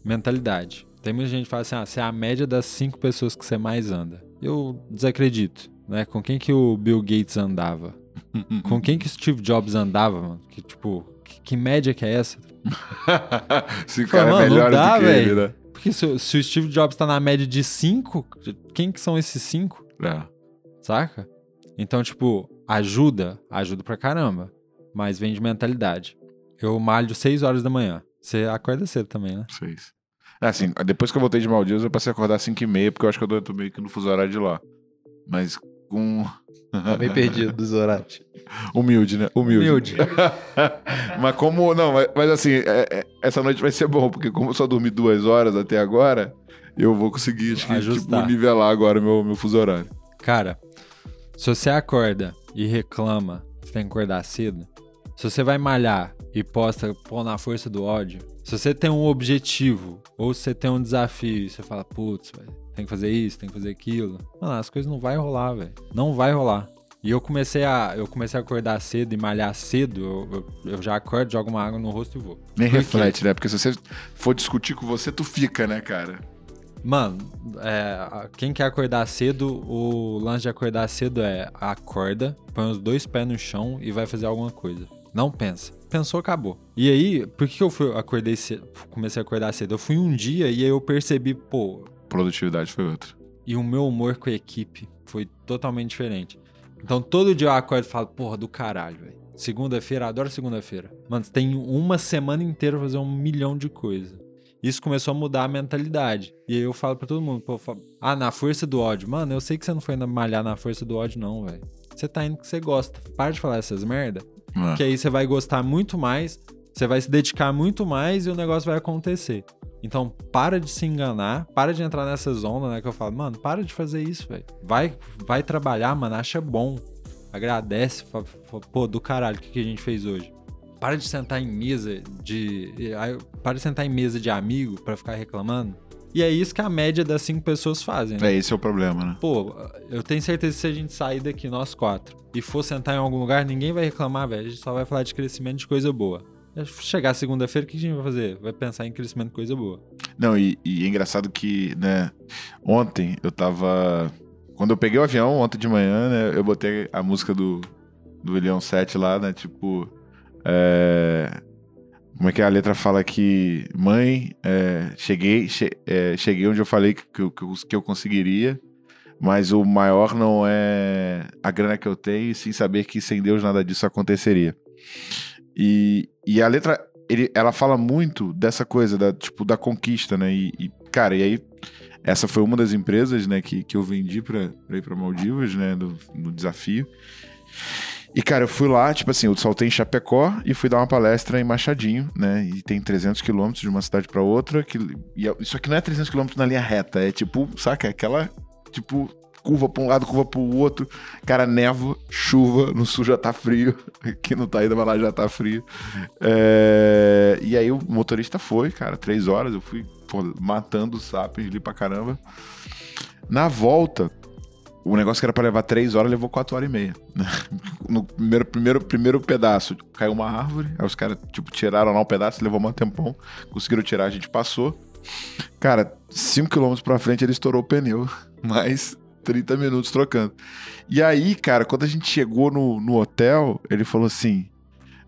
Mentalidade. Tem muita gente que fala assim, ah, você é a média das cinco pessoas que você mais anda. Eu desacredito, né? Com quem que o Bill Gates andava? (laughs) Com quem que o Steve Jobs andava, mano? Que, tipo, que, que média que é essa? (laughs) Se o Fala, cara é mano, não melhor dá, do que ele, né? Porque se, se o Steve Jobs tá na média de cinco, quem que são esses cinco? É. Saca? Então, tipo, ajuda, ajuda pra caramba. mas vem de mentalidade. Eu malho 6 horas da manhã. Você acorda cedo também, né? Seis. É assim, depois que eu voltei de Maldivas, eu passei a acordar às 5 e meia, porque eu acho que eu tô meio que no fuso horário de lá. Mas com... Tá bem perdido dos horários. (laughs) Humilde, né? Humilde. Humilde. (laughs) mas como... Não, mas, mas assim, é- é- essa noite vai ser bom, porque como eu só dormi duas horas até agora, eu vou conseguir, acho que, tipo, nivelar agora meu, meu fuso horário. Cara, se você acorda e reclama, você tem que acordar cedo. Se você vai malhar e posta pô na força do ódio, se você tem um objetivo ou se você tem um desafio e você fala, putz, tem que fazer isso, tem que fazer aquilo. Mano, as coisas não vai rolar, velho. Não vai rolar. E eu comecei a eu comecei a acordar cedo e malhar cedo, eu, eu- eu já acordo, jogo uma água no rosto e vou. Nem Por quê? reflete, né? Porque se você for discutir com você, tu fica, né, cara? Mano, é, quem quer acordar cedo, o lance de acordar cedo é acorda, põe os dois pés no chão e vai fazer alguma coisa. Não pensa. Pensou, acabou. E aí, por que eu fui, acordei cedo, comecei a acordar cedo? Eu fui um dia e aí eu percebi, pô, Produtividade foi outra. e o meu humor com a equipe foi totalmente diferente. Então todo dia eu acordo e falo, porra, do caralho, velho. Segunda-feira, adoro segunda-feira. Mano, você tem uma semana inteira pra fazer um milhão de coisas. Isso começou a mudar a mentalidade. E aí eu falo pra todo mundo, pô, falo, ah, na força do ódio. Mano, eu sei que você não foi malhar na força do ódio, não, velho. Você tá indo porque você gosta. Para de falar essas merda. Ah. Que aí você vai gostar muito mais, você vai se dedicar muito mais e o negócio vai acontecer. Então, para de se enganar, para de entrar nessa zona, né? Que eu falo, mano, para de fazer isso, velho. Vai, vai trabalhar, mano, acha bom. Agradece, pô, do caralho, o que, que a gente fez hoje? Para de sentar em mesa de. Para de sentar em mesa de amigo pra ficar reclamando. E é isso que a média das cinco pessoas fazem, né? É, esse é o problema, né? Pô, eu tenho certeza que se a gente sair daqui, nós quatro, e for sentar em algum lugar, ninguém vai reclamar, velho. A gente só vai falar de crescimento de coisa boa. Chegar segunda-feira, o que a gente vai fazer? Vai pensar em crescimento de coisa boa. Não, e, e é engraçado que, né, ontem eu tava. Quando eu peguei o avião, ontem de manhã, né, eu botei a música do, do William 7 lá, né, tipo. É, Como é que a letra fala que, mãe, é, cheguei, che- é, cheguei onde eu falei que, que, que eu- conseguiria, mas o maior não é a grana que eu tenho, sim saber que sem Deus nada disso aconteceria. E, e a letra, ele, ela fala muito dessa coisa, da, tipo, da conquista, né? E, e, cara, e aí, essa foi uma das empresas, né, que, que eu vendi pra ir pra Maldivas, né, no, no desafio. E, cara, eu fui lá, tipo assim, eu saltei em Chapecó e fui dar uma palestra em Machadinho, né? E tem 300 quilômetros de uma cidade pra outra. Que, e é- isso aqui não é 300 quilômetros na linha reta, é tipo, saca? É aquela, tipo, curva pra um lado, curva pro outro. Cara, névoa, chuva, no sul já tá frio. (laughs) Aqui no Taída, mas lá já tá frio. É, E aí o motorista foi, cara, três horas. Eu fui pô, matando os sapiens ali pra caramba. Na volta, o negócio que era pra levar três horas levou quatro horas e meia. né? (laughs) No primeiro, primeiro, primeiro pedaço, caiu uma árvore. Aí os caras, tipo, tiraram lá um pedaço, levou um tempão. Conseguiram tirar, a gente passou. Cara, 5 km pra frente ele estourou o pneu. (laughs) Mais 30 minutos trocando. E aí, cara, quando a gente chegou no, no hotel, ele falou assim: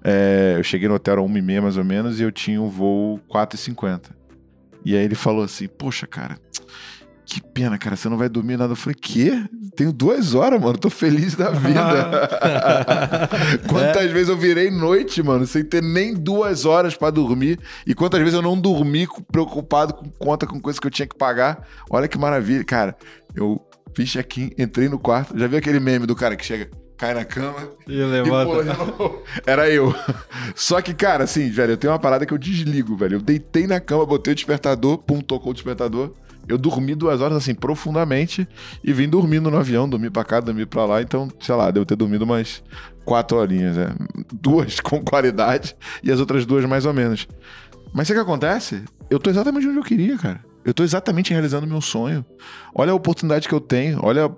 é, eu cheguei no hotel era 1h30 mais ou menos e eu tinha um voo 4h50. E aí ele falou assim: Poxa, cara, que pena, cara, você não vai dormir nada. Eu falei: Quê? Tenho duas horas, mano, tô feliz da vida. (laughs) quantas vezes eu virei noite, mano, sem ter nem duas horas pra dormir. E quantas vezes eu não dormi preocupado com conta, com coisa que eu tinha que pagar. Olha que maravilha, cara. Eu fiz check-in, entrei no quarto. Já viu aquele meme do cara que chega, cai na cama E e levanta. de novo? Era eu. Só que, cara, assim, velho, eu tenho uma parada que eu desligo, velho. Eu deitei na cama, botei o despertador, pum, tocou o despertador. Eu dormi duas horas, assim, profundamente. E vim dormindo no avião, dormi pra cá, dormi pra lá. Então, sei lá, devo ter dormido umas quatro horinhas, né? (laughs) Duas com qualidade e as outras duas mais ou menos. Mas sabe o que acontece? Eu tô exatamente onde eu queria, cara. Eu tô exatamente realizando meu sonho. Olha a oportunidade que eu tenho. Olha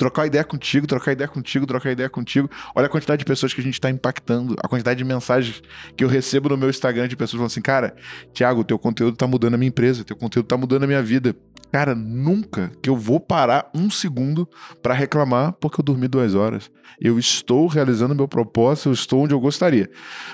trocar ideia contigo, trocar ideia contigo, trocar ideia contigo. Olha a quantidade de pessoas que a gente tá impactando, a quantidade de mensagens que eu recebo no meu Instagram de pessoas falando assim, cara, Thiago, teu conteúdo tá mudando a minha empresa, teu conteúdo tá mudando a minha vida. Cara, nunca que eu vou parar um segundo pra reclamar porque eu dormi duas horas. Eu estou realizando meu propósito, eu estou onde eu gostaria.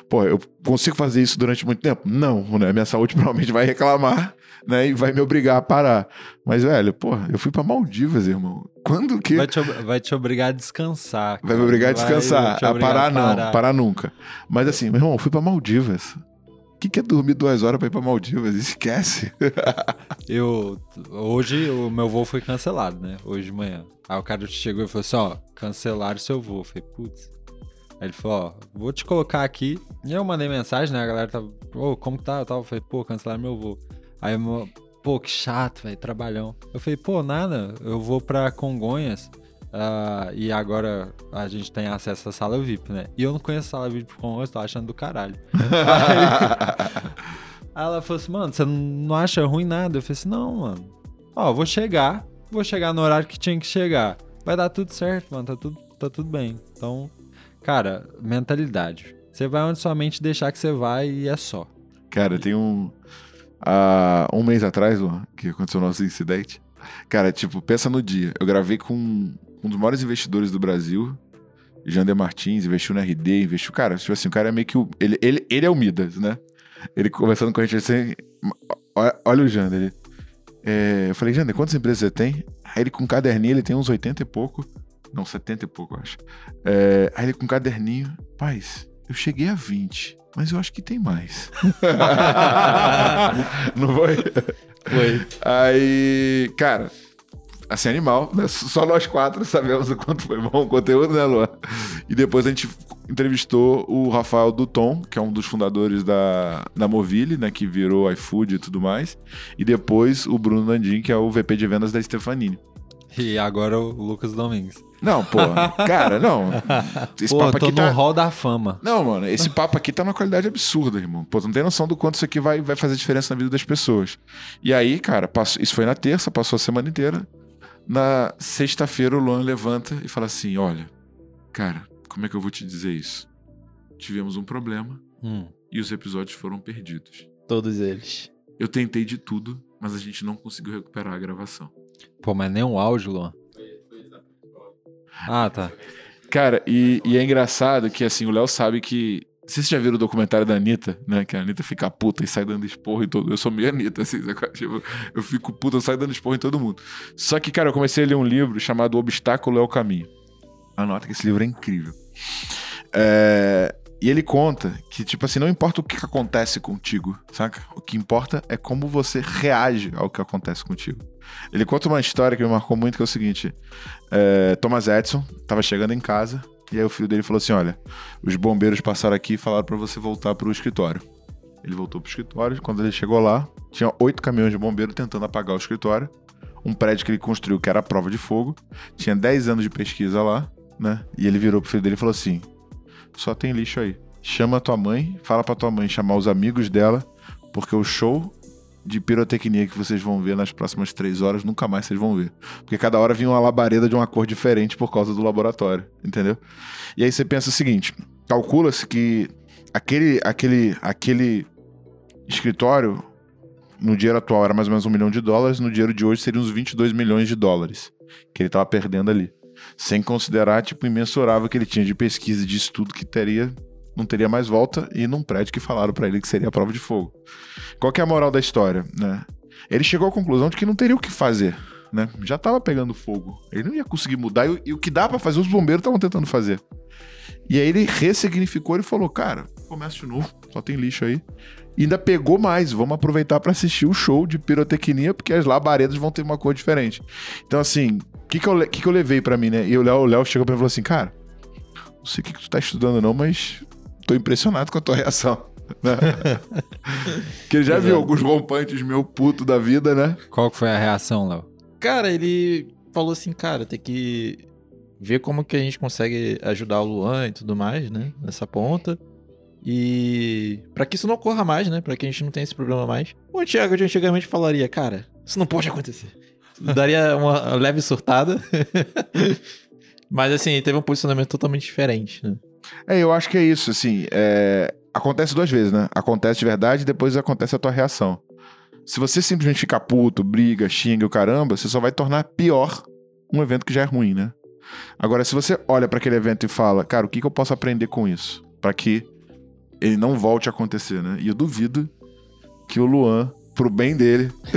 Pô, eu consigo fazer isso durante muito tempo? Não, né? Minha saúde (laughs) provavelmente vai reclamar, né? E vai me obrigar a parar. Mas, velho, pô, eu fui pra Maldivas, irmão. Quando que. Vai te, vai te obrigar a descansar. Vai me cara. obrigar a Vai descansar. te a obrigar parar, não. parar. Parar nunca. Mas assim, meu irmão, eu fui pra Maldivas. Que, que é dormir duas horas pra ir pra Maldivas? Esquece. (laughs) Eu. Hoje o meu voo foi cancelado, né? Hoje de manhã. Aí o cara chegou e falou assim: ó, cancelaram seu voo. Eu falei, putz. Aí ele falou: ó, vou te colocar aqui. E eu mandei mensagem, né? A galera tava, ô, como que tá? Eu tava, falei, pô, cancelaram meu voo. Aí, eu, pô, que chato, velho, trabalhão. Eu falei, pô, nada, eu vou pra Congonhas. Ah, e agora a gente tem acesso à sala VIP, né? E eu não conheço a sala VIP de Congonhas, tô achando do caralho. (laughs) Aí ela falou assim, mano, você não acha ruim nada? Eu falei assim, não, mano. Ó, eu vou chegar, vou chegar no horário que tinha que chegar. Vai dar tudo certo, mano, tá tudo, tá tudo bem. Então, cara, mentalidade. Você vai onde sua mente deixar que você vai e é só. Cara, tem um. há um mês atrás, Luan, que aconteceu o nosso incidente. Cara, tipo, pensa no dia. Eu gravei com um dos maiores investidores do Brasil, Jander Martins, investiu na RD, investiu. Cara, tipo assim, o cara é meio que o. Ele, ele, ele é o Midas, né? Ele conversando com a gente assim. Olha, olha o Jander. Ele, é, eu falei, Jander, quantas empresas você tem? Aí ele com um caderninho, ele tem uns 80 e pouco. Não, 70 e pouco, eu acho. É, aí ele com um caderninho. Paz, eu cheguei a 20, mas eu acho que tem mais. (laughs) (laughs) Não foi? Foi. Aí, cara, assim, animal, né? Só nós quatro sabemos o quanto foi bom o conteúdo, né, Luan? E depois a gente entrevistou o Rafael Duton, que é um dos fundadores da, da Movile, né, que virou iFood e tudo mais. E depois o Bruno Nandim, que é o VP de vendas da Stefanini. E agora o Lucas Domingues. Não, pô, (laughs) cara, não. Esse Pô, papo aqui no tá... hall da fama. Não, mano, esse papo aqui tá numa qualidade absurda, irmão. Pô, tu não tem noção do quanto isso aqui vai, vai fazer diferença na vida das pessoas. E aí, cara, passou- isso foi na terça, passou a semana inteira. Na sexta-feira, o Luan levanta e fala assim: Olha, cara, como é que eu vou te dizer isso? Tivemos um problema Hum. e os episódios foram perdidos. Todos eles. Eu tentei de tudo, mas a gente não conseguiu recuperar a gravação. Pô, mas nem um áudio, Luan. Ah, tá. Cara, e, e é engraçado que, assim, o Léo sabe que. Vocês já viram o documentário da Anitta, né? Que a Anitta fica puta e sai dando esporro em todo Eu sou meio Anitta, assim? (laughs) Tipo, eu fico puta, eu saio dando esporro em todo mundo. Só que, cara, eu comecei a ler um livro chamado O Obstáculo é o Caminho. Anota que esse livro é incrível. É, E ele conta que, tipo assim, não importa o que acontece contigo, saca? O que importa é como você reage ao que acontece contigo. Ele conta uma história que me marcou muito, que é o seguinte. É, Thomas Edison tava chegando em casa e aí o filho dele falou assim: Olha, os bombeiros passaram aqui e falaram pra você voltar pro escritório. Ele voltou pro escritório. Quando ele chegou lá, tinha oito caminhões de bombeiro tentando apagar o escritório. Um prédio que ele construiu que era a prova de fogo. Tinha 10 anos de pesquisa lá, né? E ele virou pro filho dele e falou assim: Só tem lixo aí. Chama tua mãe, fala pra tua mãe chamar os amigos dela, porque o show de pirotecnia que vocês vão ver nas próximas três horas, nunca mais vocês vão ver. Porque cada hora vinha uma labareda de uma cor diferente por causa do laboratório, entendeu? E aí você pensa o seguinte: calcula-se que aquele, aquele, aquele escritório, no dinheiro atual era mais ou menos um milhão de dólares, no dinheiro de hoje seriam uns 22 milhões de dólares que ele estava perdendo ali. Sem considerar, tipo, imensurável que ele tinha de pesquisa de estudo que teria, não teria mais volta, e num prédio que falaram para ele que seria a prova de fogo. Qual que é a moral da história, né? Ele chegou à conclusão de que não teria o que fazer, né? Já tava pegando fogo. Ele não ia conseguir mudar, e, o- e o que dá para fazer, os bombeiros estavam tentando fazer. E aí ele ressignificou e falou: Cara, começa de novo, só tem lixo aí. E ainda pegou mais, vamos aproveitar para assistir o show de pirotecnia, porque as labaredas vão ter uma cor diferente. Então, assim, o que, que, eu, que, que eu levei para mim, né? E o Léo, Léo chegou pra mim e falou assim: Cara, não sei o que, que tu tá estudando, não, mas tô impressionado com a tua reação. né? (laughs) que ele já viu alguns rompantes meu puto da vida, né? Qual que foi a reação, Léo? Cara, ele falou assim, cara, tem que ver como que a gente consegue ajudar o Luan e tudo mais, né? Nessa ponta. E pra que isso não ocorra mais, né? Pra que a gente não tenha esse problema mais. O Thiago de antigamente falaria, cara, isso não pode acontecer. Daria uma leve surtada. (laughs) Mas assim, teve um posicionamento totalmente diferente, né? É, eu acho que é isso, assim. é, Acontece duas vezes, né? Acontece de verdade e depois acontece a tua reação. Se você simplesmente ficar puto, briga, xinga o caramba, você só vai tornar pior um evento que já é ruim, né? Agora, se você olha para aquele evento e fala, cara, o que, que eu posso aprender com isso? Para que ele não volte a acontecer, né? E eu duvido que o Luan, pro bem dele, (laughs)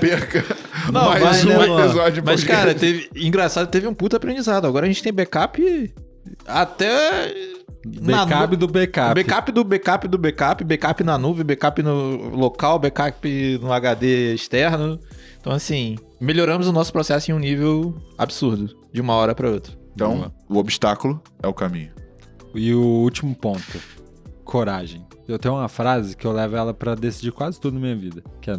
perca Não, mais vai, um né, episódio de Mas, podcast. cara, teve, engraçado, teve um puta aprendizado. Agora a gente tem backup até. Backup nu- do backup. Backup do backup do backup, backup na nuvem, backup no local, backup no HD externo. Então, assim, melhoramos o nosso processo em um nível absurdo, de uma hora pra outra. Então, o obstáculo é o caminho. E o último ponto. Coragem. Eu tenho uma frase que eu levo ela pra decidir quase tudo na minha vida. Que é,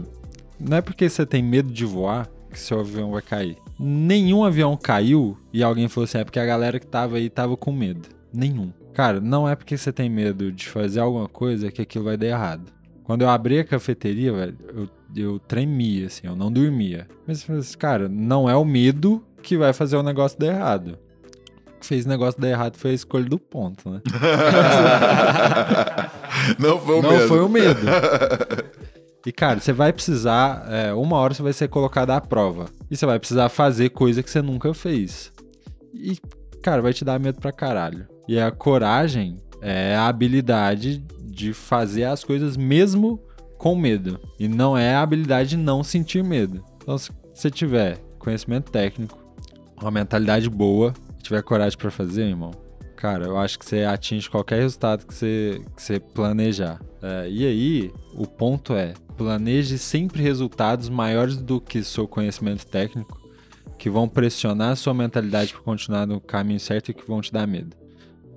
não é porque você tem medo de voar que seu avião vai cair. Nenhum avião caiu e alguém falou assim, é porque a galera que tava aí tava com medo. Nenhum. Cara, não é porque você tem medo de fazer alguma coisa que aquilo vai dar errado. Quando eu abri a cafeteria, velho, eu, eu tremia, assim, eu não dormia. Mas assim, cara, não é o medo que vai fazer o negócio dar errado. Que fez o negócio dar errado foi a escolha do ponto, né? (laughs) não foi o não mesmo. foi o medo. E, cara, você vai precisar. é, uma hora você vai ser colocado à prova. E você vai precisar fazer coisa que você nunca fez. E, cara, vai te dar medo pra caralho. E a coragem é a habilidade de fazer as coisas mesmo com medo. E não é a habilidade de não sentir medo. Então, se você tiver conhecimento técnico, uma mentalidade boa, tiver coragem pra fazer, irmão, cara, eu acho que você atinge qualquer resultado que você, que você planejar. É, e aí, o ponto é, planeje sempre resultados maiores do que seu conhecimento técnico, que vão pressionar a sua mentalidade para continuar no caminho certo e que vão te dar medo.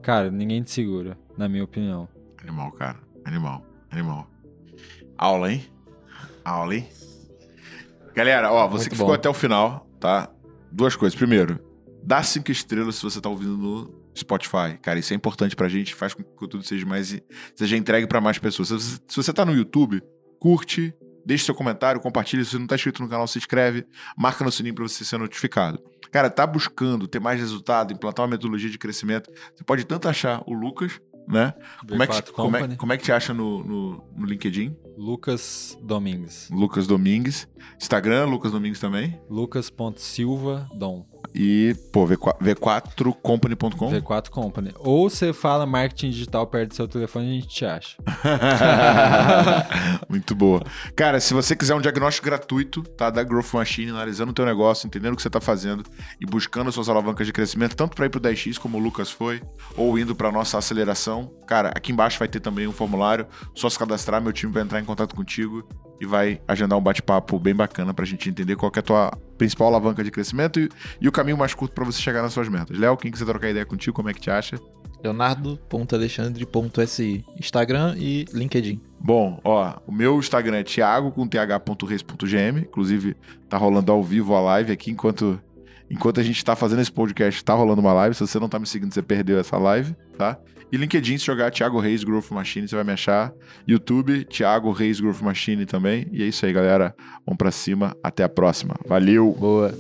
Cara, ninguém te segura, na minha opinião. Animal, cara. Animal. Animal. Aula, hein? Aula, hein? Galera, ó, você Muito que bom. ficou até o final, tá? Duas coisas. Primeiro, dá cinco estrelas se você tá ouvindo no Spotify. Cara, isso é importante pra gente, faz com que o conteúdo seja mais seja entregue pra mais pessoas. Se você, se você tá no YouTube, curte, deixe seu comentário, compartilha. Se você não tá inscrito no canal, se inscreve, marca no sininho pra você ser notificado. Cara, tá buscando ter mais resultado, implantar uma metodologia de crescimento. Você pode tanto achar o Lucas, né? Como é, que, V4 como, é, Company. como é que te acha no, no, no LinkedIn? Lucas Domingues. Lucas Domingues. Instagram, Lucas Domingues também. Lucas.silva Dom. E, pô, V4, V4company.com. V4 Company. Ou você fala marketing digital perto do seu telefone e a gente te acha. (laughs) Muito boa. Cara, se você quiser um diagnóstico gratuito, tá? Da Growth Machine, analisando o teu negócio, entendendo o que você tá fazendo e buscando suas alavancas de crescimento, tanto para ir pro 10x, como o Lucas foi, ou indo pra nossa aceleração, cara, aqui embaixo vai ter também um formulário. Só se cadastrar, meu time vai entrar em contato contigo e vai agendar um bate-papo bem bacana pra gente entender qual é a tua principal alavanca de crescimento e, e o caminho mais curto pra você chegar nas suas metas. Léo, quem quiser trocar ideia contigo, como é que te acha? Leonardo.alexandre.si. Instagram e LinkedIn. Bom, ó, o meu Instagram é thiago com th.reis.gm. Inclusive, tá rolando ao vivo a live aqui enquanto enquanto a gente tá fazendo esse podcast, tá rolando uma live. Se você não tá me seguindo, você perdeu essa live, tá? E LinkedIn, se jogar Thiago Reis Growth Machine, você vai me achar. YouTube, Thiago Reis Growth Machine também. E é isso aí, galera. Vamos pra cima. Até a próxima. Valeu! Boa.